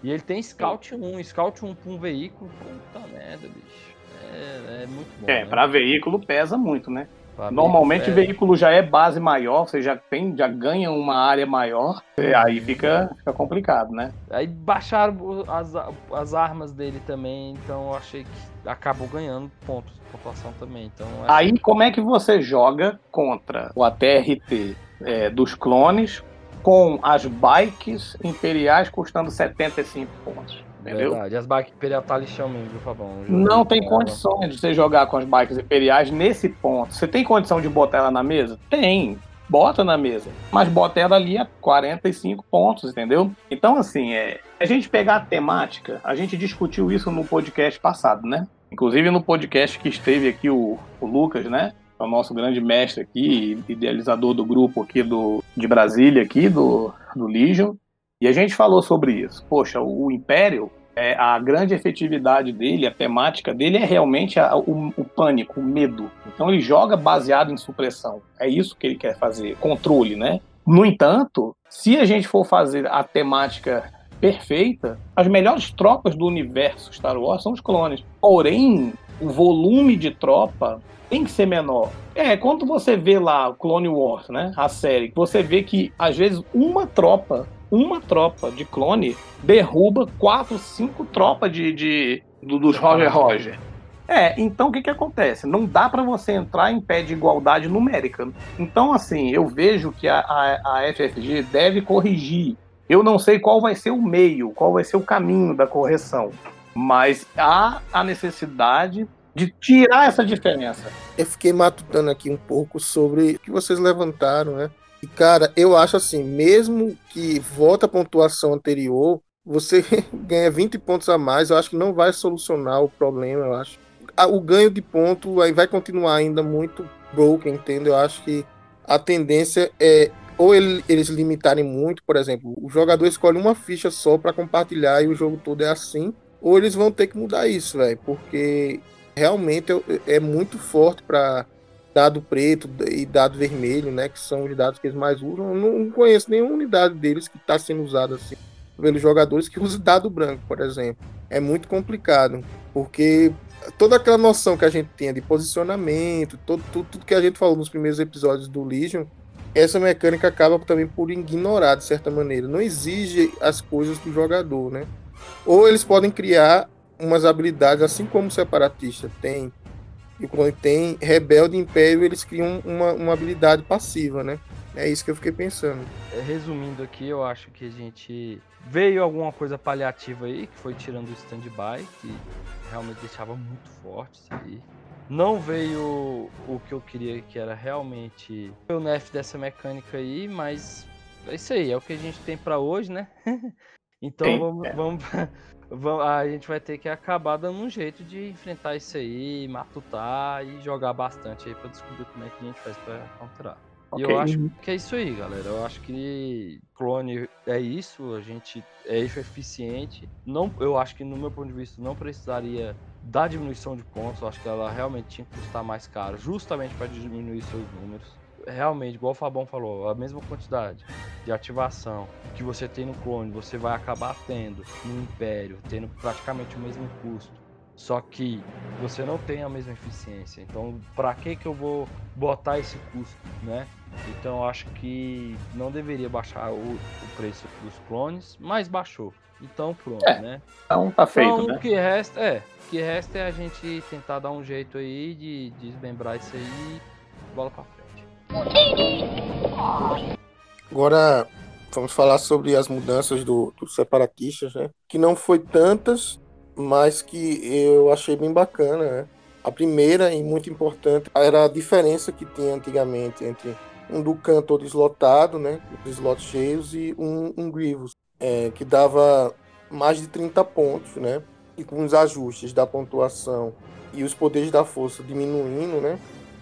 E ele tem Scout 1, Scout 1 para um veículo, puta merda, bicho. É, é muito bom. É, né? para veículo pesa muito, né? Normalmente o veículo, é. já é base maior, você já tem, já ganha uma área maior, e aí fica, fica complicado, né? Aí baixaram as, as armas dele também, então eu achei que acabou ganhando pontos, pontuação também. Então, é- Aí como é que você joga contra o ATRT é, dos clones com as bikes imperiais custando 75 pontos? Entendeu? Verdade. As bikes imperial tá lixão mesmo, viu, Fabão? Não joguei tem ela. condições de você jogar com as bikes imperiais nesse ponto. Você tem condição de botar ela na mesa? Tem. Bota na mesa. Mas bota ela ali a 45 pontos, entendeu? Então, assim, é, a gente pegar a temática, a gente discutiu isso no podcast passado, né? Inclusive no podcast que esteve aqui o, o Lucas, né? É o nosso grande mestre aqui, idealizador do grupo aqui do, de Brasília, aqui do, do Legion. E a gente falou sobre isso. Poxa, o Império, é, a grande efetividade dele, a temática dele é realmente a- o, o pânico, o medo. Então ele joga baseado em supressão. É isso que ele quer fazer, controle, né? No entanto, se a gente for fazer a temática perfeita, as melhores tropas do universo Star Wars são os clones. Porém, o volume de tropa tem que ser menor. É, quando você vê lá Clone Wars, né, a série, você vê que às vezes uma tropa, uma tropa de clone derruba quatro, cinco tropas de, de do- dos Roger Roger. É, então o que que acontece? Não dá para você entrar em pé de igualdade numérica. Então, assim, eu vejo que a, a, a FFG deve corrigir. Eu não sei qual vai ser o meio, qual vai ser o caminho da correção, mas há a necessidade de tirar essa diferença. Eu fiquei matutando aqui um pouco sobre o que vocês levantaram, né? E, cara, eu acho assim, mesmo que volta a pontuação anterior, você <laughs> ganha 20 pontos a mais, eu acho que não vai solucionar o problema, eu acho. O ganho de ponto aí vai continuar ainda muito broken, entendeu? Eu acho que a tendência é ou ele- eles limitarem muito, por exemplo, o jogador escolhe uma ficha só para compartilhar e o jogo todo é assim, ou eles vão ter que mudar isso, velho, porque realmente é- muito forte para dado preto e dado vermelho, né, que são os dados que eles mais usam. Eu não conheço nenhuma unidade deles que está sendo usada assim pelos jogadores que <laughs> usam dado branco, por exemplo. É muito complicado, porque toda aquela noção que a gente tinha de posicionamento, todo, tudo, tudo que a gente falou nos primeiros episódios do Legion, essa mecânica acaba também por ignorar, de certa maneira. Não exige as coisas do jogador, né? Ou eles podem criar umas habilidades, assim como o separatista tem, e quando tem rebelde e império, eles criam uma, uma habilidade passiva, né? É isso que eu fiquei pensando. É, Resumindo aqui, eu acho que a gente veio alguma coisa paliativa aí, que foi tirando o stand-by, que realmente deixava muito forte isso aí. Não veio o que eu queria, que era realmente o nerf dessa mecânica aí, mas é isso aí, é o que a gente tem pra hoje, né? <laughs> então Sim, vamos, é. vamos- a gente vai ter que acabar dando um jeito de enfrentar isso aí, matutar e jogar bastante aí pra descobrir como é que a gente faz pra counterar. E Ok. eu acho que é isso aí, galera. Eu acho que clone é isso, a gente é isso eficiente. Não, eu acho que no meu ponto de vista não precisaria da diminuição de pontos. Eu acho que ela realmente tinha que custar mais caro, justamente para diminuir seus números. Realmente, igual o Fabão falou, a mesma quantidade de ativação que você tem no clone, você vai acabar tendo no Império, tendo praticamente o mesmo custo. Só que você não tem a mesma eficiência. Então, para que que eu vou botar esse custo, né? Então, eu acho que não deveria baixar o, o preço dos clones, mas baixou. Então, pronto, É, né? Então tá feito, então, né? o que resta é, o que resta é a gente tentar dar um jeito aí de de desmembrar isso aí e bola pra. Agora vamos falar sobre as mudanças do, dos separatistas, né? Que não foi tantas, mas que eu achei bem bacana, né? A primeira e muito importante era a diferença que tinha antigamente entre um Dukan todo eslotado, né? Os slots cheios e um, um Grievous, é, que dava mais de 30 pontos, né? E com os ajustes da pontuação e os poderes da força diminuindo, né?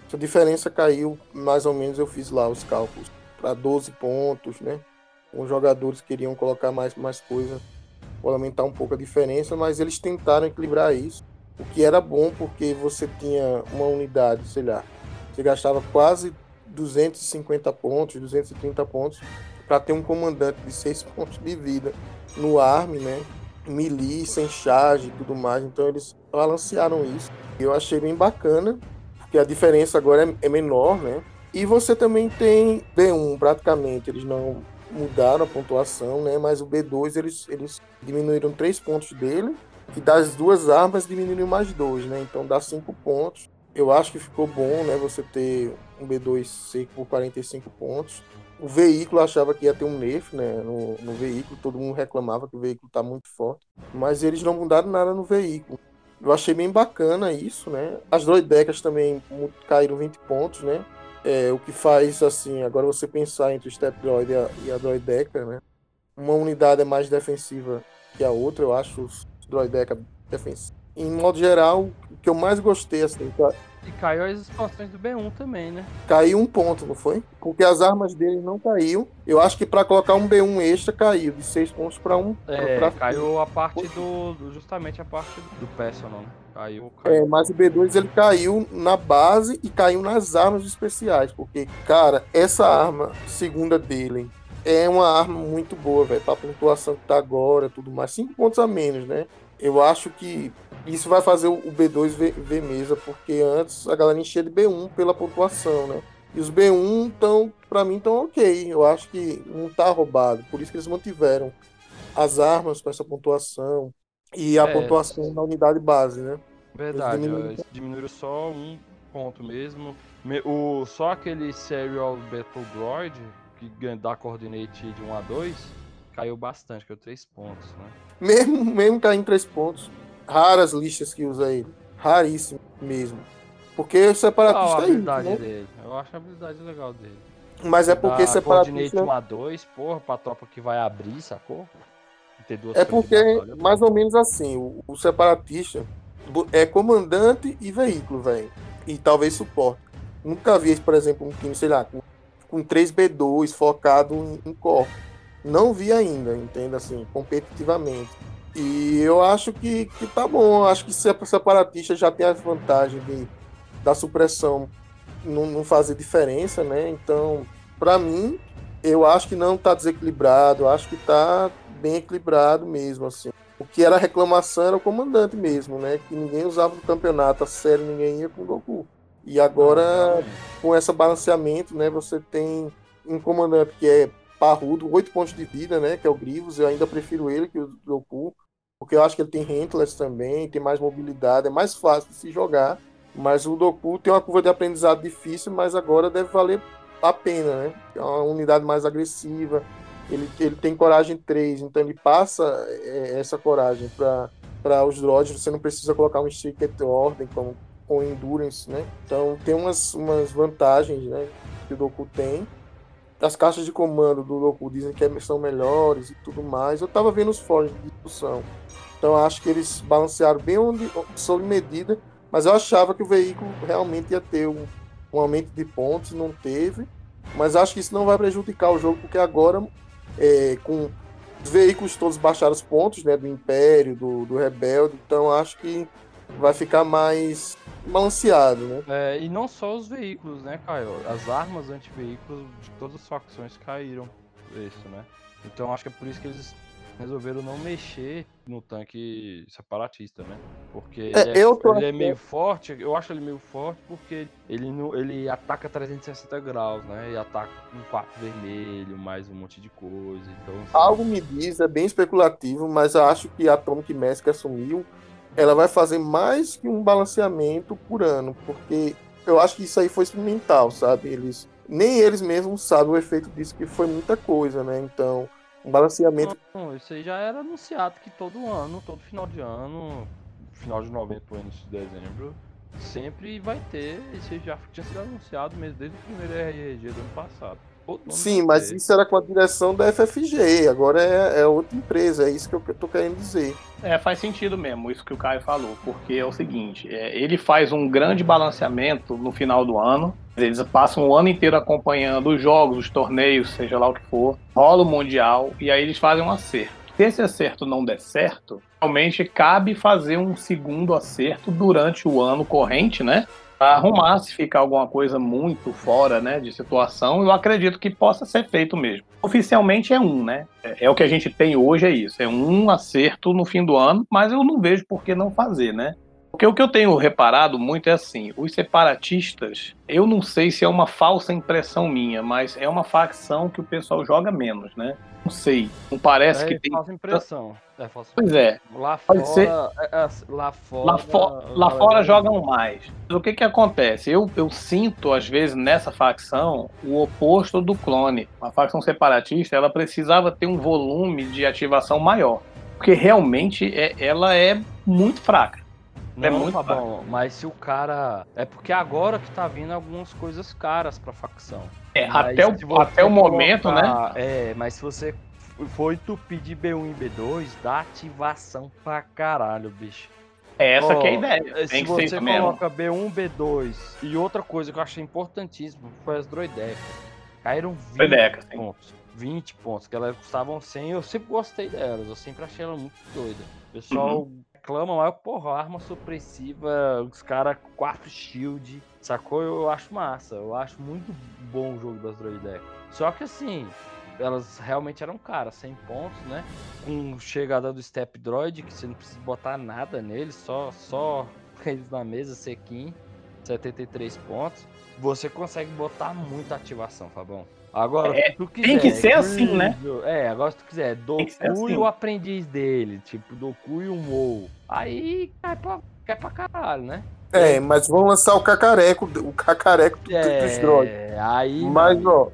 Essa diferença caiu, mais ou menos, eu fiz lá os cálculos para 12 pontos, né? Os jogadores queriam colocar mais, mais coisa, para aumentar um pouco a diferença, mas eles tentaram equilibrar isso, o que era bom porque você tinha uma unidade, sei lá, você gastava quase 250 pontos, 230 pontos para ter um comandante de 6 <laughs> pontos de vida no arm, né? Melee, sem charge e tudo mais, então eles balancearam isso. Eu achei bem bacana, porque a diferença agora é, é menor, né? E você também tem B1, praticamente, eles não mudaram a pontuação, né? Mas o B2 eles, eles diminuíram 3 pontos dele, e das duas armas diminuíram mais 2, né? Então dá 5 pontos. Eu acho que ficou bom, né? Você ter um B2 seco por 45 pontos. O veículo achava que ia ter um nerf, né? No, no veículo, todo mundo reclamava que o veículo tá muito forte. Mas eles não mudaram nada no veículo. Eu achei bem bacana isso, né? As droidecas também caíram 20 pontos, né? É, o que faz, assim, agora você pensar entre o Step Droid e a, e a Droideca, né? Uma unidade é mais defensiva que a outra, eu acho os Droideca defensivos. Em modo geral, que eu mais gostei, assim, ca- E caiu as expansões do B1 também, né? caiu um ponto, não foi? Porque as armas dele não caiu. Eu acho que para colocar um B1 extra caiu, de 6 pontos para um. É, pra- caiu a parte do, do- Justamente a parte do, personal, né? Caiu, caiu. É, mas o B2 ele caiu na base e caiu nas armas especiais, porque, cara, essa arma segunda dele é uma arma muito boa, velho, pra pontuação que tá agora, tudo mais, cinco pontos a menos, né? Eu acho que isso vai fazer o B2 ver, ver mesa, porque antes a galera enchia de B1 pela pontuação, né? E os B1 estão, pra mim, estão ok. Eu acho que não tá roubado. Por isso que eles mantiveram as armas com essa pontuação e a É. pontuação na unidade base, né? Verdade, Eles diminuíram. diminuíram só um ponto mesmo. Me- O, só aquele Serial Battle Droid, que ganha- dá coordinate de 1 a 2, caiu bastante, caiu 3 pontos, né? Mesmo, mesmo caindo três pontos, raras listas que usa ele. Raríssimo mesmo. Porque Qual a separatista é habilidade né? dele? Eu acho a habilidade legal dele. Mas é porque coordinate separatista. 1 a 2, porra, pra tropa que vai abrir, sacou? É porque, mais ou menos assim, o, o separatista é comandante e veículo, velho. E talvez suporte. Nunca vi, por exemplo, um time, sei lá, com, com 3B2 focado em, em corpo. Não vi ainda, entenda assim, competitivamente. E eu acho que, que tá bom. Eu acho que se separatista já tem a vantagem de, da supressão não, não fazer diferença, né? Então, pra mim, eu acho que não tá desequilibrado. Eu acho que tá bem equilibrado mesmo, assim. o que era reclamação era o comandante mesmo, né? Que ninguém usava no campeonato, a sério, ninguém ia com o Goku. E agora, com esse balanceamento, né? Você tem um comandante que é parrudo, 8 pontos de vida, né? Que é o Grievous. Eu ainda prefiro ele que o Goku. Porque eu acho que ele tem Rentless também, tem mais mobilidade, é mais fácil de se jogar. Mas o Doku tem uma curva de aprendizado difícil, mas agora deve valer a pena, né? É uma unidade mais agressiva. Ele, ele tem coragem 3, então ele passa é, essa coragem para os droids. Você não precisa colocar um sticker de ordem como com endurance, né? Então tem umas, umas vantagens, né? Que o Doku tem. As caixas de comando do Doku dizem que são melhores e tudo mais. Eu tava vendo os fóruns de discussão. Então acho que eles balancearam bem onde, sob medida, mas eu achava que o veículo realmente ia ter um, um aumento de pontos, não teve. Mas acho que isso não vai prejudicar o jogo, porque agora, é, com os veículos todos baixaram os pontos, né? Do Império, do, do Rebelde, então acho que vai ficar mais balanceado, né? É, e não só os veículos, né, Caio? As armas anti-veículos de todas as facções caíram isso, né? Então acho que é por isso que eles resolveram não mexer no tanque separatista, né? Porque ele é, eu tô ele é meio forte, eu acho ele meio forte porque ele, não- ele ataca 360 graus, né? E ataca com quatro vermelho, mais um monte de coisa. Então, assim, Algo me diz, é bem especulativo, mas eu acho que a Atomic que assumiu, ela vai fazer mais que um balanceamento por ano, porque eu acho que isso aí foi experimental, sabe? Eles nem eles mesmos sabem o efeito disso, que foi muita coisa, né? Então, um balanceamento Não, isso aí já era anunciado que todo ano, todo final de ano, final de novembro início de dezembro, sempre vai ter. Isso já tinha sido anunciado mesmo desde o primeiro RRG do ano passado. Sim, mas isso era com a direção da FFG, agora é, é outra empresa, é isso que eu tô querendo dizer. É, faz sentido mesmo isso que o Caio falou, porque é o seguinte, é, ele faz um grande balanceamento no final do ano, eles passam o ano inteiro acompanhando os jogos, os torneios, seja lá o que for, rola o Mundial, e aí eles fazem um acerto. Se esse acerto não der certo, realmente cabe fazer um segundo acerto durante o ano corrente, né? Arrumar se ficar alguma coisa muito fora né, de situação, eu acredito que possa ser feito mesmo. Oficialmente é um, né? É, é o que a gente tem hoje, é isso. É um acerto no fim do ano, mas eu não vejo por que não fazer, né? Porque o que eu tenho reparado muito é assim, os separatistas, eu não sei se é uma falsa impressão minha, mas é uma facção que o pessoal joga menos, né? Não sei, não parece é que tem... falsa impressão. É falsa Pois é, Lá fora, ser. é, é, lá fora, Lá, fo- lá fora jogam mais. Mas o que que acontece? Eu, eu sinto, às vezes, nessa facção, o oposto do clone. A facção separatista, ela precisava ter um volume de ativação maior. Porque realmente é, ela é muito fraca. Não, É muito bom, mas se o cara. É porque agora que tá vindo algumas coisas caras pra facção. É, Mas até, se o, até o momento, né? colocar- É, mas se você for entupir de B1 e B2, dá ativação pra caralho, bicho. É essa que é a ideia. Se Tem ser você mesmo. coloca B1, B2 e outra coisa que eu achei importantíssima foi as droidecas. Caíram 20 Droideca, sim. pontos. 20 pontos, que elas custavam 100 eu sempre gostei delas, eu sempre achei ela muito doida. O pessoal Uhum. Reclama, mas porra, arma supressiva, os caras 4 shield, sacou? Eu acho massa, eu acho muito bom o jogo das droidecas. Só que assim, elas realmente eram caras, 100 pontos, né? Com chegada do Step Droid, que você não precisa botar nada nele, só, só <laughs> eles na mesa, sequinho, 73 pontos. Você consegue botar muita ativação, Fabão. Agora, É, se tu tem que quiser, ser assim, né? É, agora se tu quiser, Doku ser assim. e o aprendiz dele, tipo, Doku e o Mou. Aí cai pra, cai pra caralho, né? É, mas vão lançar o cacareco, o cacareco do- dos. É, aí. Mas, não. ó,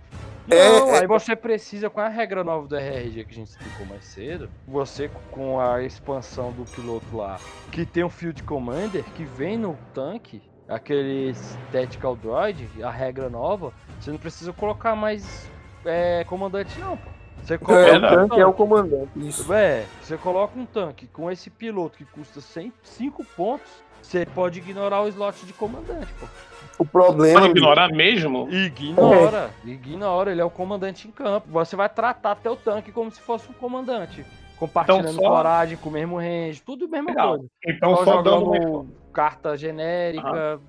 Não, é- aí você precisa, com a regra nova do RRG que a gente explicou mais cedo, você com a expansão do piloto lá, que tem um Field Commander, que vem no tanque, aquele Tactical Droid, a regra nova, você não precisa colocar mais é, comandante não, pô. Você é, coloca o tanque é o comandante. Isso. É, você coloca um tanque com esse piloto que custa 105 pontos, você pode ignorar o slot de comandante, pô. O problema. Pode ignorar mesmo? Ignora, ignora, ele é o comandante em campo. Você vai tratar teu tanque como se fosse um comandante. Compartilhando Então, só- coragem com o mesmo range, tudo a mesma Legal. coisa. Então, Só só dando uma jogando carta genérica,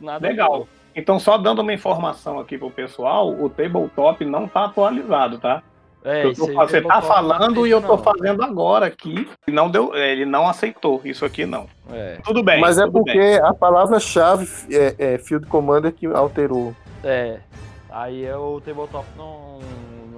nada Legal. novo. Então, só dando uma informação aqui pro pessoal, o tabletop não tá atualizado, tá? É, Eu isso tô- você tá falando e eu tô não. fazendo agora aqui. E não deu, é, ele não aceitou. Isso aqui não. É, Tudo bem. Mas é porque bem. a palavra-chave é, é Field Commander que alterou. é. Aí é o tabletop não.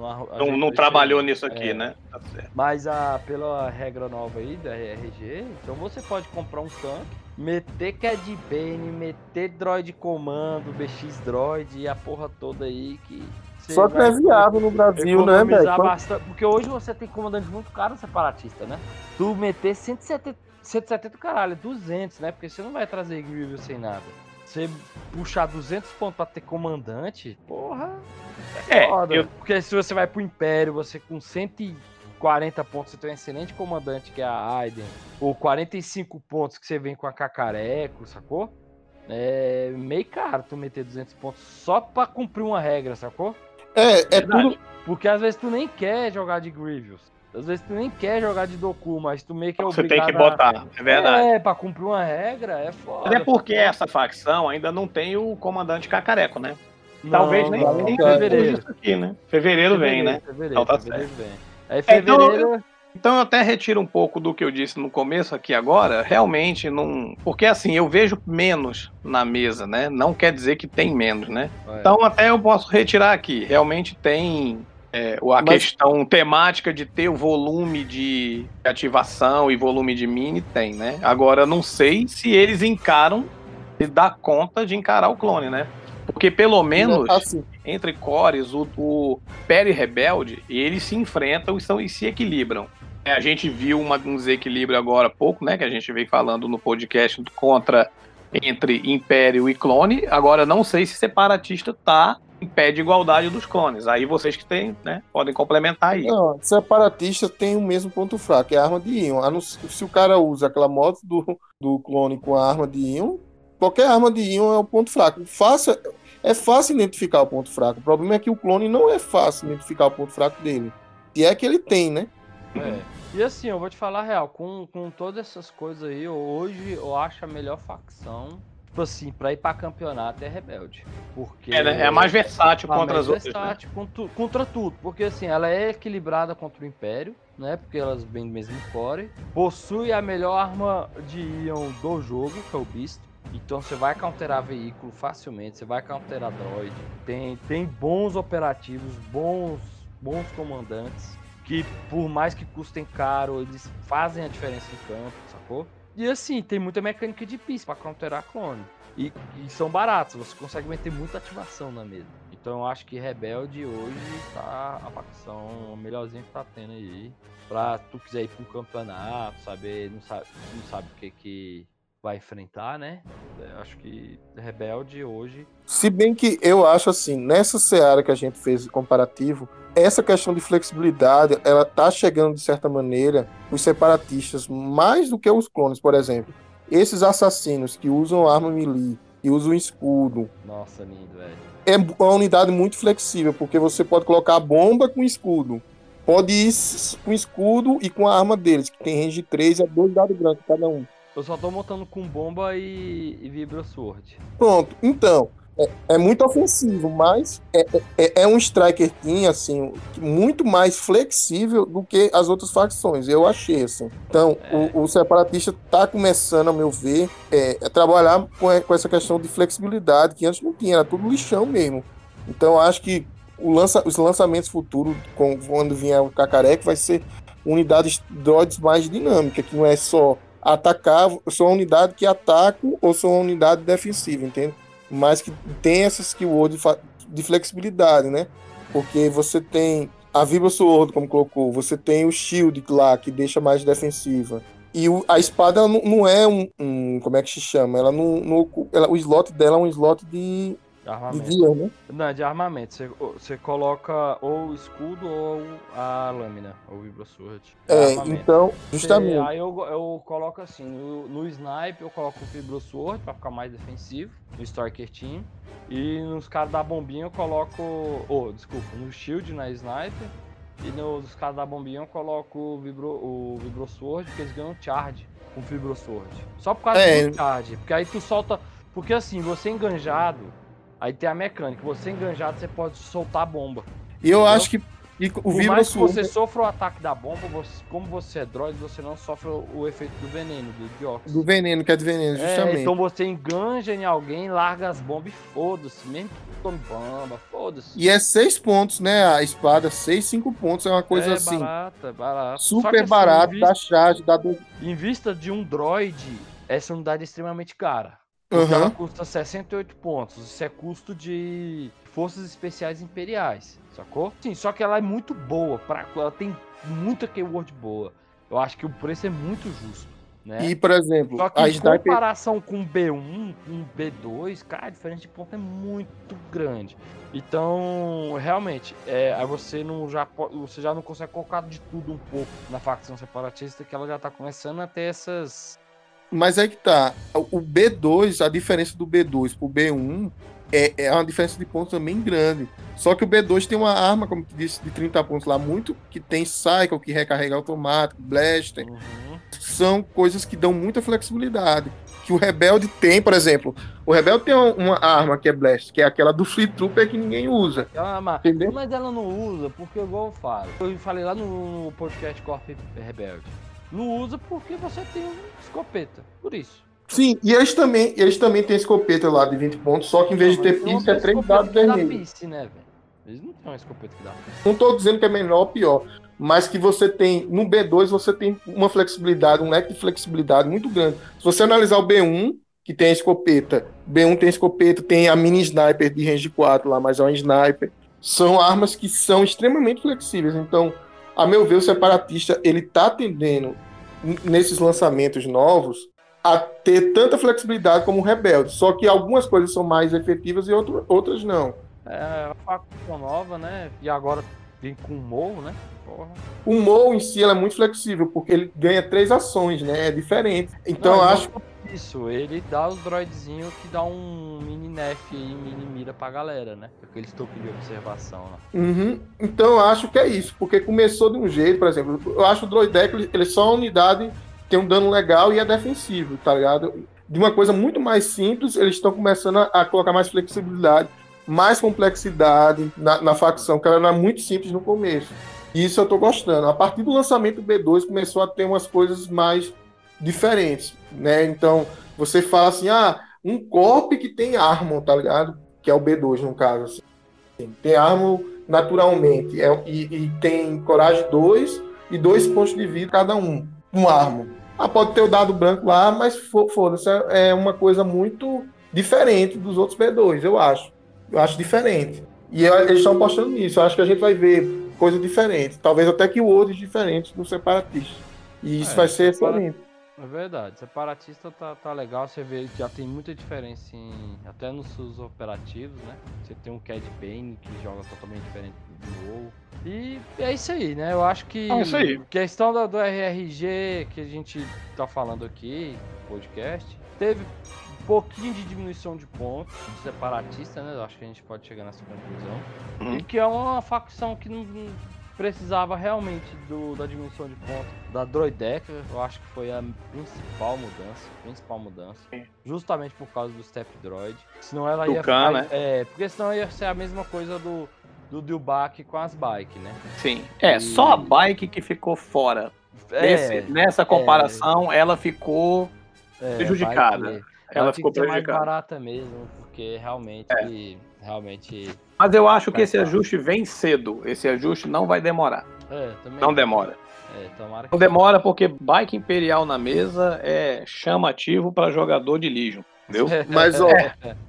Não, Não, não trabalhou aí. nisso aqui, É. né? Tá. Mas a, pela regra nova aí da RRG, então você pode comprar um tanque, meter Cad Bane, meter droid comando, BX droid e a porra toda aí que. você Só que é viável no Brasil, né, velho? bastante. Porque hoje você tem comandante muito caro separatista, né? Tu meter 170, 170 caralho, 200, né? Porque você não vai trazer Grievous sem nada. Você puxar 200 pontos pra ter comandante, porra. É, Foda. eu- Porque se você vai pro Império, você com 140 pontos, você tem um excelente comandante que é a Aiden, ou 45 pontos que você vem com a Cacareco, sacou? É meio caro tu meter 200 pontos só pra cumprir uma regra, sacou? É, é Verdade. tudo. Porque às vezes tu nem quer jogar de Grievous. Às vezes tu nem quer jogar de Doku, mas tu meio que é Você tem que a- botar, é verdade. É, pra cumprir uma regra, é foda. Até porque essa facção ainda não tem o comandante cacareco, né? Não, Talvez nem não, tenha fevereiro. isso aqui, né? Fevereiro vem, né? Fevereiro, Então tá fevereiro vem. Aí É, então, fevereiro. Então eu até retiro um pouco do que eu disse no começo aqui agora, realmente não. Porque assim, eu vejo menos na mesa, né? Não quer dizer que tem menos, né? é. Então até eu posso retirar aqui. Realmente tem é, a Mas- questão temática de ter o volume de ativação e volume de mini, tem, né? Agora, não sei se eles encaram e dá conta de encarar o clone, né? Porque pelo menos Assim, entre cores, o, o Perry Rebelde, eles se enfrentam e, são, e se equilibram. É, a gente viu uma- um desequilíbrio agora há pouco, né? Que a gente veio falando no podcast contra entre Império e Clone. Agora não sei se separatista tá em pé de igualdade dos clones. Aí vocês que têm, né? Podem complementar aí. Não, separatista tem o mesmo ponto fraco, é a arma de íon. A Se o cara usa aquela moto do, do clone com a arma de íon, qualquer arma de íon é o ponto fraco. Faça, é fácil identificar o ponto fraco. O problema é que o clone não é fácil identificar o ponto fraco dele. Se é que ele tem, né? É. E assim, eu vou te falar a real, com, com todas essas coisas aí, hoje eu acho a melhor facção, tipo assim, pra ir pra campeonato é Rebelde. Porque. É, né? é a mais versátil a contra mais as outras. né? versátil contra, contra tudo. Porque assim, ela é equilibrada contra o Império, né? Porque elas vêm do mesmo core. Possui a melhor arma de Ion do jogo, que é o Beast. Então você vai counterar veículo facilmente, você vai counterar droid. Tem, tem bons operativos, bons, bons comandantes. Que por mais que custem caro, eles fazem a diferença em campo, sacou? E assim, tem muita mecânica de pista pra counterar clone. E, e são baratos, você consegue meter muita ativação na mesa. Então eu acho que Rebelde hoje tá a facção melhorzinha que tá tendo aí. Pra tu quiser ir um campeonato, saber, não sabe, não sabe o que que vai enfrentar, né? Acho que Rebelde hoje. Se bem que eu acho assim, nessa seara que a gente fez de comparativo, essa questão de flexibilidade, ela tá chegando de certa maneira os separatistas mais do que os clones, por exemplo. Esses assassinos que usam arma melee, que usam escudo, Nossa, lindo, velho. é uma unidade muito flexível, porque você pode colocar a bomba com escudo. Pode ir com escudo e com a arma deles, que tem range 3 e é dois dados brancos cada um. Eu só tô montando com bomba e, e Vibra Sword. Pronto, então, é, é muito ofensivo, mas é, é, é um striker team, assim, muito mais flexível do que as outras facções, eu achei, assim. Então, o, o separatista tá começando, ao meu ver, é, a trabalhar com, a- com essa questão de flexibilidade, que antes não tinha, era tudo lixão mesmo. Então, eu acho que lança, os lançamentos futuros, quando vier o Cacareco, vai ser unidades droids mais dinâmicas, que não é só atacar, sou uma unidade que ataco ou sou uma unidade defensiva, entende? Mas que tem essa skill word de, flexibilidade, né? Porque você tem a Vibra Sword, como colocou, você tem o Shield lá, que deixa mais defensiva. E o- a espada não, não é um, um- Como é que se chama? Ela não. não ela- o slot dela é um slot de, De de armamento. gear, né? Não, é de armamento. Você, você coloca ou o escudo ou a lâmina, ou o Vibra Sword. É, armamento. então, Você- justamente. aí eu, eu coloco assim, no, no snipe eu coloco o Vibro Sword pra ficar mais defensivo, no Starker Team. E nos caras da bombinha eu coloco. Oh, desculpa, no Shield na Sniper. E nos caras da bombinha eu coloco o Vibro, o Vibro Sword, porque eles ganham charge com o Vibro Sword. Só por causa É. do charge. Porque aí tu solta. Porque assim, você enganjado, aí tem a mecânica. Você enganjado, você pode soltar a bomba. E eu acho que E o Por mais que você sofra o ataque da bomba, você- como você é droid, você não sofre o, efeito do veneno, do dióxido. Do veneno, que é de veneno, É, justamente. então você enganja em alguém, larga as bombas e foda-se. Mesmo que tome bomba, foda-se. E é seis pontos, né? A espada, seis, cinco pontos. É uma coisa é assim. barata, é barata. Super assim, barato, vista, charge, dá do. em vista de um droid, essa unidade é extremamente cara. Porque ela custa 68 pontos. Isso é custo de forças especiais imperiais, sacou? Sim, só que ela é muito boa. Pra, ela tem muita keyword boa. Eu acho que o preço é muito justo, né? E, por exemplo, Só que a em sniper. comparação com o B1, com o B2, cara, a diferença de ponto é muito grande. Então, realmente, é, aí você não já você já não consegue colocar de tudo um pouco na facção separatista, que ela já tá começando a ter essas. Mas é que tá. O B2, a diferença do B2 pro B1 é, é uma diferença de pontos também grande. Só que o B2 tem uma arma, como tu disse, de 30 pontos lá, muito que tem cycle, que recarrega automático, blaster. Uhum. São coisas que dão muita flexibilidade. Que o Rebelde tem, por exemplo. O Rebelde tem uma, uma arma que é blaster, que é aquela do Free Trooper que ninguém usa. Ela, mas, Entendeu? mas ela não usa, porque igual eu falo. Eu falei lá no podcast Corp Rebelde. Não usa porque você tem uma escopeta. Por isso. Sim, e eles também, eles também têm escopeta lá de 20 pontos, só que em vez de ter Não, pista, é tem 3 escopeta dados vermelhos. pisse, né, velho? Eles não têm uma escopeta que dá pisse. Não estou dizendo que é menor ou pior, mas que você tem, no B2 você tem uma flexibilidade, um leque de flexibilidade muito grande. Se você analisar o B1, que tem a escopeta, B1 tem escopeta, tem a mini sniper de range 4 lá, mas é uma sniper. São armas que são extremamente flexíveis. Então, a meu ver, o separatista ele tá tendendo nesses lançamentos novos a ter tanta flexibilidade como o Rebelde. Só que algumas coisas são mais efetivas e outro- outras não. É, a facção nova, né? E agora vem com o morro, né? Porra. O Mo em si é muito flexível, porque ele ganha três ações, né? É diferente. Então Não, eu não acho. Isso, ele dá os droidzinhos que dá um mini nef aí, mini mira pra galera, né? Aqueles topos de observação lá. Uhum. Então eu acho que é isso, porque começou de um jeito, por exemplo, eu acho o Droidec, ele- é só uma unidade tem um dano legal e é defensivo, tá ligado? De uma coisa muito mais simples, eles estão começando a, a colocar mais flexibilidade, mais complexidade na, na facção, que ela era muito simples no começo. Isso eu tô gostando. A partir do lançamento do B2 começou a ter umas coisas mais diferentes, né? Então, você fala assim, ah, um corp que tem Armor, tá ligado? Que é o B2 no caso, assim. Tem Armor naturalmente, é, e, e tem Coragem 2 e dois pontos de vida cada um, um Armor. Ah, pode ter o dado branco lá, mas fo- foda-se, é é uma coisa muito diferente dos outros B2, eu acho. Eu acho diferente. E eles estão apostando nisso. Eu acho que a gente vai ver coisa diferente. Talvez até que outros diferentes do separatista. E isso É, vai ser separa- excelente. É verdade, separatista tá, tá legal, você vê que já tem muita diferença em, até nos seus operativos, né? Você tem um Cad Bane que joga totalmente diferente do WoW. E é isso aí, né? Eu acho que É isso aí. questão do, do RRG que a gente tá falando aqui, podcast, teve pouquinho de diminuição de pontos de separatista, né? Eu acho que a gente pode chegar nessa conclusão. Uhum. E que é uma facção que não precisava realmente do, da diminuição de pontos da Droideca. Eu acho que foi a principal mudança. Principal mudança. Sim. Justamente por causa do Step Droid. Senão ela Do ia Khan, aí- né? É, porque senão ia ser a mesma coisa do, do Dilbach com as bikes, né? Sim. É, só a bike que ficou fora. É, nessa comparação, ela ficou. é, prejudicada. Ela tinha ficou que ser mais prejudicada. barata mesmo, porque realmente, realmente, Mas eu acho que esse ajuste vem cedo. Esse ajuste não vai demorar. é, também Não demora. É, tomara que Não demora porque bike imperial na mesa é chamativo para jogador de Legion. Entendeu? <laughs> Mas, ó,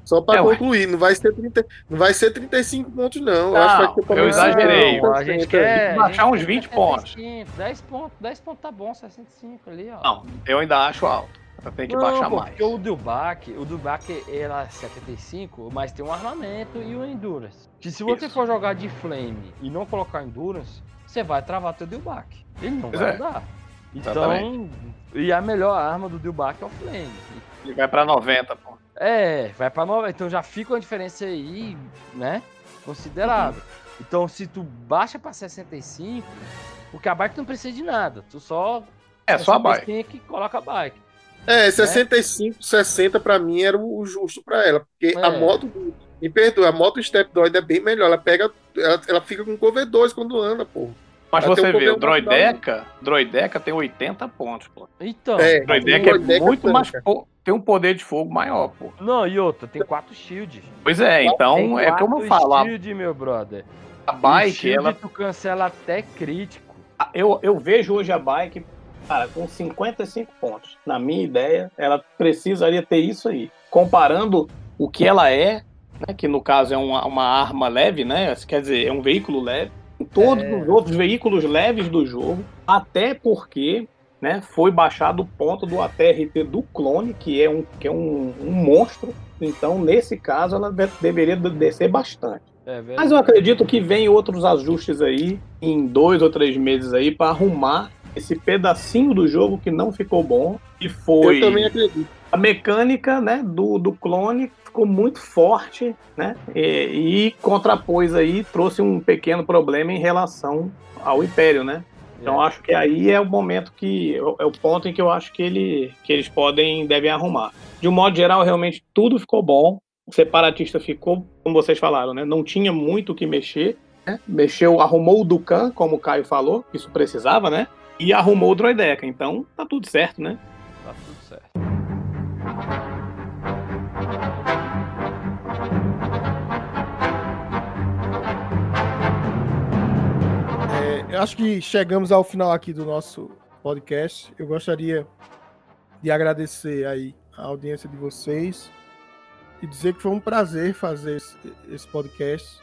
só pra É, concluir, não vai, ser 30, não vai ser 35 pontos, não. Eu acho que vai ter eu pelo menos exagerei. 50%. a gente quer baixar uns quer 20 pontos. 75, 10 pontos, 10 pontos tá bom, 65 ali, ó. Não, eu ainda acho alto. Tem que Não, baixar pô, mais. Porque o Dubak, o Dubak era 75, mas tem um armamento e o Endurance. Que se você Isso. for jogar de Flame e não colocar Endurance, você vai travar teu Dubak. Ele não Pois vai é. andar. Então, Exatamente. e a melhor arma do Dubak é o Flame. Ele vai pra 90, pô. É, vai pra 9, então já fica uma diferença aí, né? Considerável. Uhum. Então, se tu baixa pra 65, porque a bike não precisa de nada, tu só É só a bike. Tem que coloca a bike. É, 65, 60 pra mim era o justo pra ela. Porque É. a moto Me perdoa, a moto Step Droid é bem melhor. Ela pega. Ela, ela fica com cover 2 quando anda, pô. Mas Ela você vê, o Droideca, Droideca tem 80 pontos, pô. Então, É, O Droideca é Droideca muito mais. tanca. po- Tem um poder de fogo maior, pô. não, e outra, tem quatro shields. Pois é, então Tem é como eu falo, a, shield, meu brother. a o bike, shield ela. tu cancela até crítico. Eu, eu vejo hoje a bike, cara, com 55 pontos. Na minha ideia, ela precisaria ter isso aí. Comparando o que ela é, né, que no caso é uma, uma arma leve, né? Quer dizer, é um veículo leve. Em todos É. os outros veículos leves do jogo, até porque né, foi baixado o ponto do ATRT do clone, que é um, que é um, um monstro. Então, nesse caso, ela de- deveria descer bastante. É. Mas eu acredito que vem outros ajustes aí, em dois ou três meses aí, para arrumar esse pedacinho do jogo que não ficou bom. E foi Eu também acredito. a mecânica né, do, do clone ficou muito forte, né? E, e contrapôs aí, trouxe um pequeno problema em relação ao Império, né? Então É. acho que aí é o momento que é o ponto em que eu acho que, ele, que eles podem devem arrumar. De um modo geral, realmente tudo ficou bom. O separatista ficou, como vocês falaram, né? Não tinha muito o que mexer. né? Mexeu, arrumou o Dukan, como o Caio falou, isso precisava, né? E arrumou o Droideca. Então tá tudo certo, né? Tá tudo certo. É, eu acho que chegamos ao final aqui do nosso podcast. Eu gostaria de agradecer aí a audiência de vocês e dizer que foi um prazer fazer esse, esse podcast.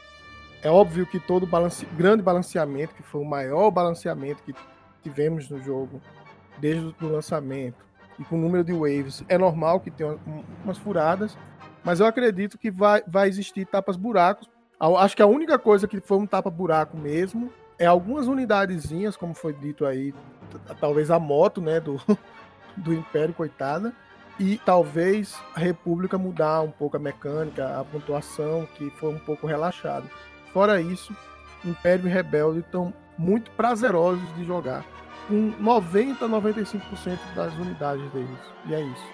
É óbvio que todo balance, grande balanceamento, que foi o maior balanceamento que tivemos no jogo desde o lançamento e com o número de waves, é normal que tenha um- umas furadas, mas eu acredito que vai, vai existir tapas buracos. A- Acho que a única coisa que foi um tapa buraco mesmo é algumas unidadezinhas, como foi dito aí, talvez a moto, né, do, <laughs> do Império, coitada, e talvez a República mudar um pouco a mecânica, a pontuação, que foi um pouco relaxado. Fora isso, Império e Rebelde estão muito prazerosos de jogar, com 90 95% das unidades deles. E é isso.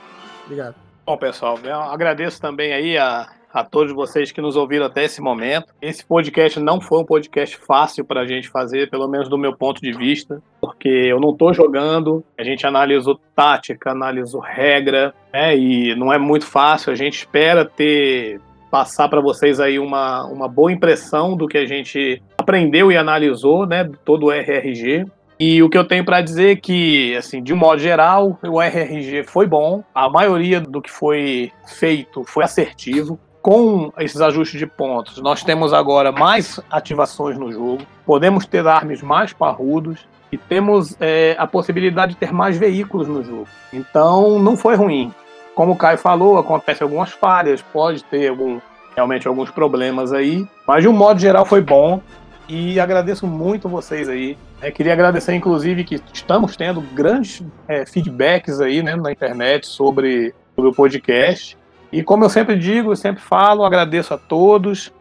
Obrigado. Bom, pessoal, agradeço também aí a, a todos vocês que nos ouviram até esse momento. Esse podcast não foi um podcast fácil para a gente fazer, pelo menos do meu ponto de vista, porque eu não estou jogando, a gente analisou tática, analisou regra, né, e não é muito fácil. A gente espera ter passar para vocês aí uma, uma boa impressão do que a gente aprendeu e analisou, né, todo o RRG. E o que eu tenho para dizer é que, assim, de um modo geral, o RRG foi bom. A maioria do que foi feito foi assertivo. Com esses ajustes de pontos, nós temos agora mais ativações no jogo. Podemos ter armas mais parrudos e temos é, a possibilidade de ter mais veículos no jogo. Então, não foi ruim. Como o Caio falou, acontece algumas falhas, pode ter algum, realmente alguns problemas aí, mas de um modo geral foi bom. E agradeço muito vocês aí. É, queria agradecer, inclusive, que estamos tendo grandes é, feedbacks aí né, na internet sobre, sobre o podcast. E como eu sempre digo, eu sempre falo, agradeço a todos.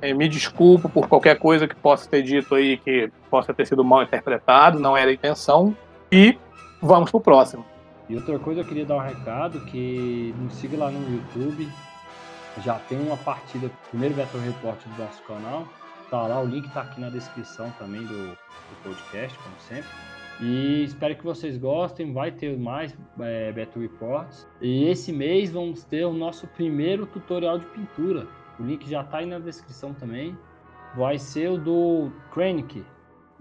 É, me desculpo por qualquer coisa que possa ter dito aí que possa ter sido mal interpretado, não era a intenção. E vamos pro próximo. E outra coisa, eu queria dar um recado que nos siga lá no YouTube. Já tem uma partida, primeiro Battle Report do nosso canal. Tá lá, o link tá aqui na descrição também do, do podcast, como sempre. E espero que vocês gostem. Vai ter mais é, Battle Reports. E esse mês vamos ter o nosso primeiro tutorial de pintura. O link já tá aí na descrição também. Vai ser o do Krennic.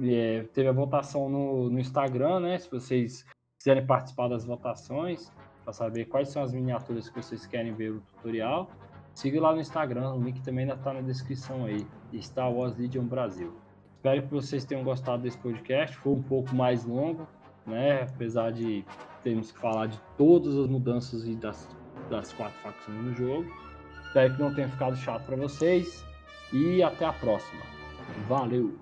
É, teve a votação no, no Instagram, né? Se vocês quiserem participar das votações, para saber quais são as miniaturas que vocês querem ver o tutorial, siga lá no Instagram, o link também está na descrição aí, Star Wars Legion Brasil. Espero que vocês tenham gostado desse podcast, foi um pouco mais longo, né? Apesar de termos que falar de todas as mudanças e das, das quatro facções no jogo. Espero que não tenha ficado chato para vocês e até a próxima. Valeu!